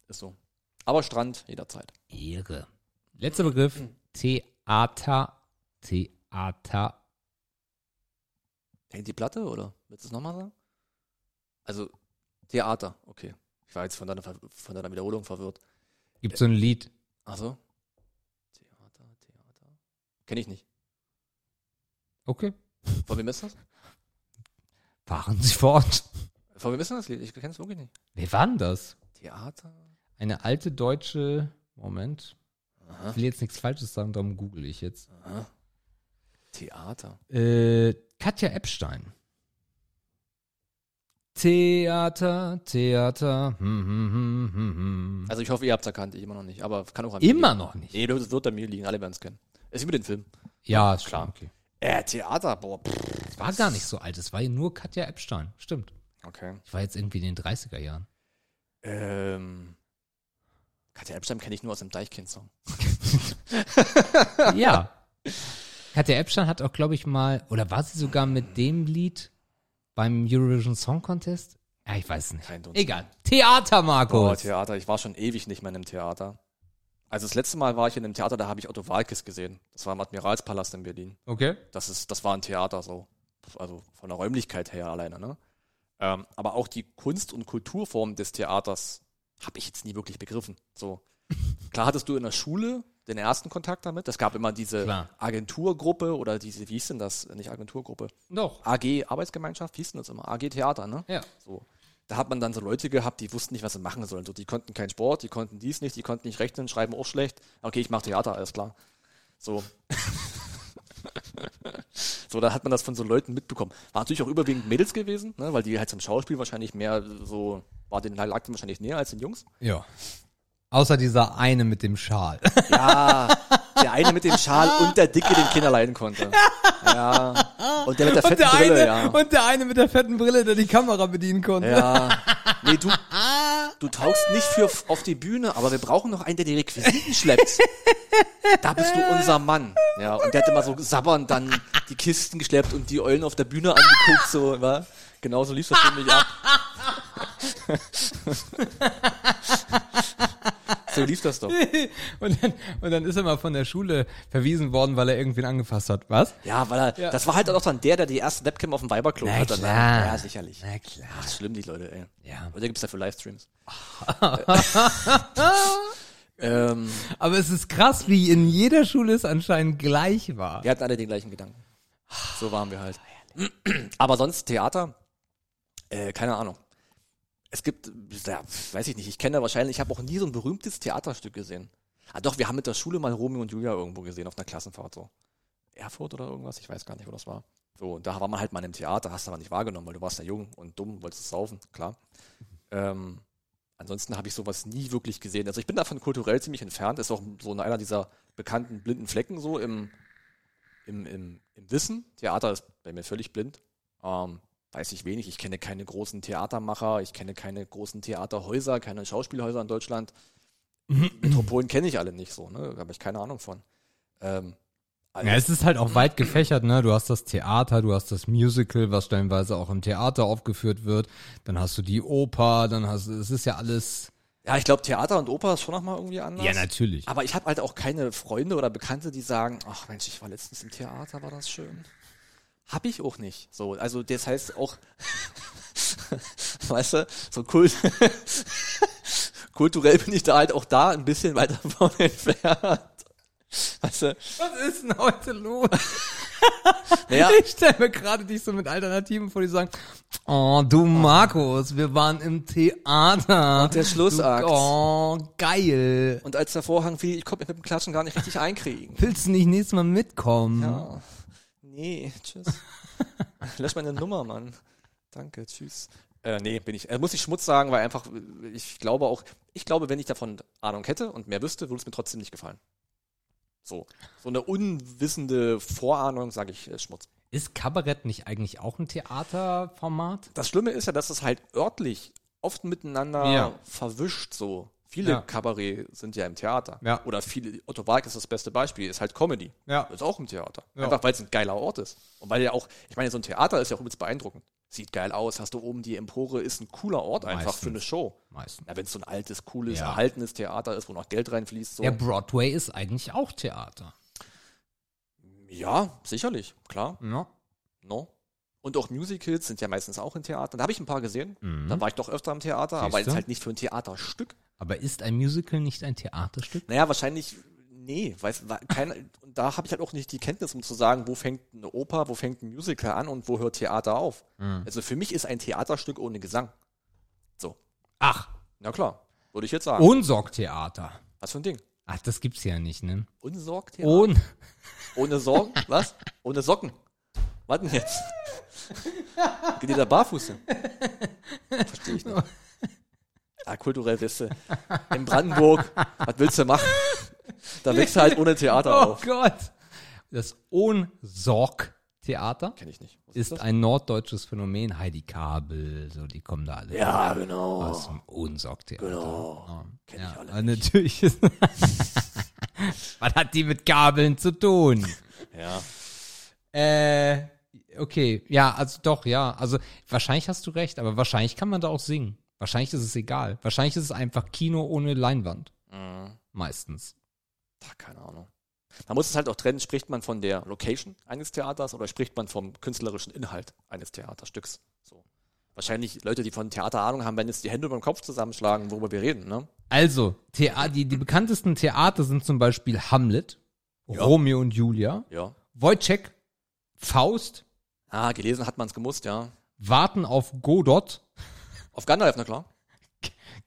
Ist so. Aber Strand jederzeit. Ehre. Letzter Begriff. Theater. Theater. Hängt die Platte oder willst du es nochmal sagen? Also Theater, okay. Ich war jetzt von deiner, von deiner Wiederholung verwirrt. Gibt so ein Lied. Ach so. Theater, Theater. Kenne ich nicht. Okay. Von wem ist das? Fahren Sie fort. Von wem ist denn das Lied? Ich kenne es wirklich nicht. Wer war denn das? Theater? Eine alte deutsche. Moment. Aha. Ich will jetzt nichts Falsches sagen, darum google ich jetzt. Aha. Theater. Äh, Katja Epstein. Theater, Theater. Hm, hm, hm, hm, hm. Also ich hoffe, ihr habt es erkannt, ich immer noch nicht. Aber kann auch an Immer noch nicht. Nee, das wird an mir liegen, alle werden es kennen. Es ist wie den Film. Ja, ist klar. Okay. Äh, Theater, boah. Pff. War gar nicht so alt. Es war ja nur Katja Epstein. Stimmt. Okay. Ich war jetzt irgendwie in den 30er Jahren. Ähm. Katja Epstein kenne ich nur aus dem Deichkind-Song. ja. Katja Epstein hat auch, glaube ich, mal, oder war sie sogar mit dem Lied beim Eurovision Song Contest? Ja, ich weiß nicht. Kein Dunst. Egal. Theater, Markus. Theater. Ich war schon ewig nicht mehr in einem Theater. Also das letzte Mal war ich in einem Theater, da habe ich Otto Walkes gesehen. Das war im Admiralspalast in Berlin. okay. Das ist, das war ein Theater so. Also von der Räumlichkeit her alleine, ne? Ähm, aber auch die Kunst- und Kulturform des Theaters habe ich jetzt nie wirklich begriffen. So. Klar hattest du in der Schule den ersten Kontakt damit. Es gab immer diese Klar. Agenturgruppe oder diese, wie hieß denn das? Nicht Agenturgruppe. Doch. AG Arbeitsgemeinschaft, hieß denn das immer? AG Theater, ne? Ja. So. Da hat man dann so Leute gehabt, die wussten nicht, was sie machen sollen. So, die konnten keinen Sport, die konnten dies nicht, die konnten nicht rechnen, schreiben auch schlecht. Okay, ich mache Theater, alles klar. So. so, da hat man das von so Leuten mitbekommen. War natürlich auch überwiegend Mädels gewesen, ne, weil die halt zum Schauspiel wahrscheinlich mehr so, war den lag denen wahrscheinlich näher als den Jungs. Ja. Außer dieser eine mit dem Schal. Ja, der eine mit dem Schal und der Dicke, den Kinder leiden konnte. Ja. Und der mit der fetten Brille, ja. und der eine mit der fetten Brille, der die Kamera bedienen konnte. Ja. Nee, du, du taugst nicht für auf die Bühne, aber wir brauchen noch einen, der die Requisiten schleppt. Da bist du unser Mann. Ja, und der hat immer so sabbernd dann die Kisten geschleppt und die Eulen auf der Bühne angeguckt, so, wa? Genauso lief das nämlich ab. so lief das doch. Und dann, und dann ist er mal von der Schule verwiesen worden, weil er irgendwen angefasst hat. Was? Ja, weil er, das war halt auch dann der, der die erste Webcam auf dem Weiberklo hatte. ne? Ja, sicherlich. Na klar. Ach, schlimm, die Leute, ey. Ja. Heute gibt's dafür Livestreams. ähm, Aber es ist krass, wie in jeder Schule es anscheinend gleich war. wir hatten alle den gleichen Gedanken. So waren wir halt. Aber sonst Theater, äh, keine Ahnung. Es gibt, ja, weiß ich nicht, ich kenne wahrscheinlich, ich habe auch nie so ein berühmtes Theaterstück gesehen. Ah doch, wir haben mit der Schule mal Romeo und Julia irgendwo gesehen, auf einer Klassenfahrt so. Erfurt oder irgendwas, ich weiß gar nicht, wo das war. So, und da war man halt mal im Theater, hast du aber nicht wahrgenommen, weil du warst ja jung und dumm, wolltest saufen, klar. Ähm, ansonsten habe ich sowas nie wirklich gesehen. Also ich bin davon kulturell ziemlich entfernt, ist auch so einer dieser bekannten blinden Flecken so im, im, im, im Wissen. Theater ist bei mir völlig blind. Ähm, weiß ich wenig. Ich kenne keine großen Theatermacher, ich kenne keine großen Theaterhäuser, keine Schauspielhäuser in Deutschland. Metropolen kenne ich alle nicht so, ne? Da habe ich keine Ahnung von. Ähm, Ja, es ist halt auch weit gefächert, ne? Du hast das Theater, du hast das Musical, was stellenweise auch im Theater aufgeführt wird. Dann hast du die Oper, dann hast du, es ist ja alles. ja, ich glaube, Theater und Oper ist schon nochmal irgendwie anders. Ja, natürlich. Aber ich habe halt auch keine Freunde oder Bekannte, die sagen, ach Mensch, ich war letztens im Theater, war das schön. Hab ich auch nicht. So, also das heißt auch, weißt du, so cool. kulturell bin ich da halt auch da ein bisschen weiter von entfernt. Weißt du, Was ist denn heute los? naja, Ich stelle mir gerade dich so mit Alternativen vor, die sagen, oh, du Markus, wir waren im Theater. Und der Schlussakt. Du, oh, geil. und als der Vorhang fiel, ich konnte mich mit dem Klatschen gar nicht richtig einkriegen. Willst du nicht nächstes Mal mitkommen? Ja. Nee, tschüss. Lösch meine Nummer, Mann. Danke, tschüss. Äh, nee, bin ich. Äh, muss ich Schmutz sagen, weil einfach, äh, ich glaube auch, ich glaube, wenn ich davon Ahnung hätte und mehr wüsste, würde es mir trotzdem nicht gefallen. So. So eine unwissende Vorahnung, sage ich, äh, Schmutz. Ist Kabarett nicht eigentlich auch ein Theaterformat? Das Schlimme ist ja, dass es halt örtlich oft miteinander Ja. verwischt so. Viele Ja. Kabarett sind ja im Theater. Ja. Oder viele, Otto Walk ist das beste Beispiel, ist halt Comedy. Ja. Ist auch im Theater. Ja. Einfach weil es ein geiler Ort ist. Und weil ja auch, ich meine, so ein Theater ist ja auch übelst beeindruckend. Sieht geil aus, hast du oben die Empore, ist ein cooler Ort einfach Meistens. für eine Show. Meistens. Ja, wenn es so ein altes, cooles, Ja. erhaltenes Theater ist, wo noch Geld reinfließt. So. Der Broadway ist eigentlich auch Theater. Ja, sicherlich, klar. Ja. No. Und auch Musicals sind ja meistens auch in Theatern. Da habe ich ein paar gesehen. Mhm. Da war ich doch öfter im Theater, aber Siehste? jetzt halt nicht für ein Theaterstück. Aber ist ein Musical nicht ein Theaterstück? Naja, wahrscheinlich, nee, weiß, wa- keine, und da habe ich halt auch nicht die Kenntnis, um zu sagen, wo fängt eine Oper, wo fängt ein Musical an und wo hört Theater auf. Mhm. Also für mich ist ein Theaterstück ohne Gesang. So, Ach, na klar, würde ich jetzt sagen. Ohnsorgtheater. Was für ein Ding? Ach, das gibt's ja nicht, ne? Unsorgtheater? Ohn. Ohne Sorgen? Was? Ohne Socken? Was denn jetzt? Geht ihr da barfuß hin? Verstehe ich nicht. Ah, kulturell bist du. In Brandenburg, was willst du machen? Da wächst du halt ohne Theater Oh auf. Gott. Das Ohnsorgtheater Kenn ich nicht. Was ist ein norddeutsches Phänomen. Heidi Kabel, so, die kommen da alle Ja, genau. aus dem Ohnsorgtheater. Genau. Ja, Kenn ja, ich alle aber natürlich. Was hat die mit Kabeln zu tun? Ja. Äh, okay, ja, also doch, ja. Also wahrscheinlich hast du recht, aber wahrscheinlich kann man da auch singen. Wahrscheinlich ist es egal. Wahrscheinlich ist es einfach Kino ohne Leinwand. Mhm. Meistens. Ach, keine Ahnung. Man muss es halt auch trennen, spricht man von der Location eines Theaters oder spricht man vom künstlerischen Inhalt eines Theaterstücks. So. Wahrscheinlich Leute, die von Theater Ahnung haben, werden jetzt die Hände über den Kopf zusammenschlagen, worüber wir reden, ne? Also, Thea die, die bekanntesten Theater sind zum Beispiel Hamlet, Ja. Romeo und Julia, Ja. Wojciech, Faust, Ah, gelesen hat man es gemusst, ja. Warten auf Godot, Auf Gandalf, na klar.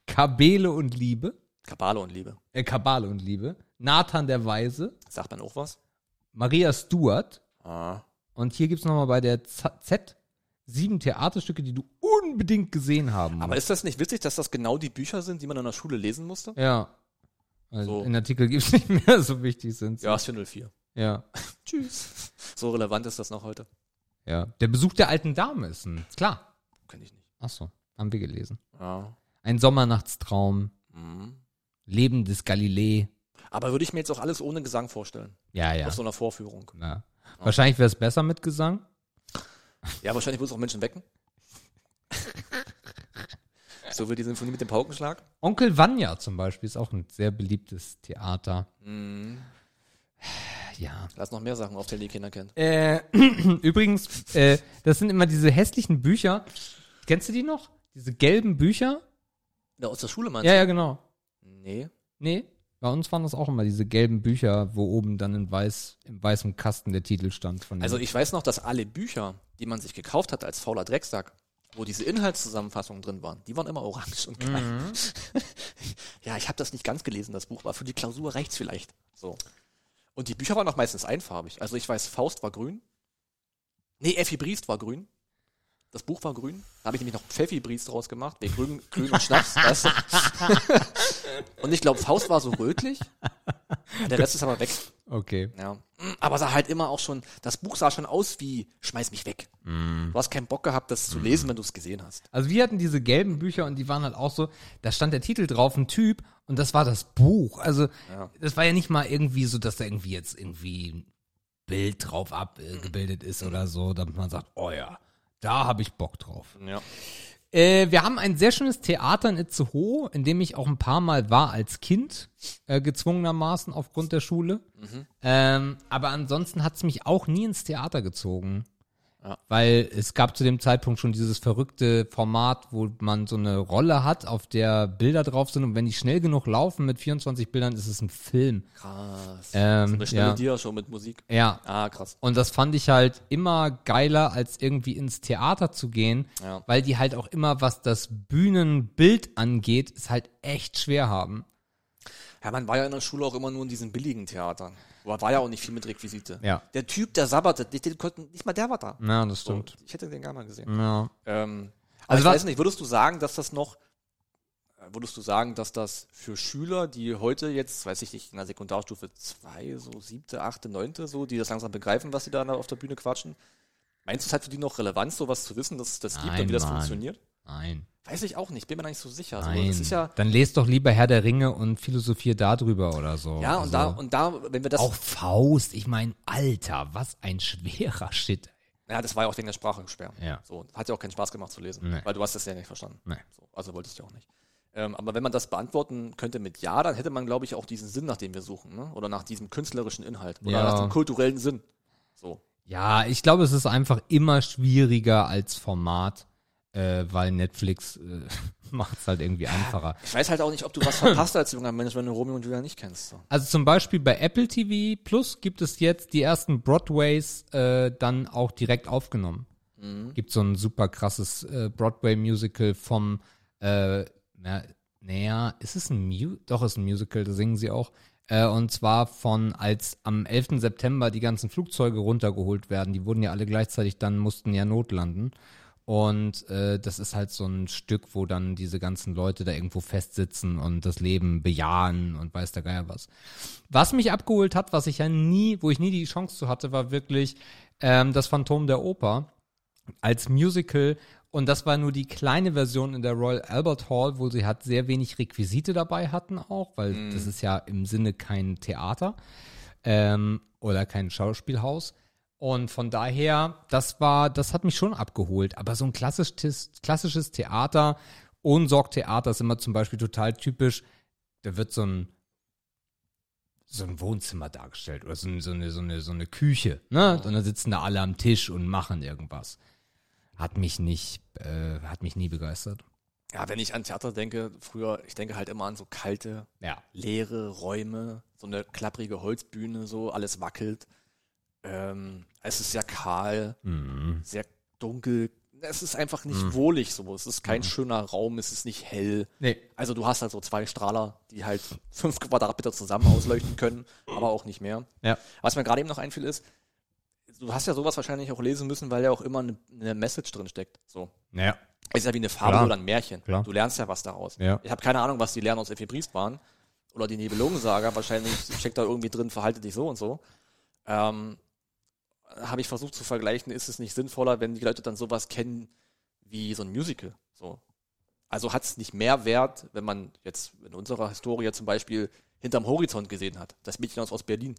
Kabele und Liebe, Kabale und Liebe. äh, Kabale und Liebe, Nathan der Weise, Sagt man auch was? Maria Stuart Ah. und hier gibt's noch nochmal bei der Z, Z sieben Theaterstücke, die du unbedingt gesehen haben musst. Aber ist das nicht witzig, dass das genau die Bücher sind, die man in der Schule lesen musste? Ja. Also So. in Artikel gibt's nicht mehr, so wichtig sind. Ja, ist 404. Ja. Tschüss. So relevant ist das noch heute. Ja. Der Besuch der alten Dame ist ein, klar. Kenn ich nicht. Ach so, haben wir gelesen. Ja. Ein Sommernachtstraum, Mhm. Leben des Galilei. Aber würde ich mir jetzt auch alles ohne Gesang vorstellen. Ja, ja. Auf so einer Vorführung. ja. Wahrscheinlich wäre es besser mit Gesang. Ja, wahrscheinlich würde es auch Menschen wecken. so wie die Sinfonie mit dem Paukenschlag. Onkel Vanya zum Beispiel ist auch ein sehr beliebtes Theater. Mhm. Ja. Lass noch mehr Sachen auf, der die Kinder kennt. Äh, übrigens, äh, das sind immer diese hässlichen Bücher. Kennst du die noch? Diese gelben Bücher? Ja, aus der Schule meinst Ja, ja, genau. du? Nee. Nee, bei uns waren das auch immer diese gelben Bücher, wo oben dann in weiß, im weißen Kasten der Titel stand von Also ich weiß noch, dass alle Bücher, die man sich gekauft hat als fauler Drecksack, wo diese Inhaltszusammenfassungen drin waren, die waren immer orange und klein. Mhm. ja, ich habe das nicht ganz gelesen, das Buch, aber für die Klausur reicht's vielleicht. So. Und die Bücher waren auch meistens einfarbig. Also ich weiß, Faust war grün. Nee, Effi Briest war grün. Das Buch war grün. Da habe ich nämlich noch Pfeffi Briest draus gemacht, wegen grün, grün und Schnaps. weißt du? und ich glaube, Faust war so rötlich. Der Rest ist aber weg. Okay. Ja. Aber sah halt immer auch schon, das Buch sah schon aus wie, schmeiß mich weg. Du hast keinen Bock gehabt, das zu lesen, wenn du es gesehen hast. Also wir hatten diese gelben Bücher und die waren halt auch so, da stand der Titel drauf, ein Typ, und das war das Buch. Also Ja. das war ja nicht mal irgendwie so, dass da irgendwie jetzt irgendwie ein Bild drauf abgebildet ist oder so, damit man sagt, oh ja, da habe ich Bock drauf. Ja. Äh, wir haben ein sehr schönes Theater in Itzehoe, in dem ich auch ein paar Mal war als Kind, äh, gezwungenermaßen aufgrund der Schule. Ähm, aber ansonsten hat's mich auch nie ins Theater gezogen. Ja. Weil es gab zu dem Zeitpunkt schon dieses verrückte Format, wo man so eine Rolle hat, auf der Bilder drauf sind und wenn die schnell genug laufen mit 24 Bildern, ist es ein Film. Krass. Ähm, so eine schnelle ja. Dia-Show mit Musik. Ja. Ah, krass. Und das fand ich halt immer geiler, als irgendwie ins Theater zu gehen, Ja. weil die halt auch immer, was das Bühnenbild angeht, es halt echt schwer haben. Ja, man war ja in der Schule auch immer nur in diesen billigen Theatern. Aber war ja auch nicht viel mit Requisite. Ja. Der Typ, der sabberte, den, den konnten, nicht mal der war da. Ja, das So, stimmt. ich hätte den gerne mal gesehen. Ja. Ähm, Also also ich weiß nicht, würdest du sagen, dass das noch, äh, würdest du sagen, dass das für Schüler, die heute jetzt, weiß ich nicht, in der Sekundarstufe 2, so siebte, achte, neunte, so, die das langsam begreifen, was sie da auf der Bühne quatschen, meinst du, es hat für die noch Relevanz, sowas zu wissen, dass es das gibt Nein, und wie das Mann. funktioniert? Nein. Weiß ich auch nicht, bin mir da nicht so sicher. Also, Nein. ist ja, Dann lest doch lieber Herr der Ringe und philosophier darüber oder so. ja, und da, Also, und da, wenn wir das, auch Faust, ich mein, Alter, was ein schwerer Shit. ja, das war ja auch wegen der Sprache schwer. Ja. So, hat ja auch keinen Spaß gemacht zu lesen, Nee. weil du hast das ja nicht verstanden. Nee. So, also wolltest du auch nicht. Ähm, aber wenn man das beantworten könnte mit Ja, dann hätte man, glaube ich, auch diesen Sinn, nach dem wir suchen, ne? Oder nach diesem künstlerischen Inhalt. Oder Ja. nach dem kulturellen Sinn. So. Ja, ich glaube, es ist einfach immer schwieriger als Format, äh, weil Netflix äh, macht es halt irgendwie einfacher. Ich weiß halt auch nicht, ob du was verpasst als junger Mensch, wenn du Romeo und Julia nicht kennst. So. Also zum Beispiel bei Apple TV Plus gibt es jetzt die ersten Broadways äh, dann auch direkt aufgenommen. Gibt so ein super krasses äh, Broadway-Musical vom, äh, na, naja, ist es ein Mu Doch, ist ein Musical, da singen sie auch. Äh, und zwar von, als am 11. September die ganzen Flugzeuge runtergeholt werden. Die wurden ja alle gleichzeitig dann, mussten ja notlanden. Und äh, das ist halt so ein Stück, wo dann diese ganzen Leute da irgendwo festsitzen und das Leben bejahen und weiß der Geier was. Was mich abgeholt hat, was ich ja nie, wo ich nie die Chance zu hatte, war wirklich ähm, das Phantom der Oper als Musical. Und das war nur die kleine Version in der Royal Albert Hall, wo sie halt sehr wenig Requisite dabei hatten auch, weil das ist ja im Sinne kein Theater ähm, oder kein Schauspielhaus. Und von daher, das war, das hat mich schon abgeholt. Aber so ein klassisches, klassisches Theater, Ohnsorg-Theater ist immer zum Beispiel total typisch. Da wird so ein, so ein Wohnzimmer dargestellt oder so, ein- so, eine, so, eine, so eine Küche, ne? Und dann sitzen da alle am Tisch und machen irgendwas. Hat mich nicht, äh, hat mich nie begeistert. Ja, wenn ich an Theater denke, früher, ich denke halt immer an so kalte, Ja. leere Räume, so eine klapprige Holzbühne, so alles wackelt. Ähm, es ist sehr kahl, Mhm. sehr dunkel. Es ist einfach nicht wohlig so. Es ist kein Mhm. schöner Raum, es ist nicht hell. Nee. Also du hast halt so zwei Strahler, die halt fünf Quadratmeter zusammen ausleuchten können, aber auch nicht mehr. Ja. Was mir gerade eben noch einfiel ist, du hast ja sowas wahrscheinlich auch lesen müssen, weil ja auch immer eine, eine Message drin steckt. So. Ja. Ist ja wie eine Fabel Klar. oder ein Märchen. Klar. Du lernst ja was daraus. Ja. Ich habe keine Ahnung, was die lernen aus Effi Briest waren. Oder die Nibelungensaga. Wahrscheinlich steckt da irgendwie drin, verhalte dich so und so. Ähm, habe ich versucht zu vergleichen, ist es nicht sinnvoller, wenn die Leute dann sowas kennen wie so ein Musical. So. Also hat es nicht mehr Wert, wenn man jetzt in unserer Historie zum Beispiel hinterm Horizont gesehen hat, das Mädchen aus Berlin.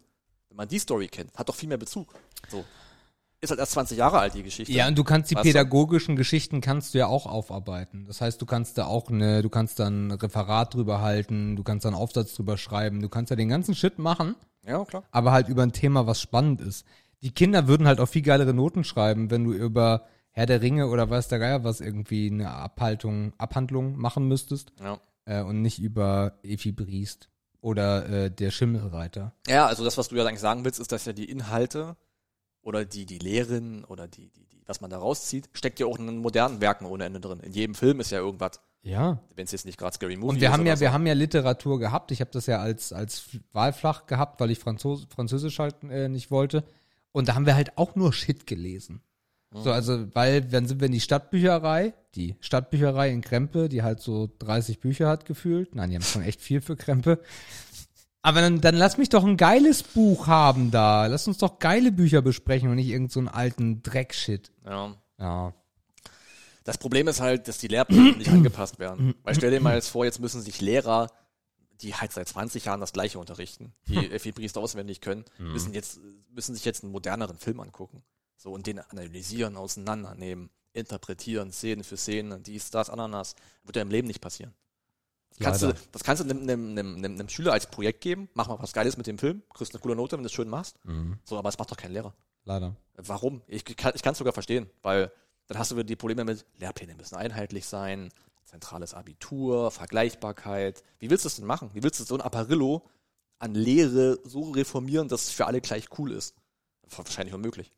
Wenn man die Story kennt, hat doch viel mehr Bezug. So. Ist halt erst 20 Jahre alt, die Geschichte. Ja, und du kannst die Weißt du? pädagogischen Geschichten kannst du ja auch aufarbeiten. Das heißt, du kannst da auch eine, du kannst da ein Referat drüber halten, du kannst da einen Aufsatz drüber schreiben, du kannst ja den ganzen Shit machen, ja, klar. aber halt über ein Thema, was spannend ist. Die Kinder würden halt auch viel geilere Noten schreiben, wenn du über Herr der Ringe oder weiß der Geier was irgendwie eine Abhaltung, Abhandlung machen müsstest Ja. äh, und nicht über Efi Briest oder äh, der Schimmelreiter. Ja, also das, was du ja eigentlich sagen willst, ist, dass ja die Inhalte oder die, die Lehren oder die, die, die, was man da rauszieht, steckt ja auch in modernen Werken ohne Ende drin. In jedem Film ist ja irgendwas, Ja. wenn es jetzt nicht gerade Scary Movie Und wir ist haben ja, so. wir haben ja Literatur gehabt. Ich habe das ja als, als Wahlfach gehabt, weil ich Franzos Französisch halt äh, nicht wollte. Und da haben wir halt auch nur Shit gelesen. So, also, weil, dann sind wir in die Stadtbücherei, die Stadtbücherei in Krempe, die halt so 30 Bücher hat gefühlt. Nein, die haben schon echt viel für Krempe. Aber dann, dann lass mich doch ein geiles Buch haben da. Lass uns doch geile Bücher besprechen und nicht irgend so einen alten Dreckshit. Ja. Ja. Das Problem ist halt, dass die Lehrpläne nicht angepasst werden. Weil stell dir mal jetzt vor, jetzt müssen sich Lehrer, die halt seit 20 Jahren das Gleiche unterrichten, die Effi Briest auswendig können, müssen jetzt, müssen sich jetzt einen moderneren Film angucken. So, und den analysieren, auseinandernehmen, interpretieren, Szene für Szene, dies, das, Ananas. Wird ja im Leben nicht passieren. Das kannst, du, das kannst du einem, einem, einem, einem Schüler als Projekt geben, mach mal was Geiles mit dem Film, kriegst eine coole Note, wenn du es schön machst. So, aber es macht doch kein Lehrer. Leider. Warum? Ich kann es sogar verstehen, weil dann hast du wieder die Probleme mit Lehrpläne müssen einheitlich sein, zentrales Abitur, Vergleichbarkeit. Wie willst du das denn machen? Wie willst du so ein Apparillo an Lehre so reformieren, dass es für alle gleich cool ist? Wahrscheinlich unmöglich.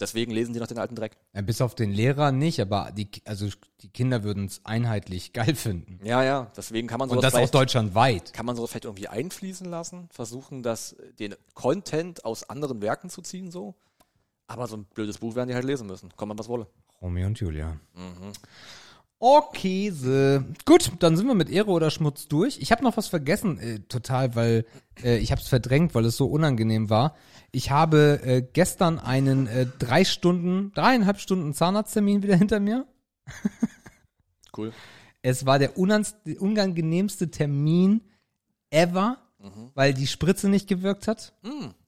Deswegen lesen die noch den alten Dreck. Ja, bis auf den Lehrer nicht, aber die, also die Kinder würden es einheitlich geil finden. Ja, ja, deswegen kann man sowas Und das auch vielleicht, deutschlandweit. kann man sowas vielleicht irgendwie einfließen lassen, versuchen, das, den Content aus anderen Werken zu ziehen, so. Aber so ein blödes Buch werden die halt lesen müssen. Kommt man was wolle. Romeo und Julia. Okay, so. gut, dann sind wir mit Ehre oder Schmutz durch. Ich habe noch was vergessen, äh, total, weil äh, ich habe es verdrängt, weil es so unangenehm war. Ich habe äh, gestern einen äh, drei Stunden, dreieinhalb Stunden Zahnarzttermin wieder hinter mir. Cool. Es war der unangenehmste Termin ever, weil die Spritze nicht gewirkt hat.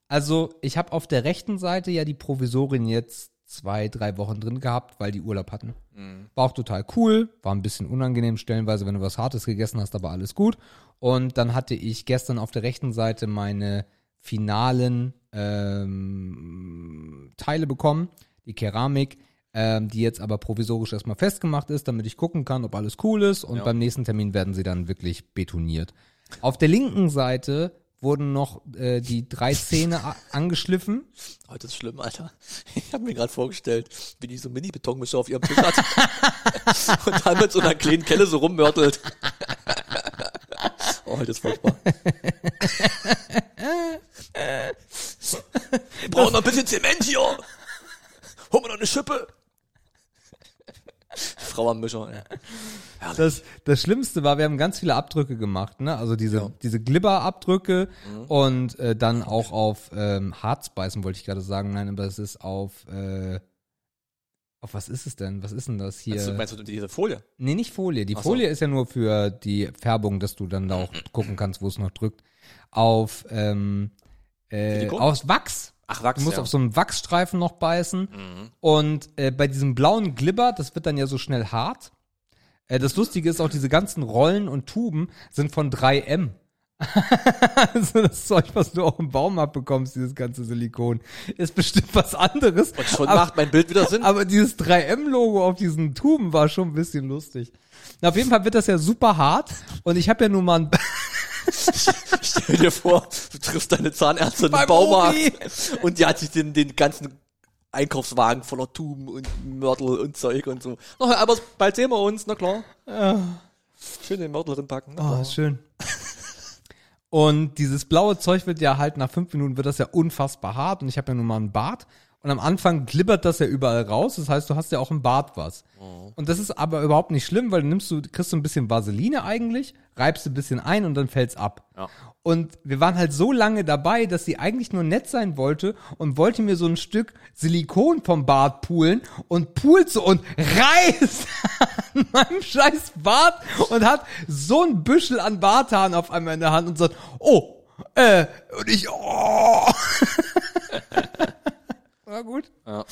Also ich habe auf der rechten Seite ja die Provisorin jetzt zwei, drei Wochen drin gehabt, weil die Urlaub hatten. War auch total cool, war ein bisschen unangenehm stellenweise, wenn du was Hartes gegessen hast, aber alles gut. Und dann hatte ich gestern auf der rechten Seite meine finalen ähm, Teile bekommen, die Keramik, ähm, die jetzt aber provisorisch erstmal festgemacht ist, damit ich gucken kann, ob alles cool ist. Und Ja. beim nächsten Termin werden sie dann wirklich betoniert. Auf der linken Seite wurden noch äh, die drei Zähne angeschliffen. Heute ist schlimm, Alter. Ich habe mir gerade vorgestellt, wie die so Mini-Betonmischer auf ihrem Tisch hat. und dann mit so einer kleinen Kelle so rummörtelt. oh, heute ist furchtbar. Brauchen noch ein bisschen Zement hier. Hol mir noch eine Schippe. Frau am Mischer. Ja. Das, das Schlimmste war, wir haben ganz viele Abdrücke gemacht, ne? Also diese, diese Glibber-Abdrücke und äh, dann auch auf ähm, Harz beißen, wollte ich gerade sagen. Nein, aber es ist auf äh, auf was ist es denn? Was ist denn das hier? Meinst, du, meinst du diese Folie? Nee, nicht Folie. Die so. Folie ist ja nur für die Färbung, dass du dann da auch gucken kannst, wo es noch drückt. Auf, ähm, äh, aus Wachs. Ach, Wachs, Du musst ja. auf so einen Wachsstreifen noch beißen. Mhm. Und äh, bei diesem blauen Glibber, das wird dann ja so schnell hart. Äh, das Lustige ist auch, diese ganzen Rollen und Tuben sind von 3M. also das Zeug, was du auch im Baumarkt bekommst, dieses ganze Silikon, ist bestimmt was anderes. Und schon aber, macht mein Bild wieder Sinn. aber dieses 3M-Logo auf diesen Tuben war schon ein bisschen lustig. Na, auf jeden Fall wird das ja super hart. Und ich habe ja nun mal ein Stell dir vor, du triffst deine Zahnärztin im Baumarkt Obi. und die hat sich den, den ganzen Einkaufswagen voller Tuben und Mörtel und Zeug und so. Na, aber bald sehen wir uns, na klar. Schön den Mörtel drin packen. Na Oh, schön. Und dieses blaue Zeug wird ja halt nach fünf Minuten wird das ja unfassbar hart und ich habe ja nun mal einen Bart und am Anfang glibbert das ja überall raus. Das heißt, du hast ja auch im Bart was. Und das ist aber überhaupt nicht schlimm, weil du nimmst du kriegst du ein bisschen Vaseline eigentlich, reibst ein bisschen ein und dann fällt's ab. Ja. Und wir waren halt so lange dabei, dass sie eigentlich nur nett sein wollte und wollte mir so ein Stück Silikon vom Bart poolen und poolt so und reißt an meinem scheiß Bart und hat so ein Büschel an Barthaaren auf einmal in der Hand und sagt, oh, äh, und ich, oh. War gut. Ja.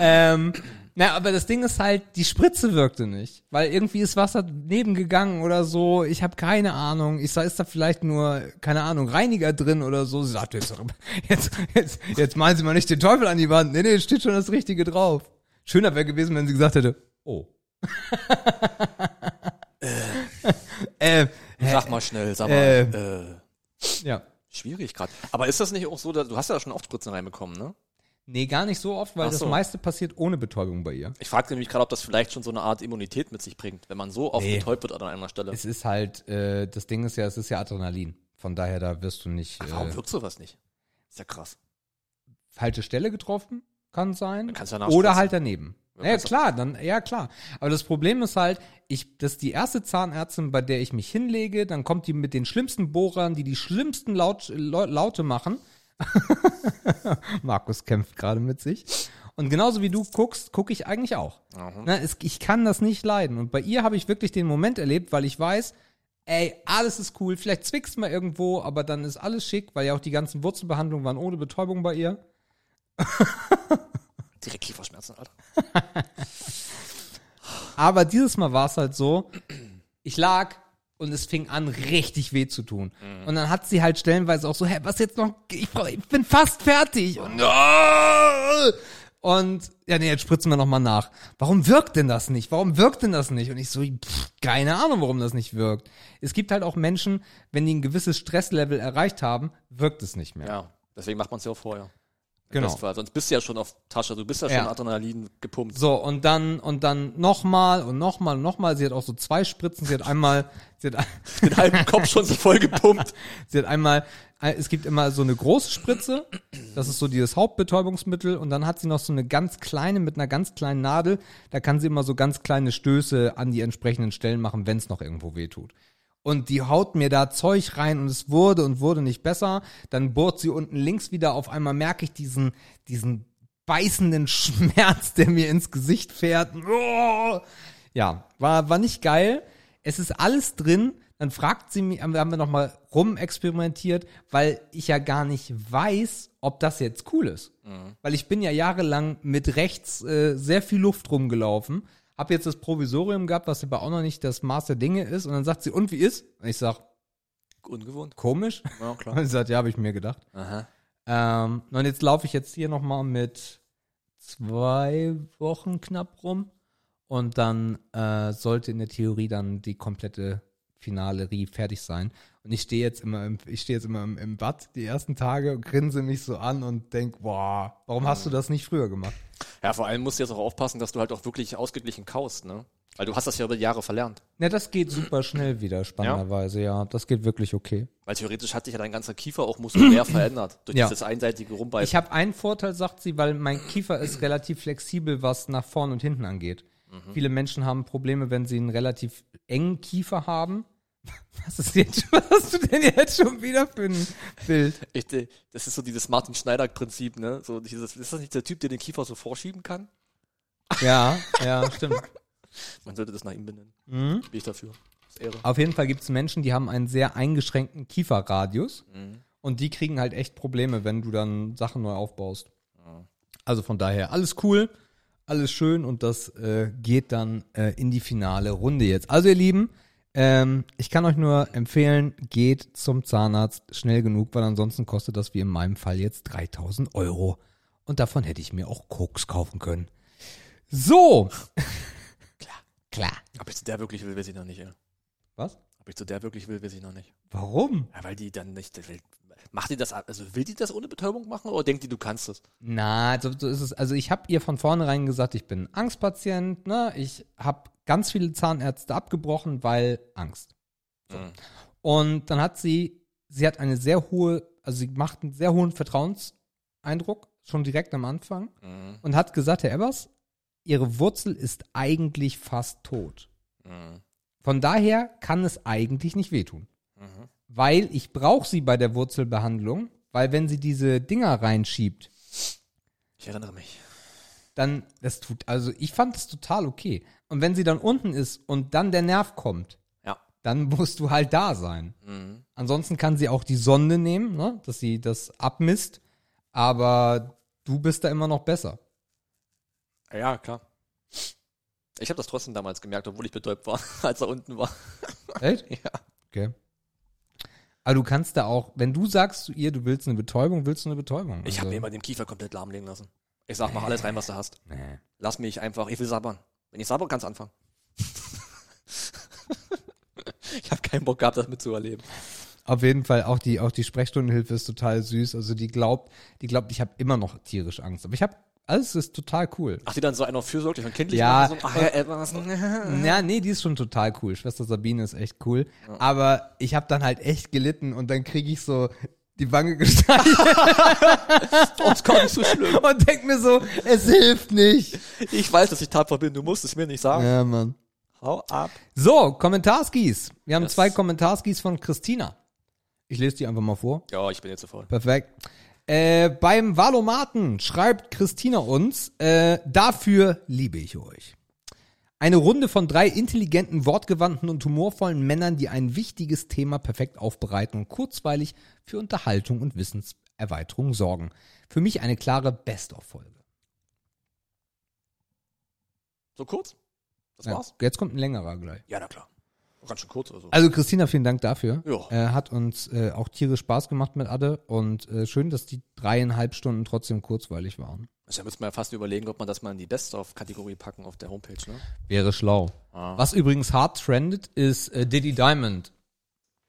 Ähm, na, aber das Ding ist halt, die Spritze wirkte nicht, weil irgendwie ist Wasser nebengegangen oder so. Ich habe keine Ahnung. Ich sag, ist da vielleicht nur, keine Ahnung, Reiniger drin oder so. Sie sagt, jetzt, jetzt, jetzt, jetzt malen Sie mal nicht den Teufel an die Wand. Nee, nee, steht schon das Richtige drauf. Schöner wäre gewesen, wenn sie gesagt hätte, oh. äh, Sag mal schnell, sag mal. Äh. Äh, ja. schwierig gerade. Aber ist das nicht auch so, dass, du hast ja schon oft Spritzen reinbekommen, ne? Nee, gar nicht so oft, weil Ach so. das meiste passiert ohne Betäubung bei ihr. Ich fragte mich gerade, ob das vielleicht schon so eine Art Immunität mit sich bringt, wenn man so oft Nee. betäubt wird an einer Stelle. Es ist halt, äh, das Ding ist ja, es ist ja Adrenalin. Von daher, da wirst du nicht Warum äh, wirkt sowas nicht? Ist ja krass. falsche Stelle getroffen, kann sein. Kannst du ja Oder halt daneben. Ja, Ja, kannst du- klar, dann, ja klar. Aber das Problem ist halt, ich, das ist die erste Zahnärztin, bei der ich mich hinlege, dann kommt die mit den schlimmsten Bohrern, die die schlimmsten Laut, Lau- Laute machen. Markus kämpft gerade mit sich. Und genauso wie du guckst, gucke ich eigentlich auch. Na, es, ich kann das nicht leiden. Und bei ihr habe ich wirklich den Moment erlebt, weil ich weiß, ey, alles ist cool. Vielleicht zwickst mal irgendwo, aber dann ist alles schick, weil ja auch die ganzen Wurzelbehandlungen waren ohne Betäubung bei ihr. Direkt Kieferschmerzen, Alter. Aber dieses Mal war es halt so, ich lag und es fing an, richtig weh zu tun. Und dann hat sie halt stellenweise auch so, hä, was jetzt noch, ich, brauch, ich bin fast fertig. Und, und ja, nee, jetzt spritzen wir nochmal nach. Warum wirkt denn das nicht? Warum wirkt denn das nicht? Und ich so, pff, keine Ahnung, warum das nicht wirkt. Es gibt halt auch Menschen, wenn die ein gewisses Stresslevel erreicht haben, wirkt es nicht mehr. Ja, deswegen macht man es ja auch vorher. Genau. Bestfall. Sonst bist du ja schon auf Tasche, du bist ja schon Ja. Adrenalin gepumpt. So, und dann, und dann nochmal und nochmal und nochmal. Sie hat auch so zwei Spritzen. Sie hat einmal, sie hat, Den halben Kopf schon so voll gepumpt. Sie hat einmal, äh, es gibt immer so eine große Spritze, das ist so dieses Hauptbetäubungsmittel und dann hat sie noch so eine ganz kleine mit einer ganz kleinen Nadel, da kann sie immer so ganz kleine Stöße an die entsprechenden Stellen machen, wenn es noch irgendwo weh tut. Und die haut mir da Zeug rein und es wurde und wurde nicht besser. Dann bohrt sie unten links wieder, auf einmal merke ich diesen, diesen beißenden Schmerz, der mir ins Gesicht fährt. Ja, war, war nicht geil. Es ist alles drin. Dann fragt sie mich, haben wir nochmal rumexperimentiert, weil ich ja gar nicht weiß, ob das jetzt cool ist. Weil ich bin ja jahrelang mit rechts äh, sehr viel Luft rumgelaufen, hab jetzt das Provisorium gehabt, was aber auch noch nicht das Maß der Dinge ist. Und dann sagt sie, und wie ist? Und ich sag, Ungewohnt. komisch. Ja, Und klar. sie sagt, ja, habe ich mir gedacht. Aha. Ähm, und jetzt laufe ich jetzt hier nochmal mit zwei Wochen knapp rum. Und dann äh, sollte in der Theorie dann die komplette Finalerie fertig sein. Und ich stehe jetzt immer im, ich stehe jetzt immer im, im Bad die ersten Tage und grinse mich so an und denk, boah, warum hast du das nicht früher gemacht? Ja, vor allem musst du jetzt auch aufpassen, dass du halt auch wirklich ausgeglichen kaust, ne? Weil du hast das ja über die Jahre verlernt. Na, das geht super schnell wieder, spannenderweise, ja. Das geht wirklich okay. Weil theoretisch hat sich ja dein ganzer Kiefer auch muskulär verändert durch Ja. dieses einseitige Rumbeißen. Ich habe einen Vorteil, sagt sie, weil mein Kiefer ist relativ flexibel, was nach vorn und hinten angeht. Viele Menschen haben Probleme, wenn sie einen relativ engen Kiefer haben. Was ist jetzt was hast du denn jetzt schon wieder für ein Bild? Ich, äh, das ist so dieses Martin Schneider-Prinzip, ne? So dieses, ist das nicht der Typ, der den Kiefer so vorschieben kann? Ja, ja, stimmt. Man sollte das nach ihm benennen. Mhm. Bin ich dafür. Auf jeden Fall gibt es Menschen, die haben einen sehr eingeschränkten Kieferradius und die kriegen halt echt Probleme, wenn du dann Sachen neu aufbaust. Also von daher alles cool, alles schön und das äh, geht dann äh, in die finale Runde jetzt. Also ihr Lieben, ähm, ich kann euch nur empfehlen, geht zum Zahnarzt schnell genug, weil ansonsten kostet das wie in meinem Fall jetzt 3000 Euro. Und davon hätte ich mir auch Koks kaufen können. So. Klar. Klar. Ob ich zu der wirklich will, weiß ich noch nicht, ja. Was? Ob ich zu der wirklich will, weiß ich noch nicht. Warum? Ja, weil die dann nicht, macht die das, also will die das ohne Betäubung machen oder denkt die, du kannst es? Na, so, so ist es. Also ich habe ihr von vornherein gesagt, ich bin Angstpatient. Ne? Ich habe ganz viele Zahnärzte abgebrochen, weil Angst. So. Mhm. Und dann hat sie, sie hat eine sehr hohe, also sie macht einen sehr hohen Vertrauenseindruck, schon direkt am Anfang. Mhm. Und hat gesagt, Herr Evers, ihre Wurzel ist eigentlich fast tot. Mhm. Von daher kann es eigentlich nicht wehtun. Weil ich brauche sie bei der Wurzelbehandlung, weil wenn sie diese Dinger reinschiebt, Ich erinnere mich. dann, das tut, also ich fand es total okay. Und wenn sie dann unten ist und dann der Nerv kommt, Ja. dann musst du halt da sein. Mhm. Ansonsten kann sie auch die Sonde nehmen, ne, dass sie das abmisst, aber du bist da immer noch besser. Ja, klar. Ich habe das trotzdem damals gemerkt, obwohl ich betäubt war, als er unten war. Echt? Ja. Okay. Aber du kannst da auch, wenn du sagst zu ihr, du willst eine Betäubung, willst du eine Betäubung. Ich habe Also- mir immer den Kiefer komplett lahmlegen lassen. Ich sag, mach alles rein, was du hast. Nee. Lass mich einfach, ich will sabbern. Wenn ich sabber, kannst anfangen. ich habe keinen Bock gehabt, das mitzuerleben. Auf jeden Fall auch die auch die Sprechstundenhilfe ist total süß. Also die glaubt, die glaubt, ich habe immer noch tierisch Angst. Aber ich habe alles ist total cool. Ach, die dann so einer fürsorglich und kindlich Ja, machen, so, ach, Herr Evers. Ja, nee, die ist schon total cool. Schwester Sabine ist echt cool. Aber ich habe dann halt echt gelitten und dann kriege ich so die Wange gestreichelt Oh, nicht so schlimm. und denk mir so, es hilft nicht. Ich weiß, dass ich tapfer bin, du musst es mir nicht sagen. Ja, Mann. Hau ab. So, Kommentarskis. Wir haben Yes. zwei Kommentarskis von Christina. Ich lese die einfach mal vor. Ja, ich bin jetzt sofort. Perfekt. Äh, beim Valomaten schreibt Christina uns, äh, dafür liebe ich euch. Eine Runde von drei intelligenten, wortgewandten und humorvollen Männern, die ein wichtiges Thema perfekt aufbereiten und kurzweilig für Unterhaltung und Wissenserweiterung sorgen. Für mich eine klare Best-of-Folge. So kurz? Das Ja, war's? jetzt kommt ein längerer gleich. Ja, na klar. Ganz schön kurz, also. Also Christina, vielen Dank dafür. Ja. Äh, hat uns äh, auch tierisch Spaß gemacht mit Adde und äh, schön, dass die dreieinhalb Stunden trotzdem kurzweilig waren. Also, da müsste man ja fast überlegen, ob man das mal in die Best-of-Kategorie packen auf der Homepage, ne? Wäre schlau. Ah. Was übrigens hart trendet, ist äh, Diddy Diamond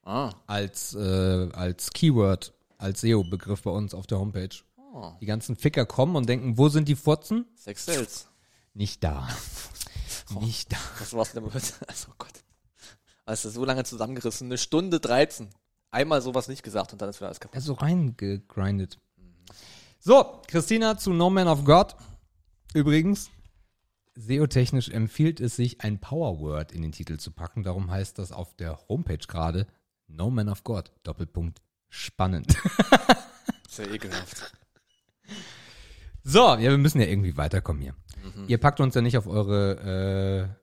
Ah. als, äh, als Keyword, als SEO-Begriff bei uns auf der Homepage. Oh. Die ganzen Ficker kommen und denken, wo sind die Fotzen? Sex Sales. Nicht da. Nicht da. Was war's denn? Also. Also, so lange zusammengerissen. Eine Stunde 13. Einmal sowas nicht gesagt und dann ist wieder alles kaputt. Er ist so reingegrindet. So, Christina zu No Man of God. Übrigens, SEO-technisch empfiehlt es sich, ein Powerword in den Titel zu packen. Darum heißt das auf der Homepage gerade No Man of God. Doppelpunkt spannend. Sehr ekelhaft. So, ja, wir müssen ja irgendwie weiterkommen hier. Ihr packt uns ja nicht auf eure äh,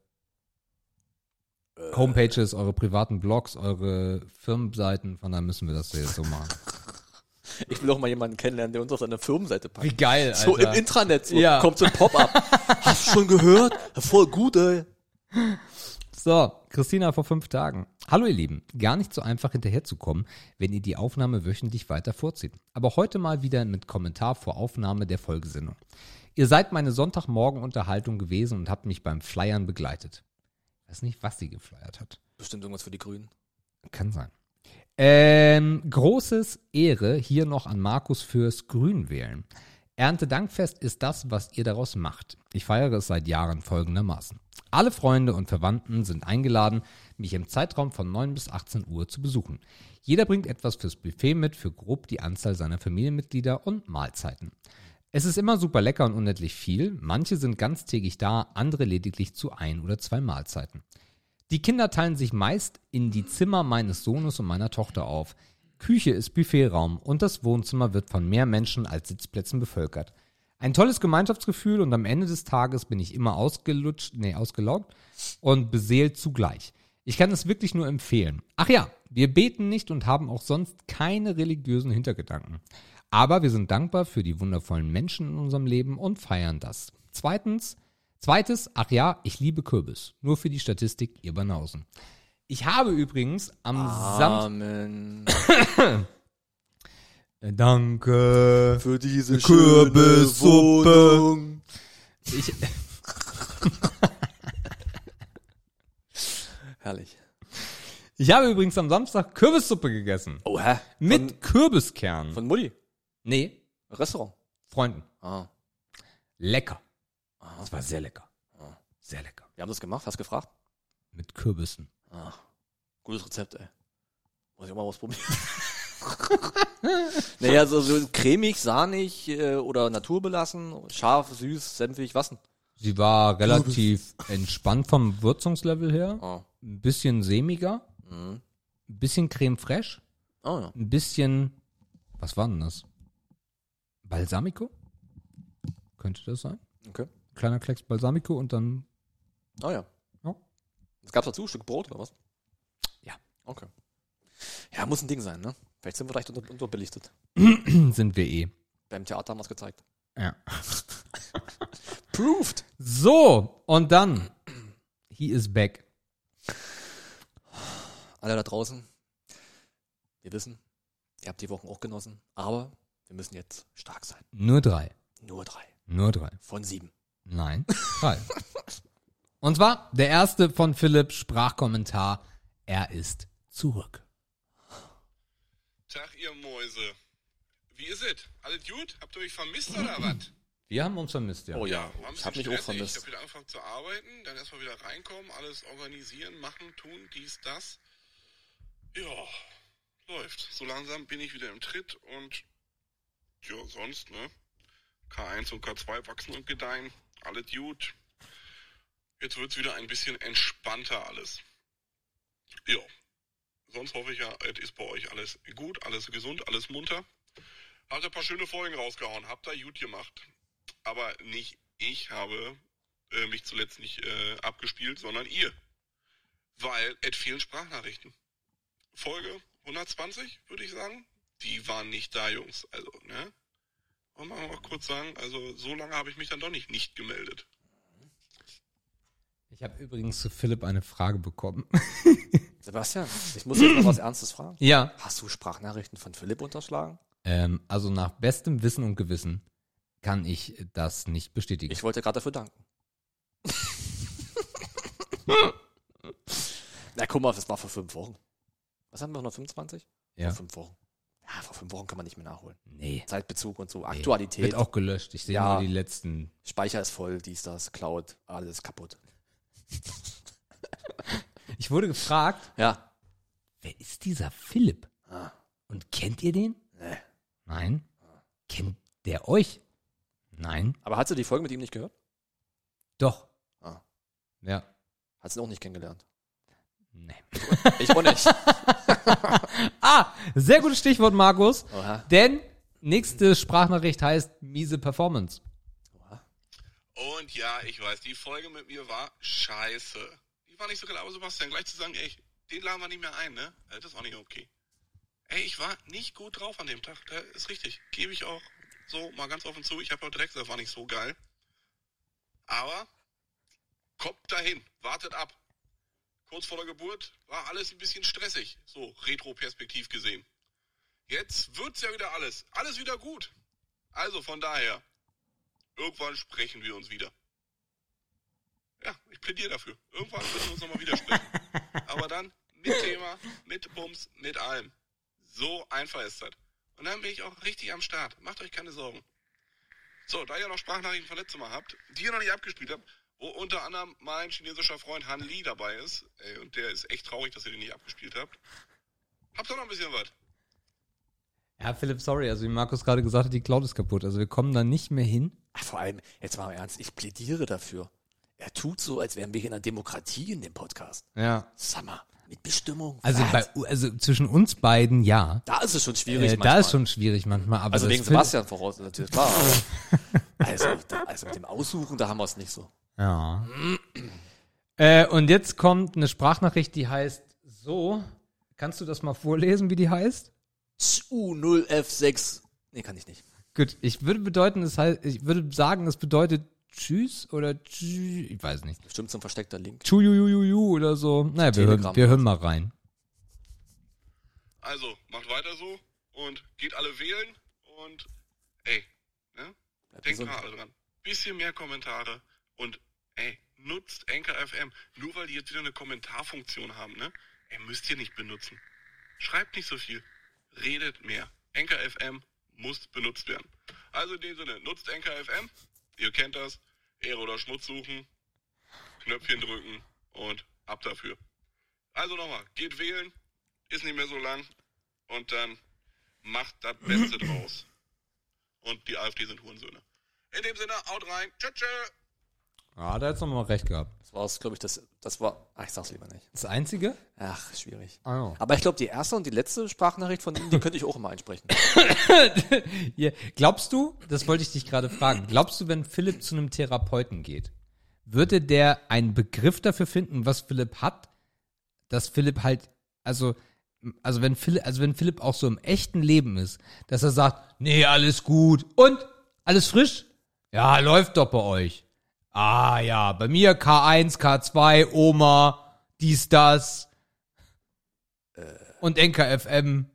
Homepages, eure privaten Blogs, eure Firmenseiten, von daher müssen wir das jetzt so machen. Ich will auch mal jemanden kennenlernen, der uns auf seine Firmenseite packt. Wie geil, So im Intranet, so Ja. kommt so ein Pop-up. Hast du schon gehört? Voll gut, ey. So, Christina vor fünf Tagen. Hallo ihr Lieben, gar nicht so einfach hinterherzukommen, wenn ihr die Aufnahme wöchentlich weiter vorzieht. Aber heute mal wieder mit Kommentar vor Aufnahme der Folgesendung. Ihr seid meine Sonntagmorgen-Unterhaltung gewesen und habt mich beim Flyern begleitet. Ich weiß nicht, was sie geflyert hat. Bestimmt irgendwas für die Grünen. Kann sein. Ähm, großes Ehre hier noch an Markus fürs Grünwählen. Erntedankfest ist das, was ihr daraus macht. Ich feiere es seit Jahren folgendermaßen. Alle Freunde und Verwandten sind eingeladen, mich im Zeitraum von 9 bis 18 Uhr zu besuchen. Jeder bringt etwas fürs Buffet mit für grob die Anzahl seiner Familienmitglieder und Mahlzeiten. Es ist immer super lecker und unendlich viel. Manche sind ganztägig da, andere lediglich zu ein oder zwei Mahlzeiten. Die Kinder teilen sich meist in die Zimmer meines Sohnes und meiner Tochter auf. Küche ist Buffetraum und das Wohnzimmer wird von mehr Menschen als Sitzplätzen bevölkert. Ein tolles Gemeinschaftsgefühl und am Ende des Tages bin ich immer ausgelutscht, nee, ausgelaugt und beseelt zugleich. Ich kann es wirklich nur empfehlen. Ach ja, wir beten nicht und haben auch sonst keine religiösen Hintergedanken. Aber wir sind dankbar für die wundervollen Menschen in unserem Leben und feiern das. Zweitens, zweites, ach ja, ich liebe Kürbis. Nur für die Statistik, ihr Banausen. Ich habe übrigens am Samstag. Äh, Danke. Für diese Kürbissuppe. Ich, Herrlich. ich habe übrigens am Samstag Kürbissuppe gegessen. Oh, hä? Mit Kürbiskern. Von, von Mutti. Nee, Restaurant. Freunden. Ah. Lecker. Das war sehr lecker. Sehr lecker. Wir haben das gemacht, hast gefragt? Mit Kürbissen. Ah. Gutes Rezept, ey. Muss ich auch mal ausprobieren. naja, so, so cremig, sahnig äh, oder naturbelassen, scharf, süß, senfig, was denn? Sie war relativ entspannt vom Würzungslevel her. Oh. Ein bisschen sämiger. Mhm. Ein bisschen Creme fraiche. Oh ja. Ein bisschen, was war denn das? Balsamico? Könnte das sein? Okay. Kleiner Klecks Balsamico und dann Oh ja. Ja. Was gab's dazu? Ein Stück Brot oder was? Ja. Okay. Ja, muss ein Ding sein, ne? Vielleicht sind wir leicht unter, unterbelichtet. sind wir eh. Beim Theater haben wir es gezeigt. Ja. Proved! So, und dann, he is back. Alle da draußen, wir wissen, ihr habt die Wochen auch genossen, aber wir müssen jetzt stark sein. Nur drei. Nur drei. Nur drei. Von sieben. Nein, drei. Und zwar der erste von Philipp Sprachkommentar. Er ist zurück. Tag, ihr Mäuse. Wie ist es? Alles gut? Habt ihr euch vermisst oder was? Wir haben uns vermisst, ja. Oh ja, ich habe bisschen mich auch vermisst. Ich habe wieder angefangen zu arbeiten, dann erstmal wieder reinkommen, alles organisieren, machen, tun, dies, das. Ja, läuft. So langsam bin ich wieder im Tritt und ja, sonst, ne? K1 und K2 wachsen und gedeihen. Alles gut. Jetzt wird's wieder ein bisschen entspannter alles. Ja. Sonst hoffe ich ja, es ist bei euch alles gut, alles gesund, alles munter. Habt ein paar schöne Folgen rausgehauen, habt ihr gut gemacht. Aber nicht ich habe äh, mich zuletzt nicht äh, abgespielt, sondern ihr. Weil es fehlen Sprachnachrichten. Folge 120, würde ich sagen. Die waren nicht da, Jungs. Also, ne? Und mal, mal kurz sagen, also so lange habe ich mich dann doch nicht nicht gemeldet. Ich habe übrigens zu Philipp eine Frage bekommen. Sebastian, ich muss jetzt noch was Ernstes fragen. ja. Hast du Sprachnachrichten von Philipp unterschlagen? Ähm, also nach bestem Wissen und Gewissen kann ich das nicht bestätigen. Ich wollte gerade dafür danken. Na, guck mal, das war vor fünf Wochen. Was haben wir, 125? ja. Vor fünf Wochen. Ja, vor fünf Wochen kann man nicht mehr nachholen. Nee. Zeitbezug und so. Aktualität. Wird auch gelöscht. Ich sehe Ja. nur die letzten. Speicher ist voll, dies, das, Cloud, alles kaputt. Ich wurde gefragt, Ja. wer ist dieser Philipp? Ah, Und kennt ihr den? nee. Nein. Kennt der euch? Nein. Aber hast du die Folge mit ihm nicht gehört? Doch. Ah. Ja. Hast du ihn auch nicht kennengelernt? Nee. Ich auch nicht. Ah, sehr gutes Stichwort, Markus. Oha. Denn nächste Sprachnachricht heißt miese Performance. Oha. Und ja, ich weiß, die Folge mit mir war scheiße. Die war nicht so geil, aber Sebastian, gleich zu sagen, ey, den laden wir nicht mehr ein, ne? Das ist auch nicht okay. Ey, ich war nicht gut drauf an dem Tag. Das ist richtig. Gebe ich auch so mal ganz offen zu. Ich habe auch direkt gesagt, war nicht so geil. Aber kommt dahin. Wartet ab. Kurz vor der Geburt war alles ein bisschen stressig, so retroperspektiv gesehen. Jetzt wird's ja wieder alles, alles wieder gut. Also von daher, irgendwann sprechen wir uns wieder. Ja, ich plädiere dafür. Irgendwann müssen wir uns nochmal widersprechen. Aber dann mit Thema, mit Bums, mit allem. So einfach ist das. Und dann bin ich auch richtig am Start. Macht euch keine Sorgen. So, da ihr noch Sprachnachrichten von letztem Mal habt, die ihr noch nicht abgespielt habt, wo unter anderem mein chinesischer Freund Han Li dabei ist, ey, und der ist echt traurig, dass ihr den nicht abgespielt habt. Habt ihr noch ein bisschen was? Ja, Philipp, sorry, also wie Markus gerade gesagt hat, die Cloud ist kaputt. Also wir kommen da nicht mehr hin. Ach, vor allem, jetzt mal im Ernst, ich plädiere dafür. Er tut so, als wären wir hier in einer Demokratie in dem Podcast. Ja. Summer, mit Bestimmung. Also, bei, also zwischen uns beiden ja. da ist es schon schwierig Äh, manchmal. da ist schon schwierig manchmal. Aber Also wegen Sebastian voraus, natürlich, klar. also, da, also mit dem Aussuchen, da haben wir es nicht so. Ja. äh, und jetzt kommt eine Sprachnachricht, die heißt so. Kannst du das mal vorlesen, wie die heißt? U0F6. Nee, kann ich nicht. Gut, ich würde bedeuten, es heißt, ich würde sagen, es bedeutet Tschüss oder Tschüss, ich weiß nicht. Bestimmt zum versteckter Link. Tschujujujuju oder so. Naja, wir hören, wir hören mal rein. Also, macht weiter so und geht alle wählen und ey, ne? Denkt mal alle dran. Bisschen mehr Kommentare und ey, nutzt Anchor FM. Nur weil die jetzt wieder eine Kommentarfunktion haben, ne? Ey, müsst ihr nicht benutzen. Schreibt nicht so viel. Redet mehr. Anchor FM muss benutzt werden. Also in dem Sinne, nutzt Anchor FM. Ihr kennt das. Ehre oder Schmutz suchen. Knöpfchen drücken und ab dafür. Also nochmal, geht wählen. Ist nicht mehr so lang. Und dann macht das Beste draus. Und die AfD sind Hurensöhne. In dem Sinne, haut rein. Tschö. Ah, da hättest du nochmal recht gehabt. Das war es, glaube ich, das, das war. Ach, ich sag's lieber nicht. Das Einzige? Ach, schwierig. Ah, ja. Aber ich glaube, die erste und die letzte Sprachnachricht von ihm, die könnte ich auch immer einsprechen. Hier, glaubst du, das wollte ich dich gerade fragen, glaubst du, wenn Philipp zu einem Therapeuten geht, würde der einen Begriff dafür finden, was Philipp hat, dass Philipp halt, also, also wenn Philipp, also wenn Philipp auch so im echten Leben ist, dass er sagt, nee, alles gut und alles frisch? Ja, läuft doch bei euch. Ah ja, bei mir K1, K2, Oma, dies, das. Und NKFM.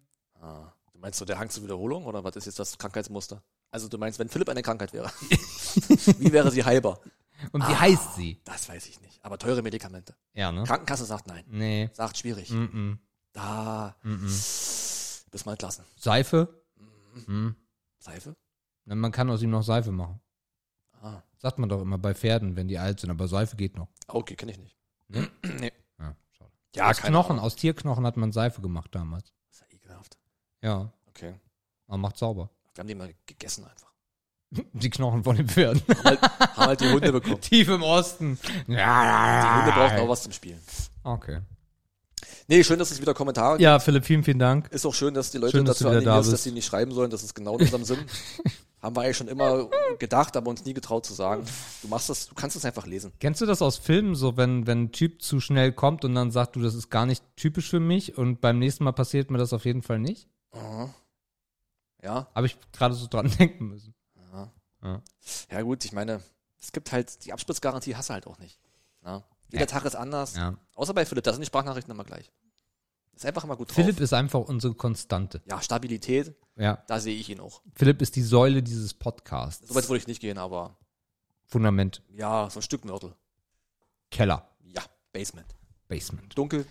Ah, du meinst so der Hang zur Wiederholung oder was ist jetzt das Krankheitsmuster? Also du meinst, wenn Philipp eine Krankheit wäre, wie wäre sie heilbar? Und wie heißt sie? Das weiß ich nicht. Aber teure Medikamente. Ja, ne? Krankenkasse sagt nein. Nee. Sagt schwierig. Mm -mm. Da Mm -mm. bis mal entlassen. Seife? Seife? Na, Man kann aus ihm noch Seife machen. Sagt man doch immer bei Pferden, wenn die alt sind, aber Seife geht noch. okay, kenne ich nicht. Nee? nee. Ja, schade. Ja, aus Knochen, Ahnung. aus Tierknochen hat man Seife gemacht damals. Das ist ja ekelhaft. Ja, Okay. man macht sauber. Wir haben die mal gegessen einfach. Die Knochen von den Pferden. Haben halt, haben halt die Hunde bekommen. Tief im Osten. Die Hunde brauchen auch was zum Spielen. Okay. Nee, schön, dass es wieder Kommentare Ja, Philipp, vielen, vielen Dank. Ist auch schön, dass die Leute Schön, dass dazu wieder da animieren, dass sie nicht schreiben sollen. Das ist genau in unserem Sinn. Haben wir eigentlich schon immer gedacht, aber uns nie getraut zu sagen. Du machst das, du kannst es einfach lesen. Kennst du das aus Filmen, so wenn, wenn ein Typ zu schnell kommt und dann sagt, du, das ist gar nicht typisch für mich und beim nächsten Mal passiert mir das auf jeden Fall nicht? Ja, Habe ich gerade so dran denken müssen. ja. Ja. Ja gut, ich meine, es gibt halt, die Abspritzgarantie hast du halt auch nicht. Na? Jeder Ja. Tag ist anders. Ja. Außer bei Philipp, da sind die Sprachnachrichten immer gleich. Ist einfach immer gut drauf. Philipp ist einfach unsere Konstante. ja, Stabilität, Ja. da sehe ich ihn auch. Philipp ist die Säule dieses Podcasts. So weit würde ich nicht gehen, aber Fundament, ja, so ein Stück Mörtel. Keller, Ja, Basement. Basement. Dunkel,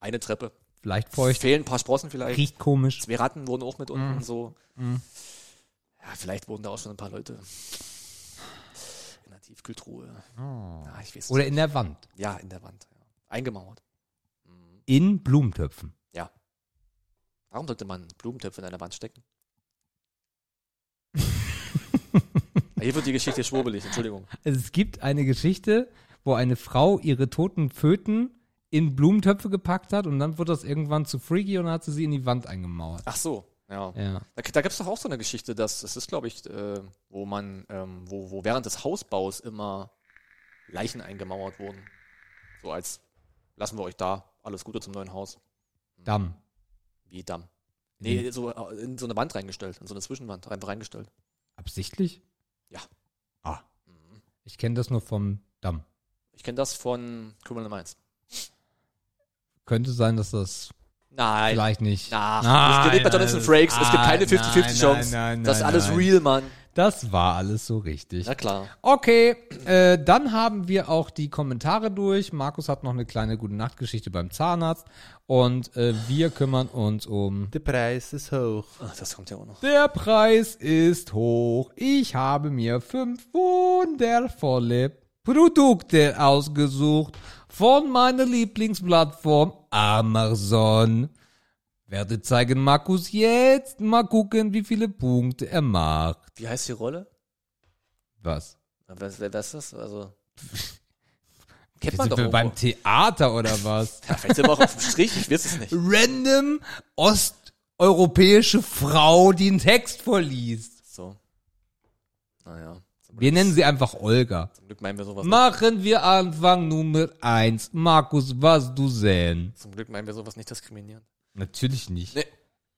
eine Treppe. Vielleicht feucht, Fehlen ein paar Sprossen vielleicht. riecht komisch. Zwei Ratten wurden auch mit unten Mm. so. Mm. Ja, vielleicht wurden da auch schon ein paar Leute in der Tiefkühltruhe. Ja, ich weiß Oder nicht. in der Wand. Ja, in der Wand. Ja. Eingemauert. In Blumentöpfen. Warum sollte man Blumentöpfe in einer Wand stecken? Ja, Hier wird die Geschichte schwurbelig, Entschuldigung. Es gibt eine Geschichte, wo eine Frau ihre toten Föten in Blumentöpfe gepackt hat und dann wurde das irgendwann zu freaky und dann hat sie sie in die Wand eingemauert. Ach so, ja. Ja. Da, da gibt es doch auch so eine Geschichte, dass das ist, glaube ich, äh, wo man, ähm, wo, wo während des Hausbaus immer Leichen eingemauert wurden. So als lassen wir euch da, alles Gute zum neuen Haus. Damm. Wie Damm. Nee, so äh, in so eine Wand reingestellt, in so eine Zwischenwand einfach reingestellt. Absichtlich? Ja. Ah. Mhm. Ich kenne das nur vom Damm. Ich kenne das von Criminal Minds. könnte sein, dass das Nein. vielleicht nicht. Ach, es geht bei Jonathan Frakes. Es gibt keine 50-50 Chance. Nein, nein, das ist nein, alles nein. real, Mann. Das war alles so richtig. Na klar. Okay, äh, dann haben wir auch die Kommentare durch. Markus hat noch eine kleine gute Nachtgeschichte beim Zahnarzt und äh, wir kümmern uns um Der Preis ist hoch. Ach, das kommt ja auch noch. Der Preis ist hoch. Ich habe mir fünf wundervolle Produkte ausgesucht von meiner Lieblingsplattform Amazon. Werde zeigen Markus jetzt. Mal gucken, wie viele Punkte er macht. Wie heißt die Rolle? Was? Was, wer, wer ist das? Also. Kennt man sind doch wir irgendwo. beim Theater oder was? Ja, vielleicht sind wir auch auf dem Strich, ich weiß es nicht. Random osteuropäische Frau, die einen Text vorliest. So. Naja. Wir nennen sie einfach Olga. Zum Glück meinen wir sowas nicht. Machen wir Anfang Nummer eins. Markus, was du sehen? Zum Glück meinen wir sowas nicht diskriminierend. Natürlich nicht. Nee.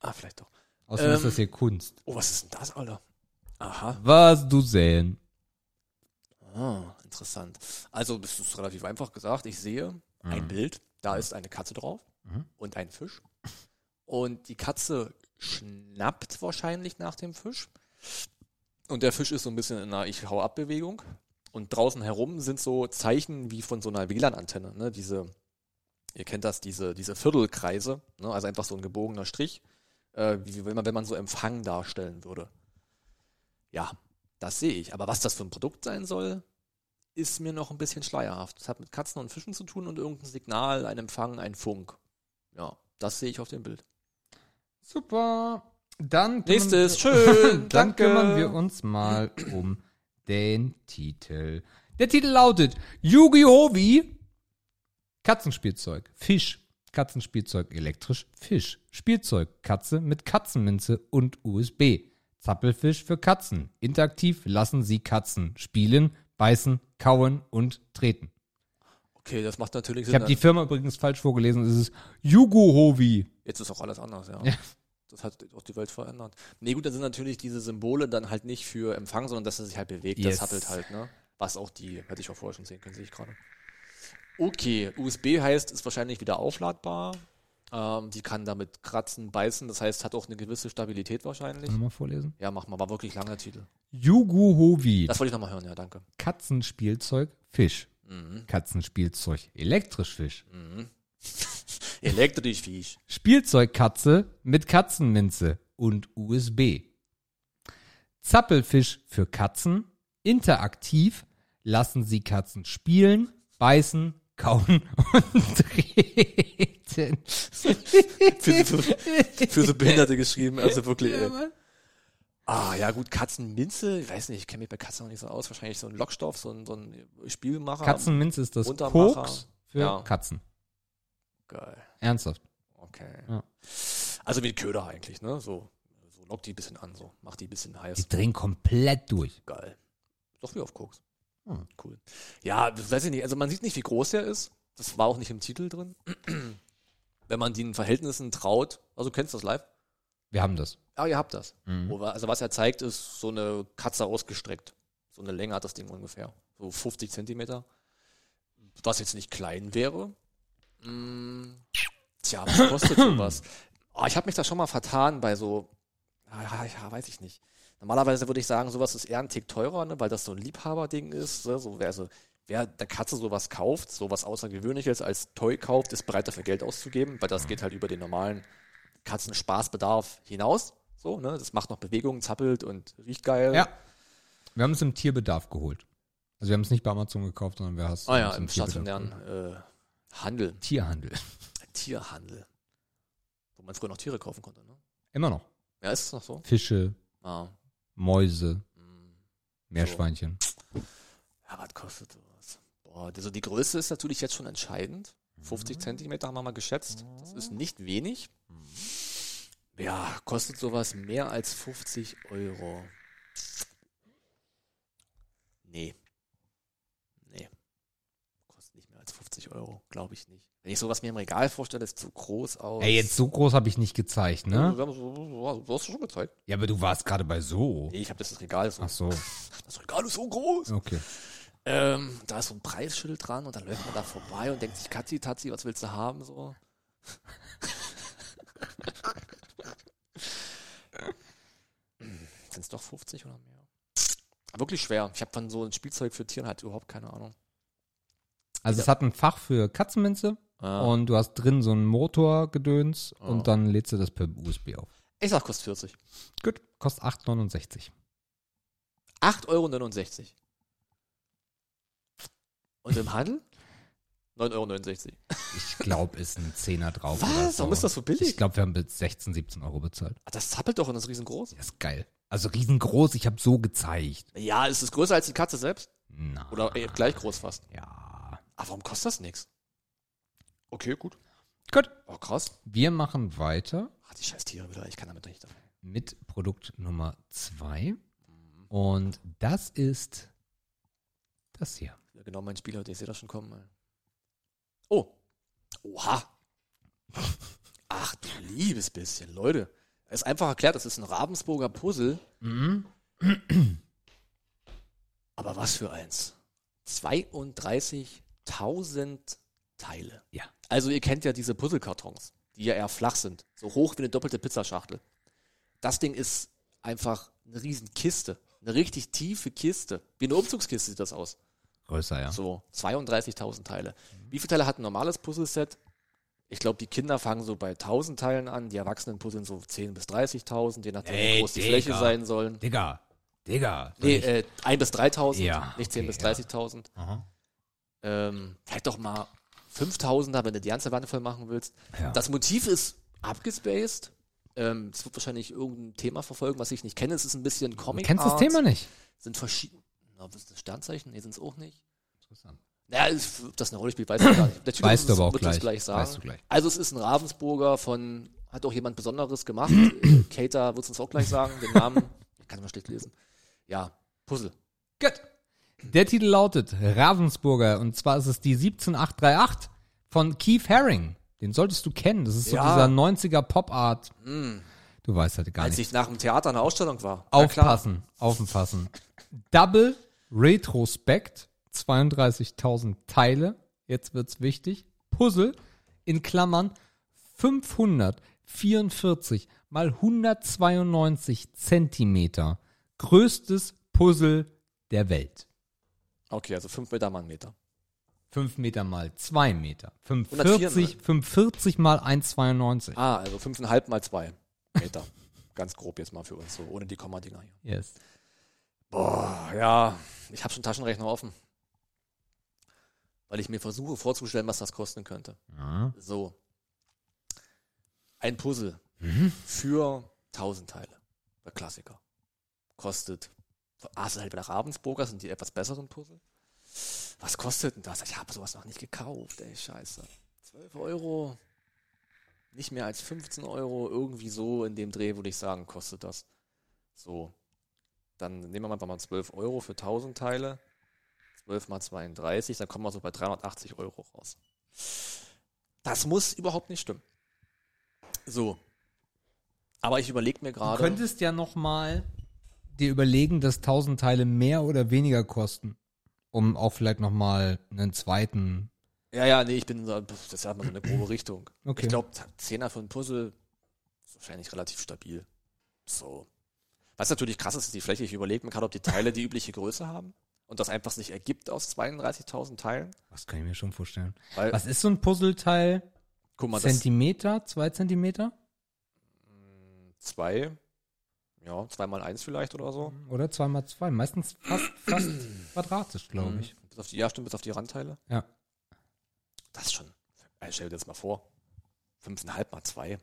Ah, vielleicht doch. Außerdem ist Ähm. das hier Kunst. Oh, was ist denn das, Alter? Aha. Was du sehen? Ah, interessant. Also, das ist relativ einfach gesagt. Ich sehe ein Bild, da ist eine Katze drauf Mhm. und ein Fisch. Und die Katze schnappt wahrscheinlich nach dem Fisch. Und der Fisch ist so ein bisschen in einer Ich hau ab Bewegung. Und draußen herum sind so Zeichen wie von so einer WLAN-Antenne. Ne? Diese, ihr kennt das, diese, diese Viertelkreise. Ne? Also einfach so ein gebogener Strich. Äh, wie wenn man, wenn man so Empfang darstellen würde. Ja, das sehe ich. Aber was das für ein Produkt sein soll, ist mir noch ein bisschen schleierhaft. Es hat mit Katzen und Fischen zu tun und irgendein Signal, ein Empfang, ein Funk. Ja, das sehe ich auf dem Bild. Super. Dann Nächstes, schön, Dann danke. kümmern wir uns mal um den Titel. Der Titel lautet Yu-Gi-Oh! Katzenspielzeug, Fisch, Katzenspielzeug elektrisch, Fisch, Spielzeug, Katze mit Katzenminze und USB. Zappelfisch für Katzen. Interaktiv lassen sie Katzen spielen, beißen, kauen und treten. Okay, das macht natürlich Ich Sinn. habe die Firma übrigens falsch vorgelesen. Es ist Yugohovi. Jetzt ist auch alles anders, ja. Ja. Das hat auch die Welt verändert. Nee, gut, dann sind natürlich diese Symbole dann halt nicht für Empfang, sondern dass er sich halt bewegt. Yes. Das zappelt halt, ne? Was auch die, hätte ich auch vorher schon sehen können, sehe ich gerade. Okay, USB heißt, ist wahrscheinlich wieder aufladbar. Ähm, die kann damit kratzen, beißen, das heißt, hat auch eine gewisse Stabilität wahrscheinlich. Nochmal vorlesen. Ja, mach mal, war wirklich langer Titel. Yugohovi. Das wollte ich nochmal hören, ja, danke. Katzenspielzeug, Fisch. Mhm. Katzenspielzeug, elektrisch Fisch. Mhm. Elektrisch Fisch. Spielzeugkatze mit Katzenminze und USB. Zappelfisch für Katzen, interaktiv, lassen sie Katzen spielen, beißen, kauen und treten. für, für, für so Behinderte geschrieben, also wirklich. Ey. Ah, ja gut, Katzenminze, ich weiß nicht, ich kenne mich bei Katzen noch nicht so aus, wahrscheinlich so ein Lockstoff, so ein, so ein Spielmacher. Katzenminze ist das. Koks für Ja. Katzen. Geil, Ernsthaft. okay. Ja. Also wie Köder eigentlich, ne, so, so lockt die ein bisschen an, so, macht die ein bisschen heiß. Die drehen komplett durch. Geil. Doch wie auf Koks. Hm. Cool. Ja, das weiß ich nicht, also man sieht nicht, wie groß der ist, das war auch nicht im Titel drin. Wenn man den Verhältnissen traut, also du kennst das live? Wir haben das. Ah, ihr habt das. Mhm. Also was er zeigt, ist so eine Katze ausgestreckt. So eine Länge hat das Ding ungefähr. So 50 Zentimeter. Was jetzt nicht klein wäre. Mm, tja, was kostet sowas? Oh, ich habe mich da schon mal vertan bei so, ja, ja, ja, weiß ich nicht. Normalerweise würde ich sagen, sowas ist eher ein Tick teurer, ne, weil das so ein Liebhaberding ist. Ne, so, wer, also, wer der Katze sowas kauft, sowas Außergewöhnliches als Toy kauft, ist bereit dafür Geld auszugeben, weil das geht halt über den normalen Katzenspaßbedarf hinaus. So, ne? Das macht noch Bewegungen, zappelt und riecht geil. Ja. Wir haben es im Tierbedarf geholt. Also wir haben es nicht bei Amazon gekauft, sondern wir haben es Ah ja, im stationären äh, Handel, Tierhandel. Tierhandel. Wo man früher noch Tiere kaufen konnte, ne? Immer noch. Ja, ist es noch so? Fische, Ah. Mäuse, hm. Meerschweinchen. Ja, was kostet sowas? Boah, also die Größe ist natürlich jetzt schon entscheidend. 50 Zentimeter haben wir mal geschätzt. Das ist nicht wenig. Ja, kostet sowas mehr als 50 Euro? Nee. Nee. Kostet nicht mehr als 50 Euro, glaube ich nicht. Wenn ich sowas mir im Regal vorstelle, ist zu groß aus. Ey, jetzt so groß habe ich nicht gezeigt, ne? Ja, so hast du schon gezeigt. Ja, aber du warst gerade bei so. Nee, ich habe das, das Regal so. Ach so, Das Regal ist so groß. okay. Ähm, da ist so ein Preisschild dran und dann läuft man da vorbei und denkt sich, Katzi, Tatzi, was willst du haben? So. Sind es doch 50 oder mehr? Wirklich schwer. Ich habe von so ein Spielzeug für Tieren halt überhaupt keine Ahnung. Also es hat ein Fach für Katzenminze Ah. und du hast drin so einen Motorgedöns Oh. und dann lädst du das per USB auf. Ich sag, kostet 40. Gut, kostet 8,69. 8,69 Euro. Und im Handel? 9,69 Euro. Ich glaube, ist ein Zehner drauf. Was? so. Warum ist das so billig? Ich glaube, wir haben bis 16, 17 Euro bezahlt. Ah, Das zappelt doch und das ist riesengroß. Das ist geil. Also riesengroß, ich habe so gezeigt. Ja, ist es größer als die Katze selbst? Na, Oder eh, gleich groß fast. ja. Aber warum kostet das nichts? Okay, gut. Gut. Oh, krass. Wir machen weiter Ach, die scheiß Tiere wieder. Ich kann damit nicht. mit Produkt Nummer zwei Und das ist das hier. Ja, genau mein Spieler, ich sehe das schon kommen. ey. Oh. Oha. Ach du liebes bisschen, Leute. Es ist einfach erklärt, das ist ein Ravensburger Puzzle. Mhm. Aber was für eins. 32.000 Teile. Ja. Also ihr kennt ja diese Puzzlekartons, die ja eher flach sind. So hoch wie eine doppelte Pizzaschachtel. Das Ding ist einfach eine riesen Kiste. Eine richtig tiefe Kiste. Wie eine Umzugskiste sieht das aus. Größer, ja. So 32.000 Teile. Wie viele Teile hat ein normales Puzzleset? Ich glaube, die Kinder fangen so bei 1000 Teilen an, die Erwachsenen puzzeln so 10.000 bis 30.000, je nachdem, wie groß die Digga. Fläche sein sollen. Digga. Digga. Nee, äh, 1 bis 3.000, Ja, nicht 10 okay, bis ja. 30.000. Aha. Ähm, vielleicht doch mal 5000er, wenn du die ganze Wand voll machen willst. Ja. Das Motiv ist abgespaced. Ähm, es wird wahrscheinlich irgendein Thema verfolgen, was ich nicht kenne. Es ist ein bisschen Comic Du kennst das Art. Thema nicht. Sind verschiedene. Na, was ist das Sternzeichen? Nee, sind es auch nicht. Interessant. Naja, ist, ob das eine Rolle spielt, weiß ich gar nicht. Typ Weißt du aber auch gleich. gleich sagen. Weißt du gleich. Also es ist ein Ravensburger von, hat auch jemand Besonderes gemacht. Kater wird es uns auch gleich sagen, den Namen. Ich kann mal schlecht lesen. Ja, Puzzle. Gut. Der Titel lautet Ravensburger und zwar ist es die 17838 von Keith Haring. Den solltest du kennen. Das ist so Ja. dieser 90er Pop-Art. Du weißt halt gar Als nicht. ich nach dem Theater eine Ausstellung war. Aufpassen, aufpassen. Double Retrospect, 32.000 Teile. Jetzt wird's wichtig. Puzzle in Klammern 544 mal 192 Zentimeter. Größtes Puzzle der Welt. Okay, also 5 Meter mal einen Meter. 5 Meter mal 2 Meter. 104, 45, 45 mal 1,92. Ah, also 5,5 mal 2 Meter. Ganz grob jetzt mal für uns, so ohne die Kommadinger hier. Yes. Boah, ja, ich habe schon Taschenrechner offen. Weil ich mir versuche vorzustellen, was das kosten könnte. Ja. So. Ein Puzzle für 1000 Teile. Der Klassiker. Kostet. Ah, es ist halt wieder Ravensburger, sind die etwas besseren Puzzle. Was kostet denn das? Ich habe sowas noch nicht gekauft, ey, scheiße. 12 Euro. Nicht mehr als 15 Euro. Irgendwie so in dem Dreh würde ich sagen, kostet das. So. Dann nehmen wir einfach mal 12 Euro für 1000 Teile. 12 mal 32, dann kommen wir so bei 380 Euro raus. Das muss überhaupt nicht stimmen. So. Aber ich überlege mir Du gerade. könntest ja noch mal dir überlegen, dass 1000 Teile mehr oder weniger kosten, um auch vielleicht noch mal einen zweiten. Ja, ja, nee, ich bin so, das ist ja mal so eine grobe Richtung. Okay. Ich glaube, 10er für ein Puzzle ist wahrscheinlich relativ stabil. So. Was natürlich krass ist, ist die Fläche. Ich überlege mir gerade, ob die Teile die übliche Größe haben und das einfach sich ergibt aus 32.000 Teilen. Was kann ich mir schon vorstellen? Weil, Was ist so ein Puzzleteil? guck mal, das Zentimeter, zwei Zentimeter zwei, ja, zwei mal eins vielleicht oder so. oder zwei mal zwei? Meistens fast, fast quadratisch, glaube ich. Bis auf die, ja, stimmt, bis auf die Randteile. Ja. Das ist schon. Also stell dir das mal vor. Fünfeinhalb mal zwei.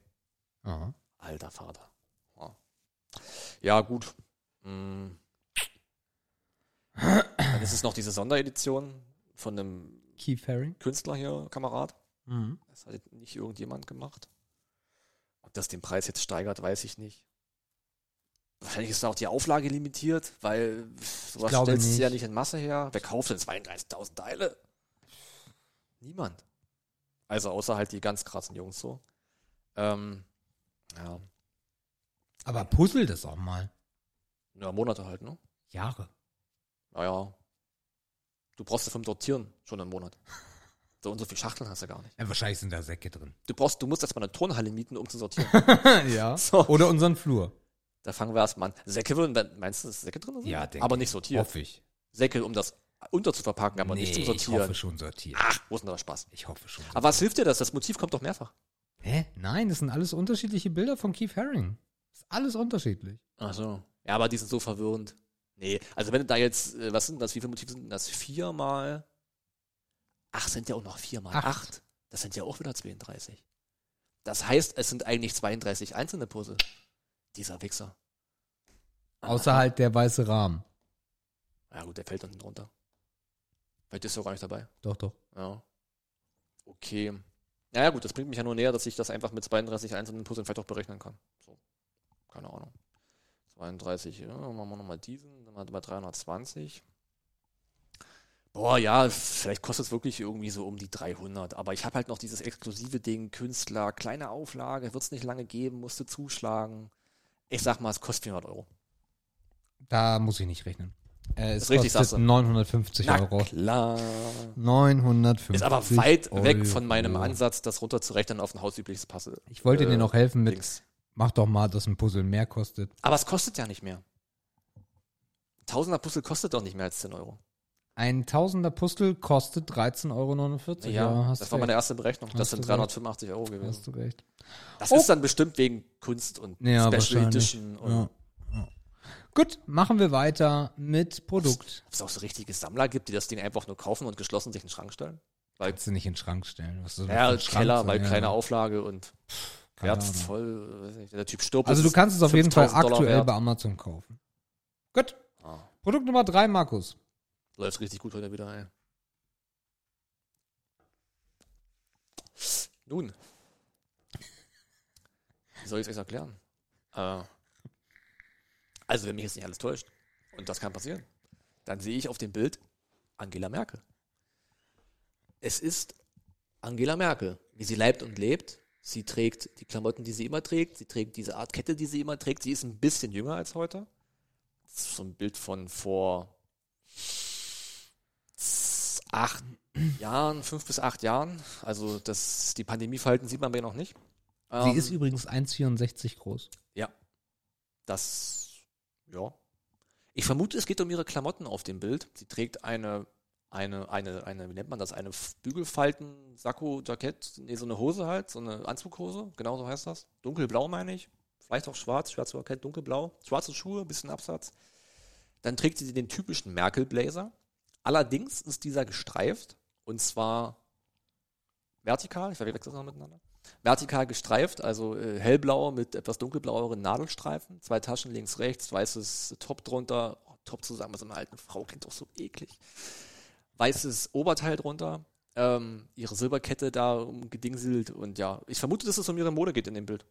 Aha. Alter Vater. Ja, ja gut. Mm. Dann ist es noch diese Sonderedition von einem Keith Haring. Künstler hier, Kamerad. Mhm. Das hat nicht irgendjemand gemacht. Ob das den Preis jetzt steigert, weiß ich nicht. Wahrscheinlich ist da auch die Auflage limitiert, weil sowas stellst du nicht. ja nicht in Masse her. Wer kauft denn 32.000 Teile? Niemand. Also außer halt die ganz krassen Jungs so. Ähm, ja, Aber puzzle das auch mal. ja, Monate halt, ne? Jahre. Naja. Du brauchst ja vom Sortieren schon einen Monat. So und so viel Schachteln hast du gar nicht. Ja, wahrscheinlich sind da Säcke drin. Du brauchst, du musst erstmal eine Turnhalle mieten, um zu sortieren. ja. So. Oder unseren Flur. Da fangen wir erstmal an. Säcke würden, meinst du, dass Säcke drin sind? Ja, denke Aber ich. nicht sortiert. Hoffe ich. Säcke, um das unter zu verpacken, aber nicht zum ich Sortieren. hoffe schon sortiert. Ach, wo ist denn da Spaß? Ich hoffe schon. Aber was hilft dir das? Das Motiv kommt doch mehrfach. Hä? Nein, das sind alles unterschiedliche Bilder von Keith Haring. Das ist alles unterschiedlich. Ach so. Ja, aber die sind so verwirrend. Nee, also wenn du da jetzt, äh, was sind das, wie viele Motive sind das? Viermal? Ach, sind ja auch noch viermal. Acht. Acht. Das sind ja auch wieder 32. Das heißt, es sind eigentlich 32 einzelne Puzzle. Dieser Wichser. Außer halt der weiße Rahmen. Ja gut, der fällt unten drunter. Vielleicht ist er auch gar nicht dabei. Doch, doch. Ja. Okay. Naja gut, das bringt mich ja nur näher, dass ich das einfach mit 32 einzelnen Puzzlen vielleicht auch berechnen kann. So. Keine Ahnung. 32, ja, machen wir nochmal diesen, dann haben wir 320. Boah, ja, vielleicht kostet es wirklich irgendwie so um die 300. Aber ich habe halt noch dieses exklusive Ding, Künstler, kleine Auflage, wird es nicht lange geben, musste zuschlagen. Ich sag mal, es kostet 400 Euro. Da muss ich nicht rechnen. Äh, es Ist richtig, kostet du. 950 Na Euro. klar. 950 Ist aber weit weg von Euro. meinem Ansatz, das runterzurechnen auf ein hausübliches Puzzle. Ich wollte dir noch helfen mit, Dings. mach doch mal, dass ein Puzzle mehr kostet. Aber es kostet ja nicht mehr. Tausender Puzzle kostet doch nicht mehr als 10 Euro. Ein Tausender Puzzle kostet 13,49 Euro. Ja, hast das war meine recht. erste Berechnung. Das Hast sind du 385 Euro gewesen. Hast du recht. Das Oh. ist dann bestimmt wegen Kunst und Ja, Special. Edition. Und Ja. Ja. Gut, machen wir weiter mit Produkt. Ob es auch so richtige Sammler gibt, die das Ding einfach nur kaufen und geschlossen sich in den Schrank stellen? Weil, Kannst du nicht in den Schrank stellen. Was ist ja, Keller, weil Ja. kleine Auflage und Keine Wert voll. nicht, Der Typ stirbt. Also du kannst es auf jeden Fall 5000 Dollar aktuell bei Amazon kaufen. Gut. Ah, Produkt Nummer drei, Markus. Läuft richtig gut heute wieder, ey. Nun. Wie soll ich es euch erklären? Äh, also, wenn mich jetzt nicht alles täuscht, und das kann passieren, dann sehe ich auf dem Bild Angela Merkel. Es ist Angela Merkel, wie sie leibt und lebt. Sie trägt die Klamotten, die sie immer trägt. Sie trägt diese Art Kette, die sie immer trägt. Sie ist ein bisschen jünger als heute. Das ist so ein Bild von vor acht Jahren, fünf bis acht Jahren. Also das, die Pandemiefalten sieht man bei ihr noch nicht. Sie Ähm, ist übrigens 1,64 groß. ja. Das, ja. Ich vermute, es geht um ihre Klamotten auf dem Bild. Sie trägt eine, eine, eine, eine, wie nennt man das? Eine Bügelfalten, Sakko, Jackett, nee, so eine Hose halt, so eine Anzughose, genau so heißt das. Dunkelblau meine ich. Vielleicht auch schwarz, schwarze Jackett, dunkelblau. Schwarze Schuhe, bisschen Absatz. Dann trägt sie den typischen Merkel-Blazer. Allerdings ist dieser gestreift und zwar vertikal, ich verwechsel das noch miteinander. Vertikal gestreift, also äh, hellblau mit etwas dunkelblaueren Nadelstreifen, zwei Taschen links, rechts, weißes Top drunter, oh, Top zusammen mit so einer alten Frau, klingt doch so eklig. Weißes Oberteil drunter, ähm, ihre Silberkette da umgedingselt und ja, ich vermute, dass es um ihre Mode geht in dem Bild.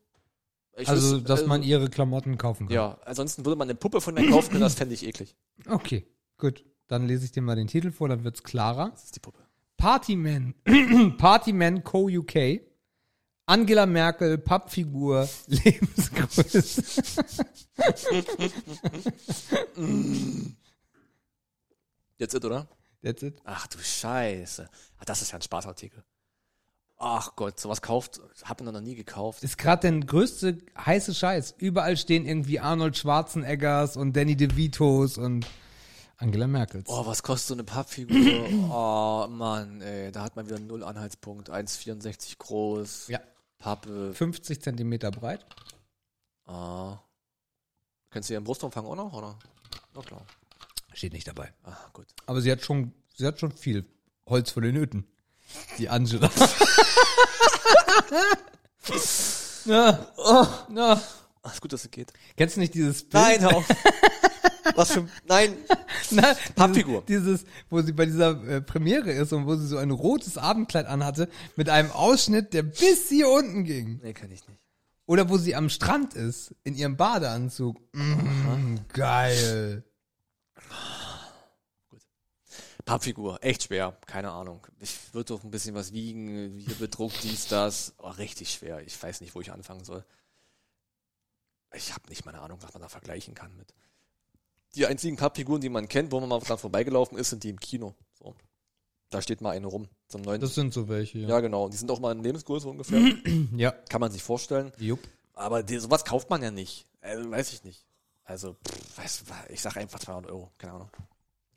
Ich Also, wüsste- dass also, man ihre Klamotten kaufen kann. Ja, ansonsten würde man eine Puppe von mir kaufen können, das fände ich eklig. Okay, gut. Dann lese ich dir mal den Titel vor, dann wird's klarer. Das ist die Puppe. Partyman. Partyman Co. UK. Angela Merkel, Pappfigur, Lebensgröße. Jetzt it, oder? That's it. Ach du Scheiße. Ah, das ist ja ein Spaßartikel. Ach Gott, sowas kauft, hab ich noch nie gekauft. Ist gerade der größte heiße Scheiß. Überall stehen irgendwie Arnold Schwarzeneggers und Danny DeVitos und Angela Merkels. Oh, was kostet so eine Pappfigur? oh, Mann, ey, da hat man wieder null Anhaltspunkt. 1,64 groß. Ja. Pappe. 50 Zentimeter breit. Ah. Kennst du ihren Brustumfang auch noch, oder? Na klar. Steht nicht dabei. Ah, gut. Aber sie hat schon, sie hat schon viel Holz vor den Nöten. Die Angela. na, oh, na. Ach, ist gut, dass es geht. Kennst du nicht dieses Bild? Nein, hör auf. Was für, nein. Na, Pappfigur. Dieses, dieses, wo sie bei dieser äh, Premiere ist und wo sie so ein rotes Abendkleid anhatte mit einem Ausschnitt, der bis hier unten ging. Nee, kenn ich nicht. Oder wo sie am Strand ist, in ihrem Badeanzug. Mm, geil. Pappfigur, echt schwer, keine Ahnung. Ich würde doch ein bisschen was wiegen, hier bedruckt, dies, das. Oh, richtig schwer. Ich weiß nicht, wo ich anfangen soll. Ich habe nicht mal eine Ahnung, was man da vergleichen kann mit. Die einzigen Pappfiguren, die man kennt, wo man mal dran vorbeigelaufen ist, sind die im Kino. So. Da steht mal eine rum zum neuen. Das sind so welche, ja, genau. Die sind auch mal in Lebensgröße ungefähr. Ja. Kann man sich vorstellen. Jupp. Aber die, sowas kauft man ja nicht. Also, weiß ich nicht. Also, pff, weiß, ich sag einfach 200 Euro. Keine Ahnung.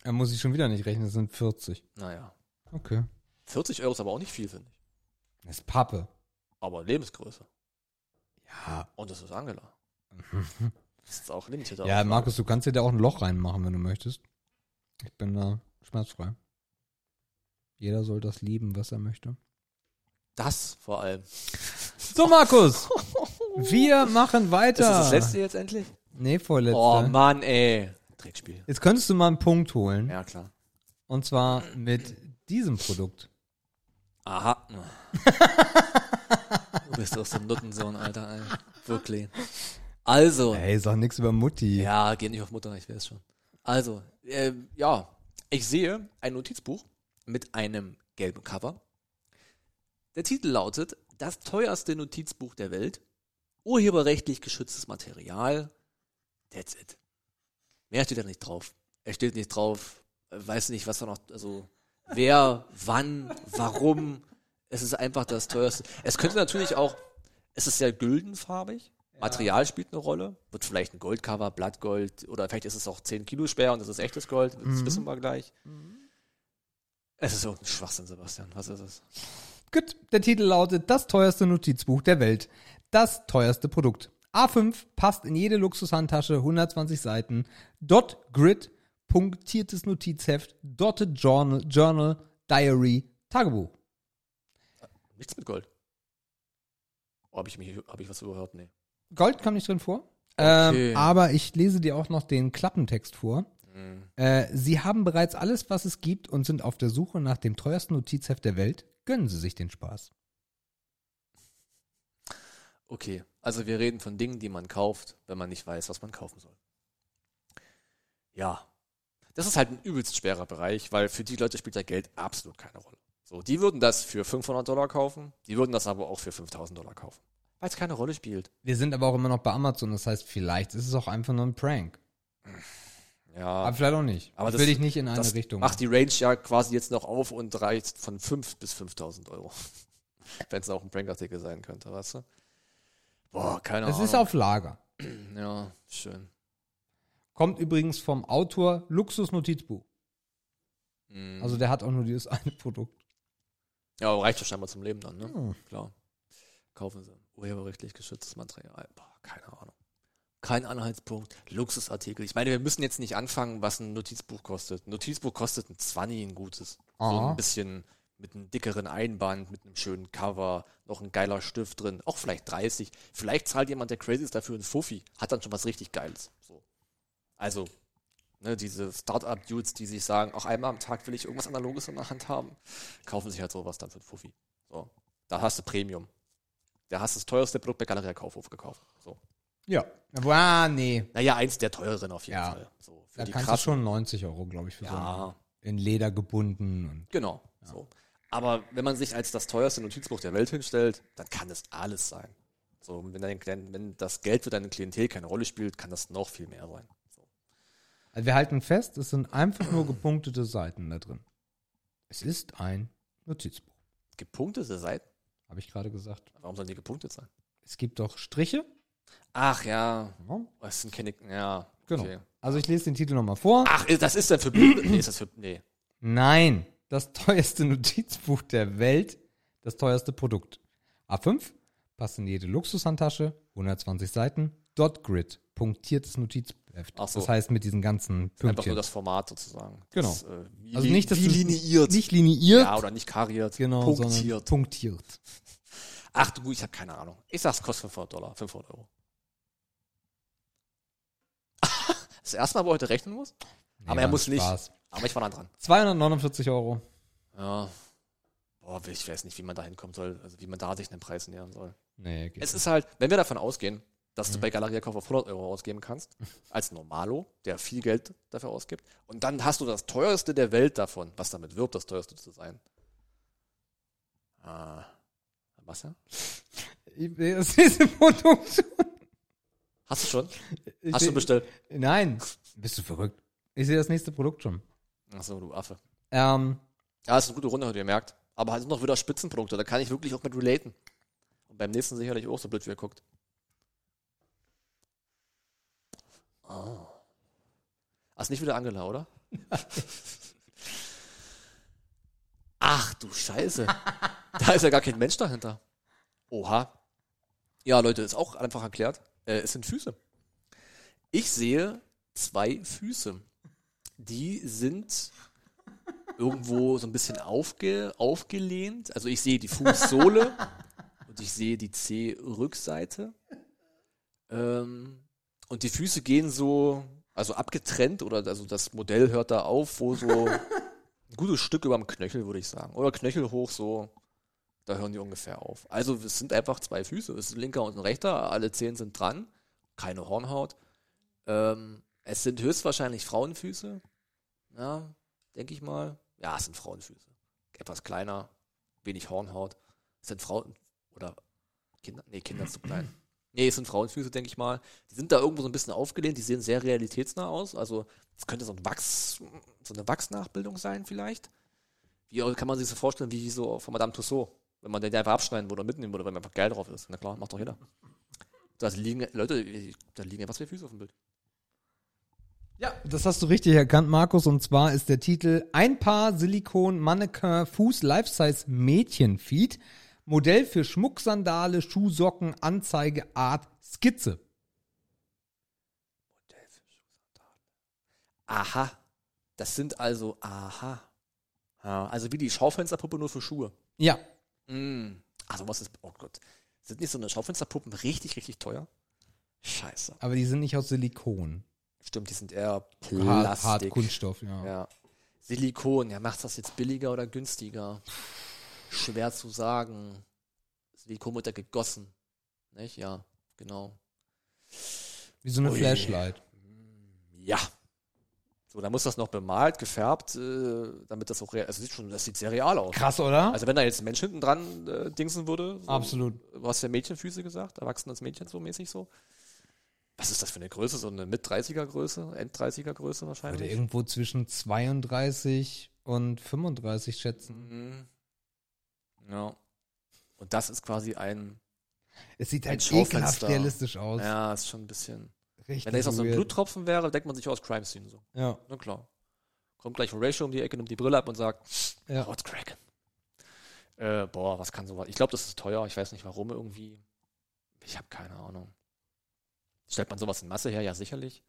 Da muss ich schon wieder nicht rechnen, das sind 40. Naja. Okay. 40 Euro ist aber auch nicht viel, finde ich. Das ist Pappe. Aber Lebensgröße. Ja. Und das ist Angela. Das ist auch limited. Ja, Markus, du kannst dir da auch ein Loch reinmachen, wenn du möchtest. Ich bin da schmerzfrei. Jeder soll das lieben, was er möchte. Das vor allem. So, Markus! Wir machen weiter. Ist das das letzte jetzt endlich? Nee, vorletzte. Oh Mann, ey. Dreckspiel. Jetzt könntest du mal einen Punkt holen. Ja, klar. Und zwar mit diesem Produkt. Aha. du bist doch so ein Nuttensohn, Alter, ey. Wirklich. Also. Ey, sag nix über Mutti. Ja, geh nicht auf Mutter, ich weiß schon. Also, äh, ja, ich sehe ein Notizbuch mit einem gelben Cover. Der Titel lautet Das teuerste Notizbuch der Welt. Urheberrechtlich geschütztes Material. That's it. Mehr steht da nicht drauf. Er steht nicht drauf, weiß nicht, was da noch, also wer, wann, warum. Es ist einfach das teuerste. Es könnte natürlich auch, es ist sehr güldenfarbig. Material spielt eine Rolle. Wird vielleicht ein Goldcover, Blattgold oder vielleicht ist es auch 10 Kilo schwer und das ist echtes Gold. Das wissen wir gleich. Es ist irgendein Schwachsinn, Sebastian. Was ist es? Gut, der Titel lautet Das teuerste Notizbuch der Welt. Das teuerste Produkt. A5 passt in jede Luxushandtasche, 120 Seiten. Dot Grid, punktiertes Notizheft, Dotted Journal, Journal, Diary, Tagebuch. Nichts mit Gold. Oh, habe ich, mich- hab ich was überhört? Nee. Gold kam nicht drin vor. Okay. Ähm, aber ich lese dir auch noch den Klappentext vor. Hm. Äh, Sie haben bereits alles, was es gibt und sind auf der Suche nach dem teuersten Notizheft der Welt. Gönnen Sie sich den Spaß. Okay, also wir reden von Dingen, die man kauft, wenn man nicht weiß, was man kaufen soll. Ja, das ist halt ein übelst schwerer Bereich, weil für die Leute spielt ja Geld absolut keine Rolle. So, die würden das für 500 Dollar kaufen, die würden das aber auch für 5000 Dollar kaufen, weil es keine Rolle spielt. Wir sind aber auch immer noch bei Amazon, das heißt, vielleicht ist es auch einfach nur ein Prank. Ja, Aber vielleicht auch nicht. Aber ich das- will dich nicht in eine das Richtung. macht die Range ja quasi jetzt noch auf und reicht von 5 bis 5000 Euro. Wenn es auch ein Prankartikel sein könnte, weißt du? Boah, keine es Ahnung. ist auf Lager. ja, schön. Kommt übrigens vom Autor Luxus Notizbuch. Mhm. Also der hat auch nur dieses eine Produkt. Ja, aber reicht ja scheinbar zum Leben dann, ne? Hm. Klar. Kaufen Sie. Urheberrechtlich geschütztes Material. Boah, keine Ahnung. Kein Anhaltspunkt. Luxusartikel. Ich meine, wir müssen jetzt nicht anfangen, was ein Notizbuch kostet. Ein Notizbuch kostet ein 20, ein gutes. So Aha. ein bisschen mit einem dickeren Einband, mit einem schönen Cover, noch ein geiler Stift drin. Auch vielleicht 30. Vielleicht zahlt jemand, der crazy ist, dafür ein Fuffi. Hat dann schon was richtig Geiles. So. Also, ne, diese Startup-Dudes, die sich sagen, auch einmal am Tag will ich irgendwas Analoges in der Hand haben, kaufen sich halt sowas dann für ein Fuffi. So. Da hast du Premium. Da hast du das teuerste Produkt bei Galeria Kaufhof gekauft. So. Ja. Ah, nee. Naja, eins der teureren auf jeden Ja. Fall. So, für Da die kannst krassen. du schon 90 Euro, glaube ich, für so Ja, einen in Leder gebunden. Und genau. So. Aber wenn man sich als das teuerste Notizbuch der Welt hinstellt, dann kann das alles sein. So, wenn, dein, wenn das Geld für deine Klientel keine Rolle spielt, kann das noch viel mehr sein. So. also wir halten fest, es sind einfach nur gepunktete Seiten da drin. Es ist ein Notizbuch, Gepunktete Seiten? Habe ich gerade gesagt. Warum sollen die gepunktet sein? Es gibt doch Striche. Ach ja, Ja, das sind keine. Ja, genau. okay. Also ich lese den Titel nochmal vor. Ach, das ist dann für. Nee, ist das für. Nee. Nein, das teuerste Notizbuch der Welt, das teuerste Produkt. A5, passt in jede Luxushandtasche, 120 Seiten, Dot Grid, punktiertes Notizheft. Ach so. Das heißt mit diesen ganzen Einfach nur Pünktchen. das Format sozusagen. Genau. Das, äh, wie, Also nicht, dass wie du- liniiert. Nicht liniiert, ja, oder nicht kariert. genau, sondern punktiert. punktiert. Ach du, ich habe keine Ahnung. Ich sag's kostet 500 Dollar, 500 Euro. das erste Mal, wo er heute rechnen muss? Aber Nee, er war muss nicht. Spaß. Aber ich war nah dran. 249 Euro. Ja. Boah, ich weiß nicht, wie man da hinkommen soll, also wie man da sich einen Preis nähern soll. Nee, geht Es nicht. ist halt, wenn wir davon ausgehen, dass Mhm. du bei Galeria Kauf auf 100 Euro ausgeben kannst, als Normalo, der viel Geld dafür ausgibt, und dann hast du das teuerste der Welt davon, was damit wirbt, das teuerste zu sein. Ah. Was ja? Ich- Das ist eine Produktion. Hast du schon? Ich Hast du bestellt? Nein. Bist du verrückt? Ich sehe das nächste Produkt schon. Achso, du Affe. Ähm, Ja, ist eine gute Runde, habt ihr gemerkt. Aber halt noch wieder Spitzenprodukte, da kann ich wirklich auch mit relaten. Und beim nächsten sicherlich auch so blöd, wie er guckt. Ach, ist nicht wieder Angela, oder? Ach du Scheiße. da ist ja gar kein Mensch dahinter. Oha. Ja, Leute, ist auch einfach erklärt. Äh, es sind Füße. Ich sehe zwei Füße. Die sind irgendwo so ein bisschen aufge, aufgelehnt. Also ich sehe die Fußsohle und ich sehe die C-Rückseite. Ähm, und die Füße gehen so, also abgetrennt oder also das Modell hört da auf, wo so ein gutes Stück über dem Knöchel, würde ich sagen. Oder Knöchel hoch so, da hören die ungefähr auf. Also es sind einfach zwei Füße. Es ist ein linker und ein rechter, alle zehn sind dran. Keine Hornhaut. Ähm, es sind höchstwahrscheinlich Frauenfüße. Ja, denke ich mal. Ja, es sind Frauenfüße. Etwas kleiner, wenig Hornhaut. Es sind Frauen oder Kinder. Nee, Kinder zu klein. Nee, es sind Frauenfüße, denke ich mal. Die sind da irgendwo so ein bisschen aufgelehnt, die sehen sehr realitätsnah aus. Also, es könnte so ein Wachs, so eine Wachsnachbildung sein, vielleicht. Wie kann man sich so vorstellen, wie so von Madame Tussauds, wenn man den einfach abschneiden würde oder mitnehmen würde, weil man einfach geil drauf ist. Na klar, macht doch jeder. Da liegen, Leute, da liegen einfach zwei Füße auf dem Bild. Ja, das hast du richtig erkannt, Markus. Und zwar ist der Titel Ein Paar Silikon Mannequin Fuß Life-Size Mädchen-Feed. Modell für Schmucksandale, Schuhsocken, Anzeige, Art, Skizze. Aha. Das sind also, aha. Ja, also wie die Schaufensterpuppe nur für Schuhe. Ja. Mm. Also was ist, oh Gott. Sind nicht so eine Schaufensterpuppen richtig, richtig teuer? Scheiße. Aber die sind nicht aus Silikon. Stimmt, die sind eher Hart, Plastik. hart Kunststoff, ja. Ja. Silikon, ja, macht das jetzt billiger oder günstiger? Schwer zu sagen. Silikon wird ja gegossen. Nicht? Ja, genau. Wie so eine Ui. Flashlight. Ja. So, dann muss das noch bemalt, gefärbt, äh, damit das auch real, also sieht schon, das sieht sehr real aus. Krass, oder? Also wenn da jetzt ein Mensch hinten dran äh, dingsen würde, so, Absolut. du hast ja Mädchenfüße gesagt, erwachsenes Mädchen so mäßig so. Was ist das für eine Größe? So eine Mit-30er Größe, End-30er Größe Würde wahrscheinlich? irgendwo zwischen 32 und 35 schätzen. Mhm. Ja. Und das ist quasi ein, Es sieht Ein halt ekelhaft realistisch aus. ja, ist schon ein bisschen. Richtig Wenn da jetzt noch so ein. Bluttropfen wäre, denkt man sich aus Crime Scene so. Ja, Na klar. Kommt gleich Horatio um die Ecke, nimmt die Brille ab und sagt, ja. What's crack? Äh, boah, was kann sowas? Ich glaube, das ist teuer. Ich weiß nicht warum irgendwie. Ich habe keine Ahnung. Stellt man sowas in Masse her? Ja, sicherlich.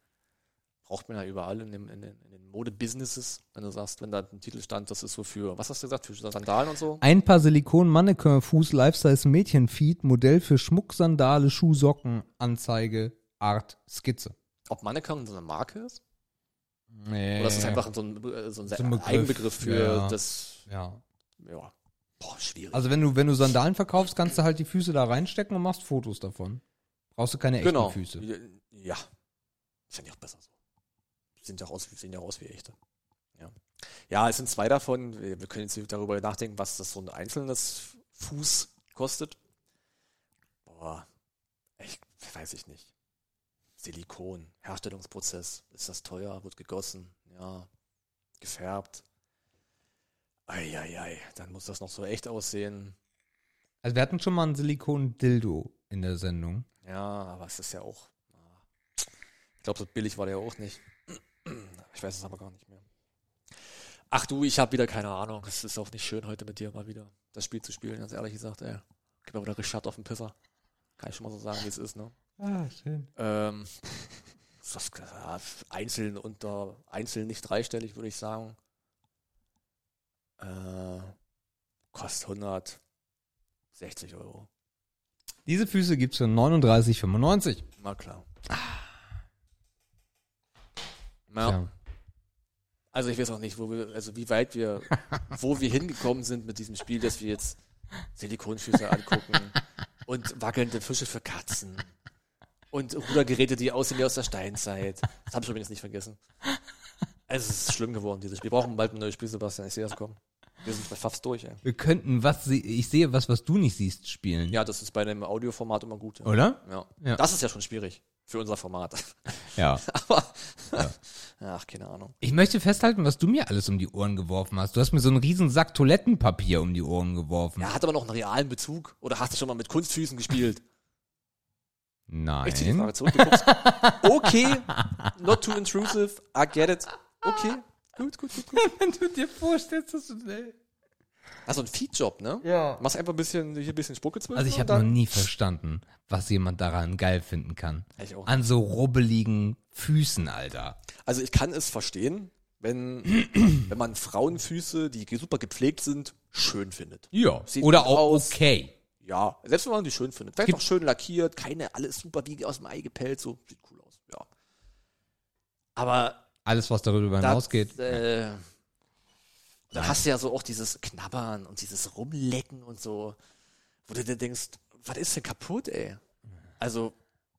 Braucht man ja überall in, dem, in den, in den Mode-Businesses. Wenn du sagst, wenn da ein Titel stand, das ist so für, was hast du gesagt, für Sandalen und so? Ein Paar Silikon Mannequin Fuß Life-Size Mädchen Feed Modell für Schmuck, Sandale, Schuhsocken, Anzeige, Art, Skizze. Ob Mannequin so eine Marke ist? Nee. Oder ist das einfach so ein, äh, so ein, So ein Begriff. Eigenbegriff für Ja. das, Ja. ja. Boah, schwierig. Also wenn du, wenn du Sandalen verkaufst, kannst du halt die Füße da reinstecken und machst Fotos davon. Brauchst du keine echten genau. Füße. Ja. Finde ich auch besser so. Sehen ja aus, sehen ja aus wie echte. Ja. Ja, es sind zwei davon. Wir, wir können jetzt darüber nachdenken, was das so ein einzelnes Fuß kostet. Boah. Ich, weiß ich nicht. Silikon, Herstellungsprozess. Ist das teuer? Wird gegossen? Ja. Gefärbt. Eieiei. Dann muss das noch so echt aussehen. Also wir hatten schon mal ein Silikon-Dildo in der Sendung. Ja, aber es ist ja auch. ah. Ich glaube, so billig war der auch nicht. Ich weiß es aber gar nicht mehr. Ach du, ich habe wieder keine Ahnung. Es ist auch nicht schön, heute mit dir mal wieder das Spiel zu spielen, ganz ehrlich gesagt. Ey. Gib mir wieder Richard auf den Pisser. Kann ich schon mal so sagen, wie es ist, ne? Ah, schön. Ähm, das, ja, einzeln unter, einzeln nicht dreistellig, würde ich sagen. Äh, kostet 160 Euro. Diese Füße gibt's für 39,95. Na klar. Ja. Ja. Also ich weiß auch nicht, wo wir, also wie weit wir, wo wir hingekommen sind mit diesem Spiel, dass wir jetzt Silikonfüße angucken und wackelnde Fische für Katzen und Rudergeräte, die aussehen wie aus der Steinzeit. Das habe ich übrigens nicht vergessen. Also es ist schlimm geworden, dieses Spiel. Wir brauchen bald ein neues Spiel, Sebastian. Ich sehe das kommen. Wir sind fast durch, ey. Wir könnten was, ich sehe was, was du nicht siehst, spielen. Ja, das ist bei einem Audioformat immer gut. Ja. Oder? ja. Ja. Das ist ja schon schwierig. Für unser Format. Ja. Aber, ach, keine Ahnung. Ich möchte festhalten, was du mir alles um die Ohren geworfen hast. Du hast mir so einen riesen Sack Toilettenpapier um die Ohren geworfen. Ja, hat aber noch einen realen Bezug. Oder hast du schon mal mit Kunstfüßen gespielt? Ich zieh die Nein. Frage zurück. Okay, not too intrusive, I get it. Okay, gut, gut, gut, gut. Wenn du dir vorstellst, dass du. Also ein Feedjob, ne? Ja. Machst einfach ein bisschen, hier ein bisschen Spucke zwischen Also ich habe noch nie verstanden, was jemand daran geil finden kann. Ich auch. An so rubbeligen Füßen, Alter. Also ich kann es verstehen, wenn, wenn man Frauenfüße, die super gepflegt sind, schön findet. Ja. Sieht Oder auch aus. okay. Ja, selbst wenn man die schön findet. Vielleicht Gibt- noch schön lackiert, keine, alles super wie aus dem Ei gepellt, so, sieht cool aus, ja. Aber Alles, was darüber hinausgeht. äh, dann hast du ja so auch dieses Knabbern und dieses Rumlecken und so, wo du dir denkst, was ist denn kaputt, ey? Also,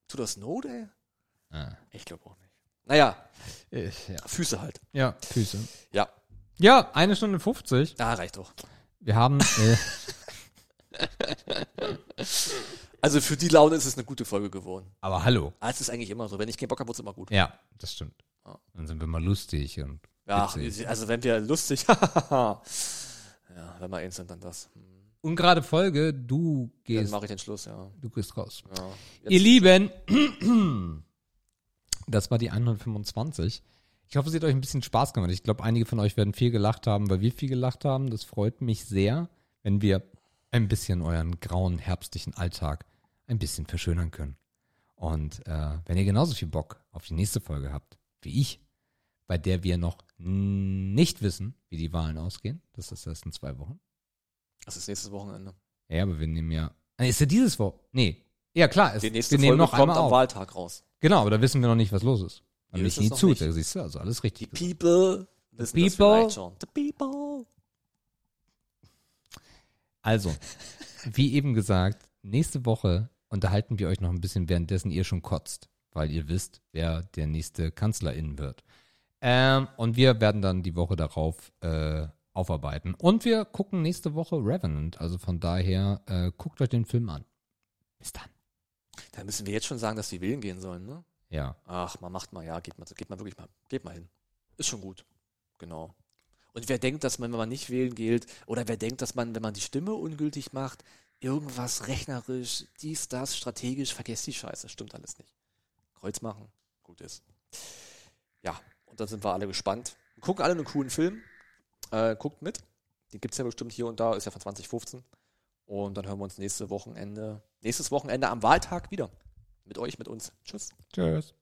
tut das Not, ey? Ah. Ich glaube auch nicht. Naja, Ich, ja. Füße halt. ja, Füße. Ja, Ja, eine Stunde 50. da reicht doch. Wir haben, äh, Also für die Laune ist es eine gute Folge geworden. aber hallo. Ah, es ist eigentlich immer so. Wenn ich keinen Bock habe, wird es immer gut. Ja, das stimmt. Dann sind wir mal lustig und Ja, witzig. also wenn wir lustig. ja, wenn wir eins sind, dann das. Und gerade Folge, du Dann gehst, mache ich den Schluss, ja. du gehst raus. ja. Ihr Lieben, das war die 125. Ich hoffe, es hat euch ein bisschen Spaß gemacht. Ich glaube, einige von euch werden viel gelacht haben, weil wir viel gelacht haben. Das freut mich sehr, wenn wir ein bisschen euren grauen, herbstlichen Alltag ein bisschen verschönern können. Und äh, wenn ihr genauso viel Bock auf die nächste Folge habt, wie ich, bei der wir noch nicht wissen, wie die Wahlen ausgehen, das ist erst in zwei Wochen. Das ist nächstes Wochenende. Ja, aber wir nehmen ja. Ah, Ist ja dieses Woche? Nee. Ja, klar. Es, Die nächste wir nehmen Folge noch kommt am auf. Wahltag raus. Genau, aber da wissen wir noch nicht, was los ist. Wir bin ich nie zu. nicht. Da siehst du, also alles Die richtig. gesagt. People das People. The People. Also, wie eben gesagt, nächste Woche unterhalten wir euch noch ein bisschen, währenddessen ihr schon kotzt, weil ihr wisst, wer der nächste Kanzlerin wird. Ähm, und wir werden dann die Woche darauf äh, aufarbeiten. Und wir gucken nächste Woche Revenant. Also von daher, äh, guckt euch den Film an. Bis dann. Da müssen wir jetzt schon sagen, dass die wählen gehen sollen, ne? Ja. Ach, man macht mal, ja, geht mal, geht mal wirklich mal, geht mal hin. Ist schon gut. Genau. Und wer denkt, dass man, wenn man nicht wählen geht, oder wer denkt, dass man, wenn man die Stimme ungültig macht, irgendwas rechnerisch, dies, das, strategisch, vergesst die Scheiße. Stimmt alles nicht. Kreuz machen, gut ist. Ja, und dann sind wir alle gespannt. Gucken alle einen coolen Film. Äh, guckt mit. Den gibt's ja bestimmt hier und da, ist ja von 2015. Und dann hören wir uns nächste Wochenende, nächstes Wochenende am Wahltag wieder. Mit euch, mit uns. Tschüss. Tschüss.